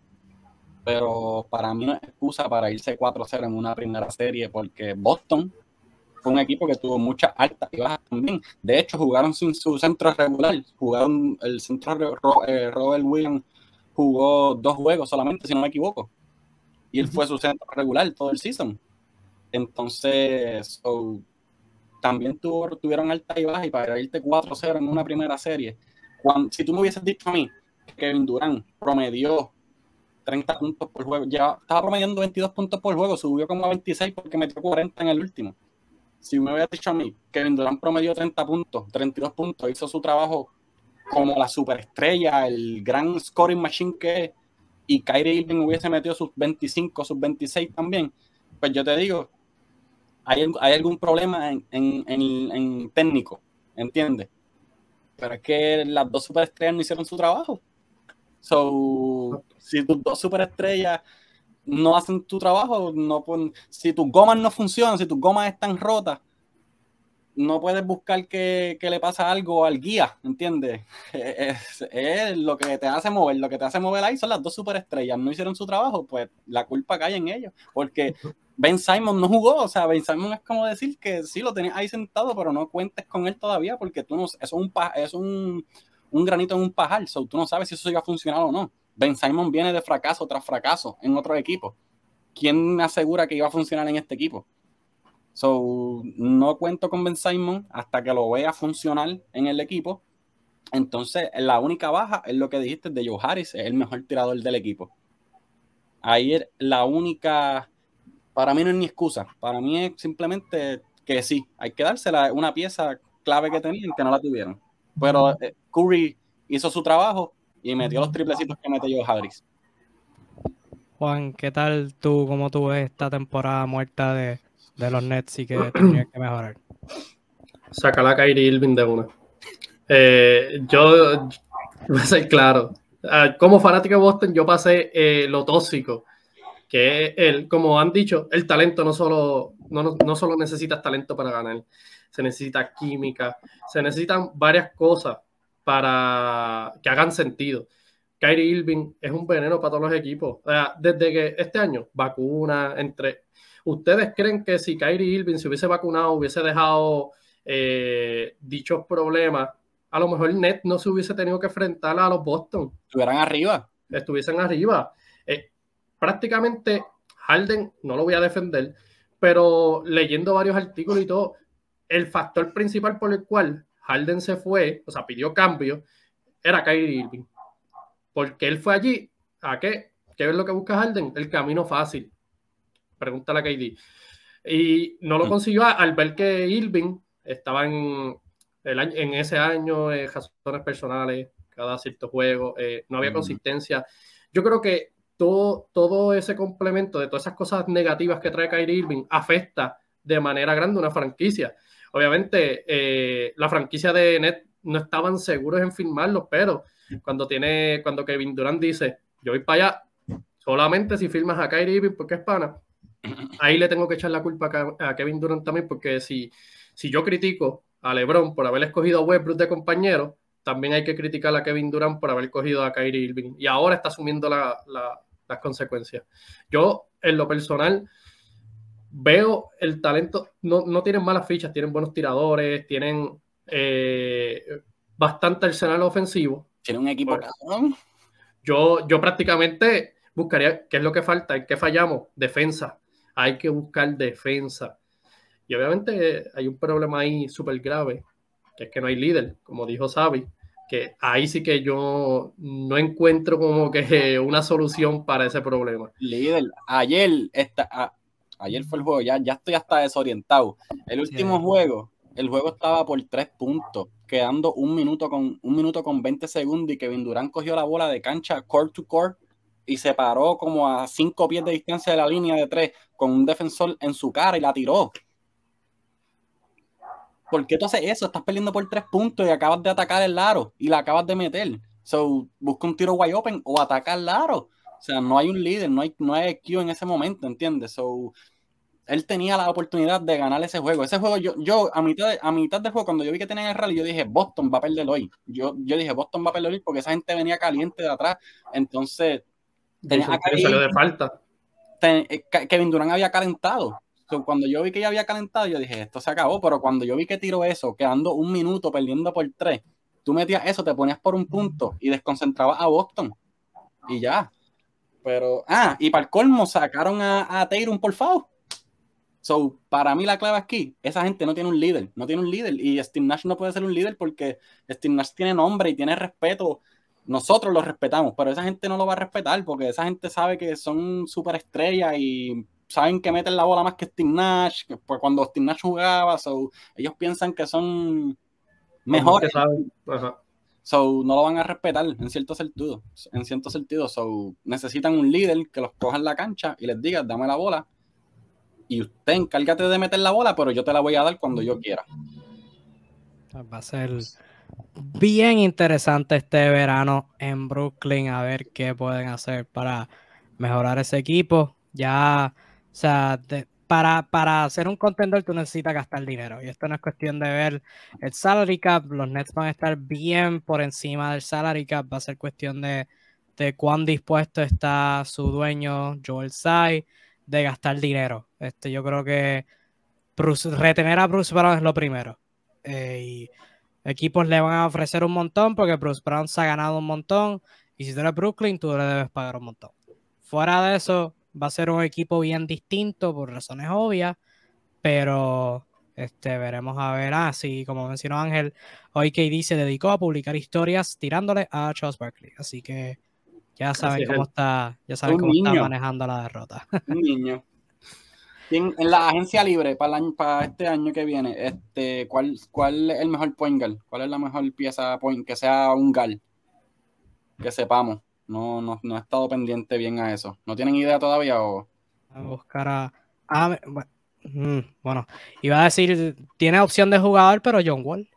pero para mí no es excusa para irse 4-0 en una primera serie, porque Boston fue un equipo que tuvo muchas altas y bajas también. De hecho, jugaron sin su centro regular, jugaron el centro eh, Robert Williams jugó dos juegos solamente, si no me equivoco. Y él fue su centro regular todo el season. Entonces, también tuvieron alta y baja y para irte 4-0 en una primera serie. Cuando, si tú me hubieses dicho a mí que Kevin Durant promedió 30 puntos por juego, ya estaba promediando 22 puntos por juego, subió como a 26 porque metió 40 en el último. Si me hubieras dicho a mí que Durant promedió 30 puntos, 32 puntos, hizo su trabajo como la superestrella, el gran scoring machine que es, y Kyrie Irving hubiese metido sus 25, sus 26 también, pues yo te digo, hay, hay algún problema en, en, en, técnico, ¿entiendes? Pero es que las dos superestrellas no hicieron su trabajo. So, si tus dos superestrellas no hacen tu trabajo, no si tus gomas no funcionan, si tus gomas están rotas, no puedes buscar que, le pasa algo al guía, ¿entiendes? Es, lo que te hace mover, lo que te hace mover ahí son las dos superestrellas, no hicieron su trabajo, pues la culpa cae en ellos, porque Ben Simon no jugó, o sea, Ben Simon es como decir que sí lo tenías ahí sentado, pero no cuentes con él todavía, porque tú no, eso es un, es un, un granito en un pajar, so, tú no sabes si eso iba a funcionar o no. Ben Simon viene de fracaso tras fracaso en otro equipo. ¿Quién me asegura que iba a funcionar en este equipo? So, no cuento con Ben Simon hasta que lo vea funcionar en el equipo. Entonces, la única baja es lo que dijiste de Joe Harris, el mejor tirador del equipo. Ahí es la única, para mí no es ni excusa, para mí es simplemente que sí, hay que dársela una pieza clave que tenían que no la tuvieron. Pero eh, Curry hizo su trabajo y metió los triplecitos que metió Joe Harris. Juan, ¿qué tal tú, cómo tú ves esta temporada muerta de, de los Nets y que tendría que mejorar. Saca la Kyrie Irving de una. Eh, yo, voy a ser claro, ah, como fanático de Boston, yo pasé eh, lo tóxico, que es el, como han dicho, el talento no solo, no, no solo necesitas talento para ganar, se necesita química, se necesitan varias cosas para que hagan sentido. Kyrie Irving es un veneno para todos los equipos. desde que este año, vacuna, entre ¿Ustedes creen que si Kyrie Irving se hubiese vacunado, hubiese dejado eh, dichos problemas, a lo mejor Net no se hubiese tenido que enfrentar a los Boston? Estuvieran arriba. Estuviesen arriba. Eh, prácticamente Harden, no lo voy a defender, pero leyendo varios artículos y todo, el factor principal por el cual Harden se fue, o sea, pidió cambio, era Kyrie Irving. Porque él fue allí, ¿a qué? ¿Qué es lo que busca Harden? El camino fácil pregúntale a KD. Y no lo mm. consiguió al ver que Irving estaba en, el en ese año, eh, razones personales, cada cierto juego, eh, no había mm. consistencia. Yo creo que todo, todo ese complemento de todas esas cosas negativas que trae Kyrie Irving afecta de manera grande una franquicia. Obviamente, eh, la franquicia de Net no estaban seguros en firmarlo, pero cuando tiene, cuando Kevin Durant dice, yo voy para allá, solamente si firmas a Kyrie Irving porque es pana, ahí le tengo que echar la culpa a Kevin Durant también, porque si, si yo critico a LeBron por haber escogido a Westbrook de compañero, también hay que criticar a Kevin Durant por haber escogido a Kyrie Irving. Y ahora está asumiendo las consecuencias. Yo, en lo personal, veo el talento, no, no tienen malas fichas, tienen buenos tiradores, tienen eh, bastante arsenal ofensivo. Tiene un equipo pues, Yo, yo prácticamente buscaría qué es lo que falta, en qué fallamos, defensa hay que buscar defensa. Y obviamente hay un problema ahí súper grave, que es que no hay líder, como dijo Xavi, que ahí sí que yo no encuentro como que una solución para ese problema. Líder, ayer, esta, ayer fue el juego, ya, ya estoy hasta desorientado. El último juego, el juego estaba por tres puntos, quedando un minuto con un minuto con 20 segundos y Kevin Durant cogió la bola de cancha court to court y se paró como a cinco pies de distancia de la línea de tres con un defensor en su cara y la tiró. ¿Por qué tú haces eso? Estás perdiendo por tres puntos y acabas de atacar el aro y la acabas de meter. So, busca un tiro wide open o ataca el aro. O sea, no hay un líder, no hay, no hay Q en ese momento, ¿entiendes? So, él tenía la oportunidad de ganar ese juego. Ese juego, yo, yo a mitad de, a mitad del juego, cuando yo vi que tenían el rally, yo dije, Boston va a perder hoy. Yo, yo dije, Boston va a perder hoy porque esa gente venía caliente de atrás. Entonces, tenía salió de falta. Eh, Kevin Durant había calentado. cuando yo vi que ya había calentado, yo dije, esto se acabó. Pero cuando yo vi que tiró eso, quedando un minuto, perdiendo por tres, tú metías eso, te ponías por un punto y desconcentrabas a Boston. Y ya. Pero, ah, y para el colmo sacaron a, a Tatum por favor So, para mí la clave aquí, esa gente no tiene un líder, no tiene un líder. Y Steve Nash no puede ser un líder porque Steve Nash tiene nombre y tiene respeto. Nosotros lo respetamos, pero esa gente no lo va a respetar porque esa gente sabe que son superestrellas y saben que meten la bola más que Steve Nash. Pues cuando Steve Nash jugaba, so, ellos piensan que son mejores. So, no lo van a respetar en cierto sentido. En cierto sentido. So, necesitan un líder que los coja en la cancha y les diga, dame la bola y usted encárgate de meter la bola, pero yo te la voy a dar cuando yo quiera. Va a ser bien interesante este verano en Brooklyn a ver qué pueden hacer para mejorar ese equipo. Ya, o sea, para, para hacer un contendor tú necesitas gastar dinero. Y esto no es cuestión de ver el salary cap. Los Nets van a estar bien por encima del salary cap. Va a ser cuestión de, de cuán dispuesto está su dueño, Joel Tsai de gastar dinero. Este, yo creo que retener a Bruce Brown es lo primero. Eh, y equipos le van a ofrecer un montón porque Bruce Brown se ha ganado un montón. Y si tú eres Brooklyn, tú le debes pagar un montón. Fuera de eso, va a ser un equipo bien distinto por razones obvias. Pero este, veremos a ver. Ah, sí, como mencionó Ángel, hoy KD se dedicó a publicar historias tirándole a Charles Barkley. Así que ya saben cómo está, ya saben cómo está manejando la derrota. Un niño. En, la agencia libre para, para este año que viene, este, ¿cuál, ¿cuál es el mejor point guard? ¿Cuál es la mejor pieza point que sea un gal? Que sepamos. No, no, no he estado pendiente bien a eso. ¿No tienen idea todavía o? A buscar a. Ah, mm, bueno, iba a decir, tiene opción de jugador, pero John Wall.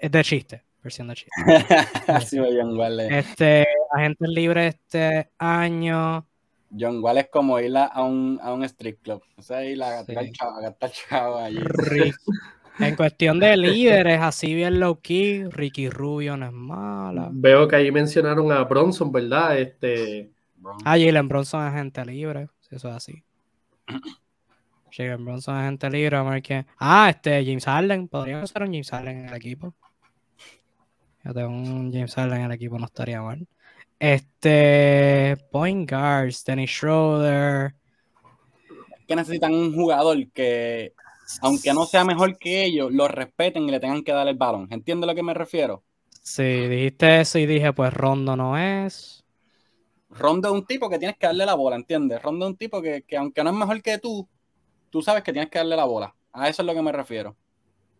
Es de chiste versión de chiste. John Wall. Este, agentes libres este año. John Wall es como ir a un, a un street club. O sea, ir a gastar chavo, allí. En cuestión de líderes, así bien low key, Ricky Rubio no es mala. Veo que ahí mencionaron a Bronson, ¿verdad? Este. Ah, Jalen Bronson es agente libre, si eso es así. Jalen Bronson es agente libre, a ver qué. Ah, este, James Harden, podríamos usar un James Harden en el equipo. Ya tengo un James Harden en el equipo, no estaría mal. Este, point guards, Dennis Schroeder. Que necesitan un jugador que, aunque no sea mejor que ellos, lo respeten y le tengan que dar el balón. ¿Entiendes a lo que me refiero? Sí, dijiste eso y dije, pues Rondo no es. Rondo es un tipo que tienes que darle la bola, ¿entiendes? Rondo es un tipo que, que aunque no es mejor que tú, tú sabes que tienes que darle la bola. A eso es lo que me refiero.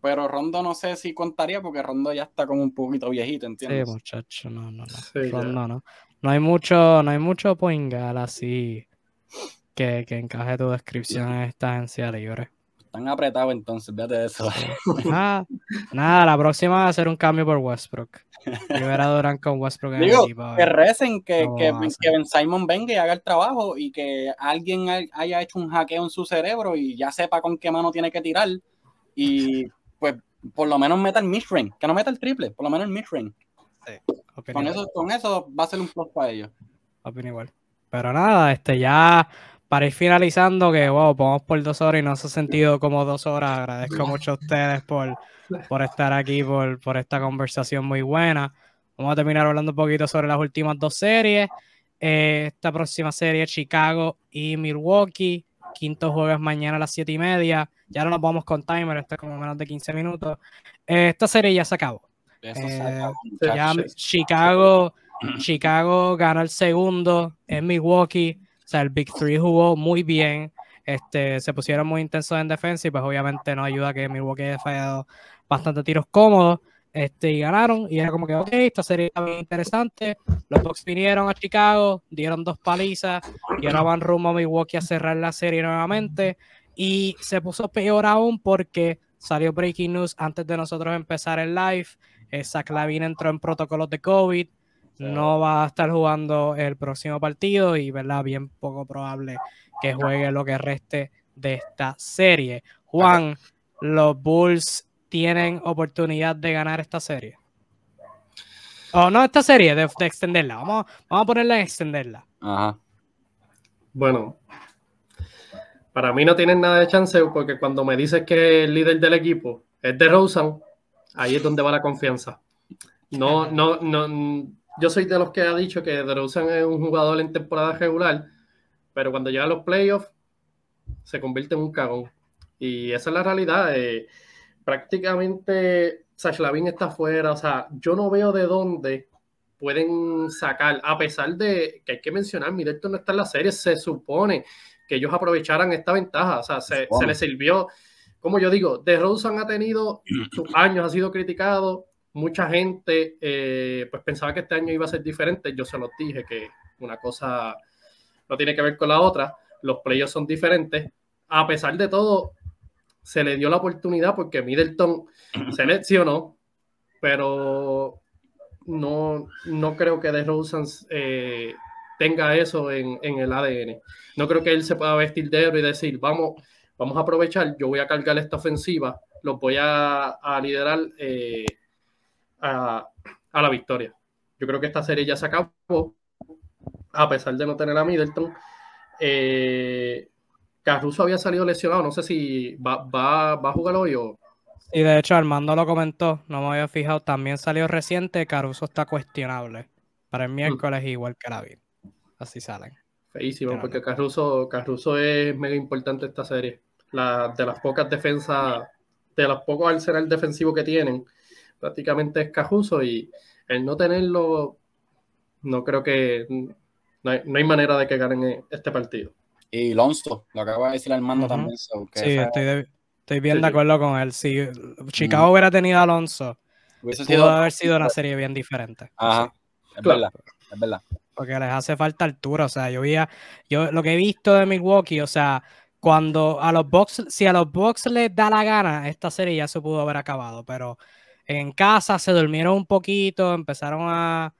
Pero Rondo no sé si contaría porque Rondo ya está como un poquito viejito, ¿entiendes? Sí, muchacho, no, no, no. Rondo no. No hay mucho, no hay mucho poingal así que, que encaje tu descripción en esta agencia libre. Están apretados entonces, fíjate de eso. Nada, nada, la próxima va a ser un cambio por Westbrook. Libera a Durant con Westbrook en Digo, el equipo. Que recen, que, que, que, Ben Simon venga y haga el trabajo y que alguien haya hecho un hackeo en su cerebro y ya sepa con qué mano tiene que tirar. Y pues por lo menos meta el midrange, que no meta el triple, por lo menos el midrange. Sí, con, eso, con eso va a ser un plus para ellos. Opino igual. Pero nada, este ya para ir finalizando, que wow, vamos por dos horas y no se ha sentido como dos horas. Agradezco mucho a ustedes por, por estar aquí, por, por esta conversación muy buena. Vamos a terminar hablando un poquito sobre las últimas dos series. Eh, esta próxima serie, Chicago y Milwaukee. Quinto jueves mañana a las 7 y media. Ya no nos vamos con timer, esto es como menos de 15 minutos. Eh, esta serie ya se acabó. Eh, ya Chicago, Chicago ganó el segundo en Milwaukee. Sea, el Big Three jugó muy bien. Este, se pusieron muy intensos en defensa y pues obviamente no ayuda que Milwaukee haya fallado bastante tiros cómodos. este, y ganaron. Y era como que, ok, esta serie está bien interesante. Los Bucks vinieron a Chicago, dieron dos palizas y ahora van rumbo a Milwaukee a cerrar la serie nuevamente. Y se puso peor aún porque salió breaking news antes de nosotros empezar el live. Eh, Zach Lavin entró en protocolos de COVID. No va a estar jugando el próximo partido y, ¿verdad? Bien poco probable que juegue lo que reste de esta serie. Juan, los Bulls tienen oportunidad de ganar esta serie. O no esta serie, de, extenderla. Vamos, vamos a ponerla en extenderla. Ajá. Bueno, para mí no tienen nada de chance porque cuando me dices que el líder del equipo es de Rosen, ahí es donde va la confianza. No, no, no. Yo soy de los que ha dicho que DeRozan es un jugador en temporada regular, pero cuando llega a los playoffs se convierte en un cagón. Y esa es la realidad. Eh, prácticamente Sash Lavin está fuera. O sea, yo no veo de dónde pueden sacar, a pesar de que hay que mencionar, Middleton no está en la serie, se supone que ellos aprovecharan esta ventaja. O sea, se, se les sirvió. Como yo digo, De Rosen ha tenido sus años, ha sido criticado. Mucha gente eh, pues pensaba que este año iba a ser diferente. Yo se los dije que una cosa no tiene que ver con la otra. Los playoffs son diferentes. A pesar de todo, se le dio la oportunidad porque Middleton se lesionó, pero no, no creo que DeRozan eh, tenga eso en, el ADN. No creo que él se pueda vestir de héroe y decir, vamos, vamos a aprovechar, yo voy a cargar esta ofensiva, los voy a, liderar eh, a, la victoria. Yo creo que esta serie ya se acabó, a pesar de no tener a Middleton. Eh, Caruso había salido lesionado, no sé si va, va, va a jugar hoy o... Y de hecho Armando lo comentó, no me había fijado, también salió reciente, Caruso está cuestionable para el mm. miércoles igual que la vida. Así salen. Feísimo, porque Caruso, Caruso es mega importante esta serie. La, de las pocas defensas, de los pocos arsenal defensivo que tienen, prácticamente es Caruso y el no tenerlo, no creo que, no hay manera de que ganen este partido. Y Lonzo, lo acaba de decir Armando también. sí, estoy, bien de acuerdo con él. Si Chicago hubiera tenido a Alonso, pudo haber sido una serie bien diferente. Ajá, es verdad, es verdad. Porque les hace falta altura. O sea, yo veía, yo lo que he visto de Milwaukee, o sea, cuando a los Bucks, si a los Bucks les da la gana, esta serie ya se pudo haber acabado. Pero en casa se durmieron un poquito, empezaron a,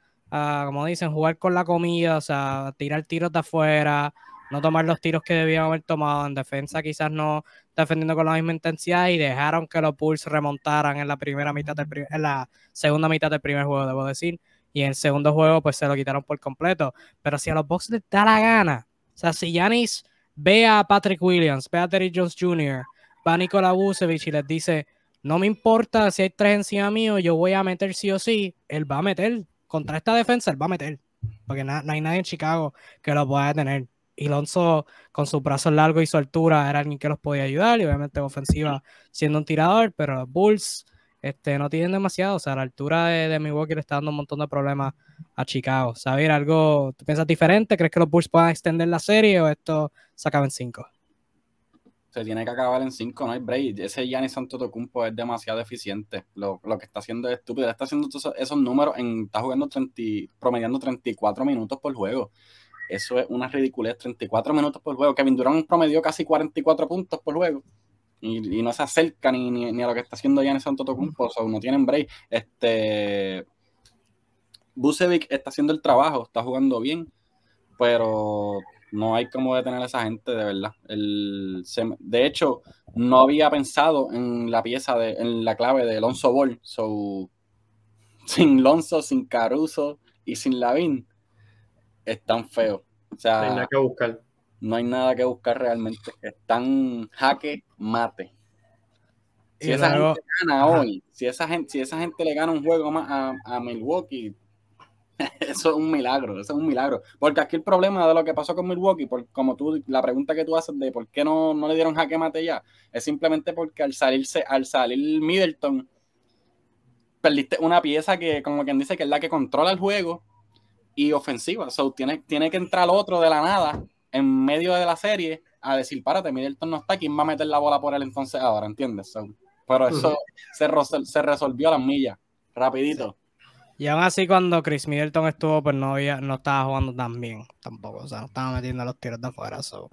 como dicen, jugar con la comida, o sea, tirar tiros de afuera no tomar los tiros que debían haber tomado en defensa, quizás no defendiendo con la misma intensidad y dejaron que los Bulls remontaran en la primera mitad del en la segunda mitad del primer juego, debo decir, y en el segundo juego pues se lo quitaron por completo. Pero si a los Bucks les da la gana, o sea, si Yanis ve a Patrick Williams, ve a Terry Jones Jr., va a Nikola Vucevic y les dice, no me importa si hay tres encima mío, yo voy a meter sí o sí, él va a meter. Contra esta defensa, él va a meter. Porque no hay nadie en Chicago que lo pueda detener y Alonso con sus brazos largos y su altura era alguien que los podía ayudar y obviamente ofensiva siendo un tirador, pero los Bulls este, no tienen demasiado, o sea, la altura de, de Milwaukee le está dando un montón de problemas a Chicago. ¿Sabes algo? ¿Tú piensas diferente? ¿Crees que los Bulls puedan extender la serie o esto se en cinco? Se tiene que acabar en cinco, no hay break. Ese Giannis Antetokounmpo es demasiado eficiente. Lo, lo, que está haciendo es estúpido. Está haciendo esos, números, en, está jugando 30, promediando 34 minutos por juego. Eso es una ridiculez, 34 minutos por juego. Kevin Durant promedió casi 44 puntos por juego. Y, no se acerca ni, ni, a lo que está haciendo Giannis Antetokounmpo, o sea, no tienen break. Este Bucevic está haciendo el trabajo, está jugando bien, pero no hay como detener a esa gente de verdad. El, de hecho, no había pensado en la pieza de, en la clave de Alonso Ball. So, sin Lonzo, sin Caruso y sin Lavin, es tan feo. O sea, no hay nada que buscar. No hay nada que buscar realmente. Están jaque mate. Si esa gente gana hoy, si esa gente, si esa gente le gana un juego más a, Milwaukee, eso es un milagro, eso es un milagro. Porque aquí el problema de lo que pasó con Milwaukee, por, como tú, la pregunta que tú haces de por qué no, no le dieron jaque mate ya, es simplemente porque al salirse, al salir Middleton, perdiste una pieza que, como quien dice, que es la que controla el juego y ofensiva. So, tiene, tiene que entrar otro de la nada en medio de la serie a decir, párate, Middleton no está, ¿quién va a meter la bola por él entonces ahora? ¿Entiendes? pero eso se, se, resolvió a las millas. rapidito. Y aún así cuando Chris Middleton estuvo, pues no, había, no estaba jugando tan bien tampoco. O sea, no estaba metiendo los tiros de afuera. So,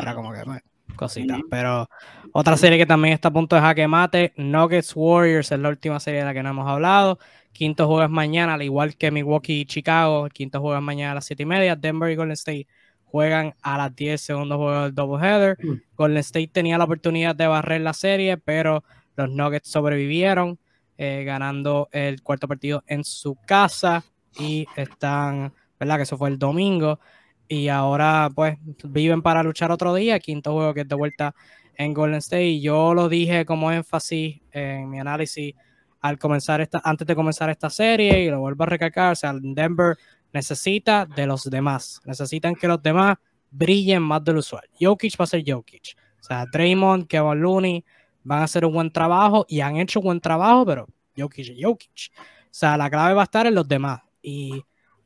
era como que pues, cositas. Pero otra serie que también está a punto de jaque mate, Nuggets Warriors es la última serie de la que no hemos hablado. Quinto juego es mañana, al igual que Milwaukee y Chicago. quinto juego es mañana a las 7 y media. Denver y Golden State juegan a las 10, segundo juego del doubleheader. Mm. Golden State tenía la oportunidad de barrer la serie, pero los Nuggets sobrevivieron, eh, ganando el cuarto partido en su casa y están, ¿verdad? Que eso fue el domingo. Y ahora, pues, viven para luchar otro día. Quinto juego que es de vuelta en Golden State. yo lo dije como énfasis en mi análisis al comenzar esta, antes de comenzar esta serie, y lo vuelvo a recalcar. O sea, Denver necesita de los demás. Necesitan que los demás brillen más del usual. Jokic va a ser Jokic. O sea, Draymond, Kevin Looney van a hacer un buen trabajo y han hecho un buen trabajo, pero Jokic es Jokic. O sea, la clave va a estar en los demás. Y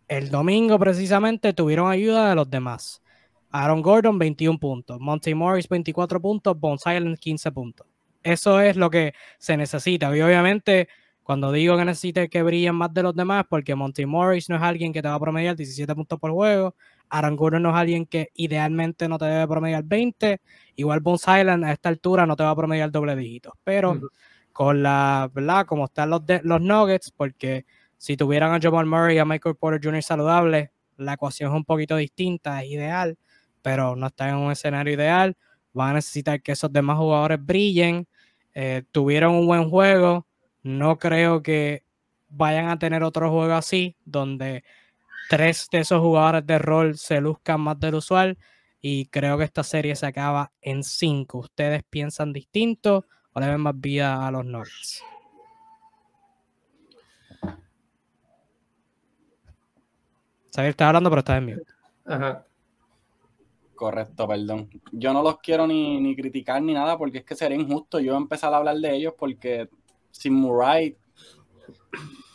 el domingo precisamente tuvieron ayuda de los demás. Aaron Gordon 21 puntos, Monty Morris 24 puntos, Bones Island 15 puntos. Eso es lo que se necesita. Y obviamente cuando digo que necesites que brillen más de los demás, porque Monty Morris no es alguien que te va a promediar 17 puntos por juego, Aaron Gordon no es alguien que idealmente no te debe promediar 20, igual Bones Island a esta altura no te va a promediar doble dígito, pero con la, ¿verdad? Como están los, los Nuggets, porque si tuvieran a Jamal Murray y a Michael Porter Jr. saludables, la ecuación es un poquito distinta, es ideal, pero no está en un escenario ideal, van a necesitar que esos demás jugadores brillen, eh, tuvieron un buen juego, no creo que vayan a tener otro juego así, donde tres de esos jugadores de rol se luzcan más del usual. Y creo que esta serie se acaba en cinco. ¿Ustedes piensan distinto o le ven más vida a los Nuggets? Sabes, está hablando, pero está en mute. Ajá. Correcto, perdón. Yo no los quiero ni, ni, criticar ni nada porque es que sería injusto yo empezar a hablar de ellos porque sin Murray,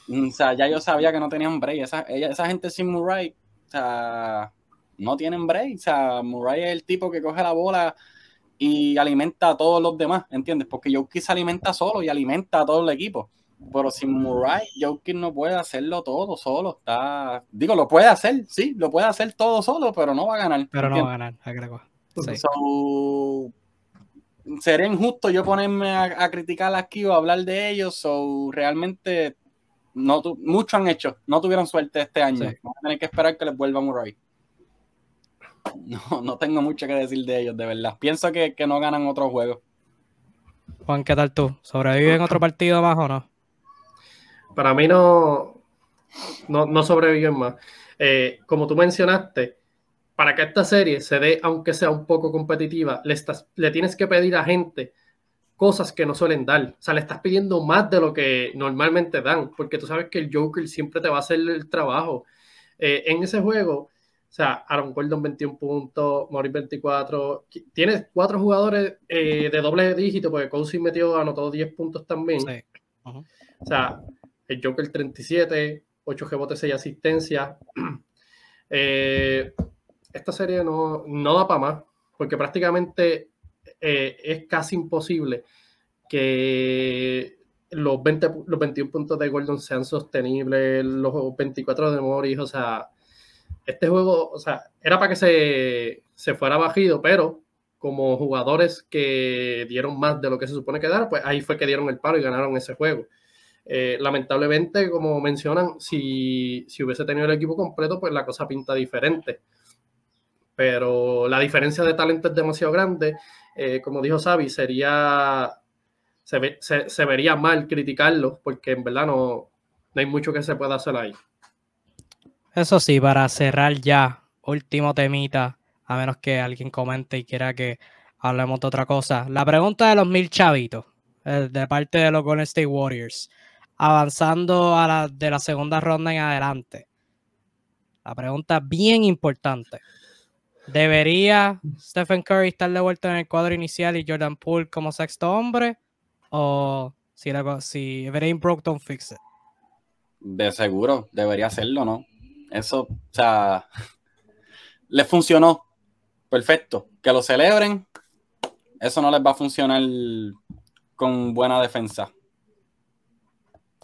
o sea, ya yo sabía que no tenían break. Esa, esa gente sin Murray, o sea, no tienen break. O sea, Murray es el tipo que coge la bola y alimenta a todos los demás, ¿entiendes? Porque Jokic se alimenta solo y alimenta a todo el equipo. Pero sin Murray, Jokic no puede hacerlo todo solo. Está, digo, lo puede hacer, sí, lo puede hacer todo solo, pero no va a ganar. Pero no va a ganar, agrego. Sí sería injusto yo ponerme a, criticar aquí o hablar de ellos, o realmente no muchos han hecho, no tuvieron suerte este año. Vamos a tener que esperar que les vuelva Murray. No, no tengo mucho que decir de ellos, de verdad. Pienso que, no ganan otro juego. Juan, ¿qué tal tú? ¿Sobreviven otro partido más o no? Para mí no, no, no sobreviven más. Eh, como tú mencionaste, para que esta serie se dé, aunque sea un poco competitiva, le, estás, le tienes que pedir a gente cosas que no suelen dar. O sea, le estás pidiendo más de lo que normalmente dan, porque tú sabes que el Joker siempre te va a hacer el trabajo. Eh, en ese juego, o sea, Aaron Gordon 21 puntos, Morris 24, tienes cuatro jugadores eh, de doble dígito, porque Cousy metió, anotó 10 puntos también. O sea, el Joker 37, 8 rebotes, 6 asistencias. eh, esta serie no, no da para más, porque prácticamente eh, es casi imposible que los, 20, los 21 puntos de Gordon sean sostenibles, los 24 de Morris, o sea, este juego, o sea, era para que se, se fuera bajido, pero como jugadores que dieron más de lo que se supone que dar, pues ahí fue que dieron el paro y ganaron ese juego. Eh, lamentablemente, como mencionan, si, si, hubiese tenido el equipo completo, pues la cosa pinta diferente pero la diferencia de talento es demasiado grande. Eh, como dijo Xavi, sería, se, vería mal criticarlo porque en verdad no, no hay mucho que se pueda hacer ahí. Eso sí, para cerrar ya, último temita, a menos que alguien comente y quiera que hablemos de otra cosa. La pregunta de los mil chavitos, eh, de parte de los Golden State Warriors, avanzando a la, de la segunda ronda en adelante. La pregunta bien importante. ¿Debería Stephen Curry estar de vuelta en el cuadro inicial y Jordan Poole como sexto hombre? ¿O si, la, si if it ain't broke, don't fix it? De seguro, debería hacerlo, ¿no? Eso, o sea, les funcionó. Perfecto. Que lo celebren. Eso no les va a funcionar con buena defensa.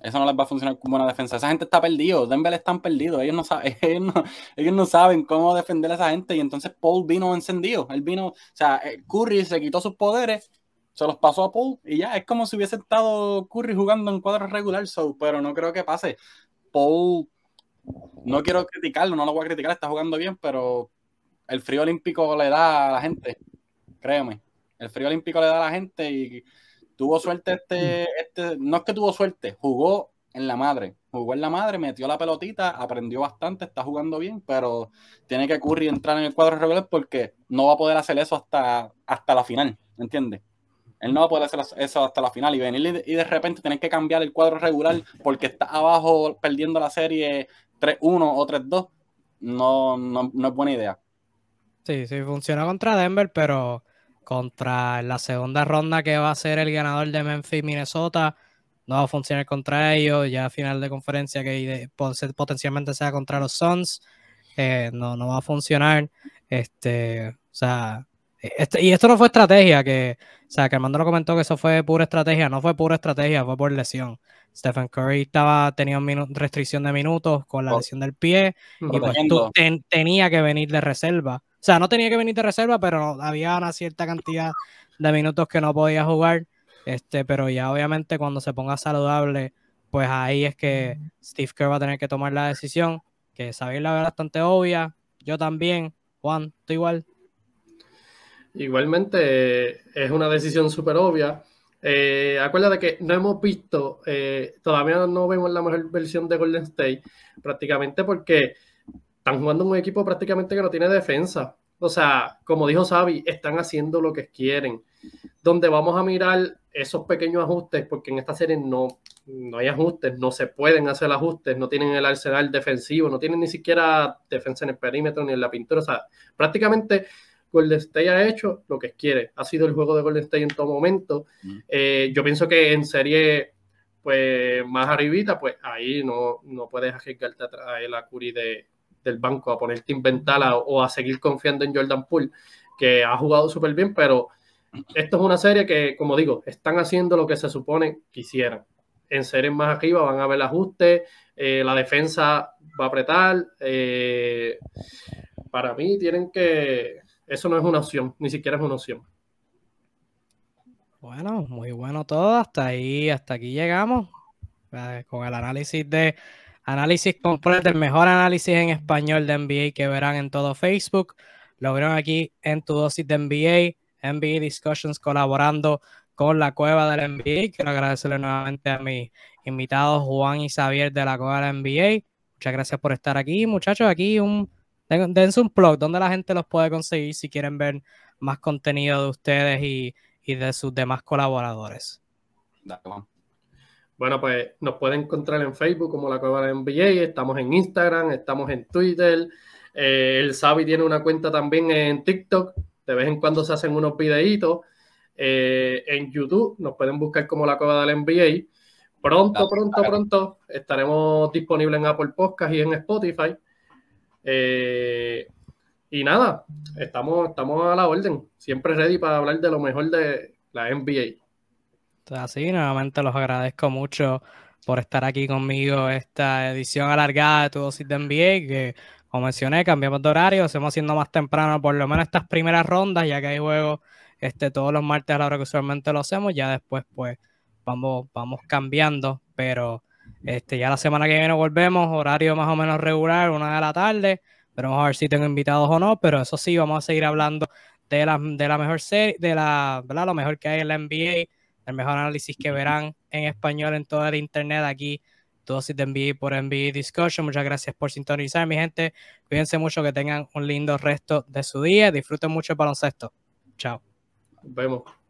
Eso no les va a funcionar como buena defensa. Esa gente está perdido. Denver están perdidos. Ellos no, saben, ellos no, saben cómo defender a esa gente. Y entonces Paul vino encendido. Él vino, o sea, eh, Curry se quitó sus poderes, se los pasó a Paul y ya. Es como si hubiese estado Curry jugando en cuadro regular. So, pero no creo que pase. Paul, no quiero criticarlo, no lo voy a criticar, está jugando bien, pero el frío olímpico le da a la gente. Créeme. El frío olímpico le da a la gente y Tuvo suerte este, este, no es que tuvo suerte, jugó en la madre, jugó en la madre, metió la pelotita, aprendió bastante, está jugando bien, pero tiene que Curry entrar en el cuadro regular porque no va a poder hacer eso hasta, hasta la final, ¿entiendes? Él no va a poder hacer eso hasta la final y venir y de repente tener que cambiar el cuadro regular porque está abajo perdiendo la serie 3-1 o 3-2, no, no, no es buena idea. Sí, sí, funciona contra Denver, pero contra la segunda ronda que va a ser el ganador de Memphis, Minnesota. No va a funcionar contra ellos. Ya a final de conferencia que potencialmente sea contra los Suns. Eh, no, no va a funcionar. Este, o sea, este, y esto no fue estrategia, que, o sea, que Armando lo comentó que eso fue pura estrategia, no fue pura estrategia, fue por lesión. Stephen Curry estaba, tenía restricción de minutos con la lesión del pie y pues tenía que venir de reserva. O sea, no tenía que venir de reserva, pero había una cierta cantidad de minutos que no podía jugar. Este, pero ya obviamente cuando se ponga saludable, pues ahí es que Steve Kerr va a tener que tomar la decisión, que sabéis la verdad bastante obvia. Yo también, Juan, tú igual. Igualmente, es una decisión súper obvia. Eh, acuérdate que no hemos visto, eh, todavía no vemos la mejor versión de Golden State, prácticamente porque están jugando un equipo prácticamente que no tiene defensa. O sea, como dijo Xavi, están haciendo lo que quieren. Donde vamos a mirar esos pequeños ajustes, porque en esta serie no, no hay ajustes, no se pueden hacer ajustes, no tienen el arsenal defensivo, no tienen ni siquiera defensa en el perímetro ni en la pintura. O sea, prácticamente Golden State ha hecho lo que quiere. Ha sido el juego de Golden State en todo momento. Mm. Eh, yo pienso que en serie pues más arribita, pues ahí no, no puedes arriesgarte a traer la Curry de, del banco a ponerte inventar o a seguir confiando en Jordan Poole, que ha jugado súper bien, pero esto es una serie que, como digo, están haciendo lo que se supone que hicieran. En series más arriba van a ver ajustes, eh, la defensa va a apretar. Eh, para mí tienen que... Eso no es una opción, ni siquiera es una opción. Bueno, muy bueno todo. Hasta ahí, hasta aquí llegamos. Eh, con el análisis de Análisis completo, el mejor análisis en español de NBA que verán en todo Facebook. Lo verán aquí en tu dosis de NBA, NBA Discussions colaborando con la Cueva del NBA. Quiero agradecerle nuevamente a mis invitados Juan y Xavier de la Cueva del NBA. Muchas gracias por estar aquí, muchachos. Aquí un dense un blog donde la gente los puede conseguir si quieren ver más contenido de ustedes y, de sus demás colaboradores. Bueno, pues nos pueden encontrar en Facebook como la Cueva de NBA, estamos en Instagram, estamos en Twitter. Eh, el Sabi tiene una cuenta también en TikTok, de vez en cuando se hacen unos videitos. Eh, en YouTube nos pueden buscar como la Cueva del NBA. Pronto, pronto, pronto estaremos disponibles en Apple Podcast y en Spotify. Eh, y nada, estamos, estamos a la orden, siempre ready para hablar de lo mejor de la NBA. Así, nuevamente los agradezco mucho por estar aquí conmigo esta edición alargada de tu dosis de NBA, que como mencioné, cambiamos de horario, estamos haciendo más temprano por lo menos estas primeras rondas, ya que hay juegos este, todos los martes a la hora que usualmente lo hacemos, ya después pues vamos, vamos cambiando, pero este, ya la semana que viene volvemos, horario más o menos regular, una de la tarde, pero vamos a ver si tengo invitados o no, pero eso sí, vamos a seguir hablando de la, de la mejor serie, de la, ¿verdad? Lo mejor que hay en la NBA el mejor análisis que verán en español en todo el internet aquí. Dosis de NBA por NBA Discussion. Muchas gracias por sintonizar, mi gente. Cuídense mucho, que tengan un lindo resto de su día. Disfruten mucho el baloncesto. Chao. Nos vemos.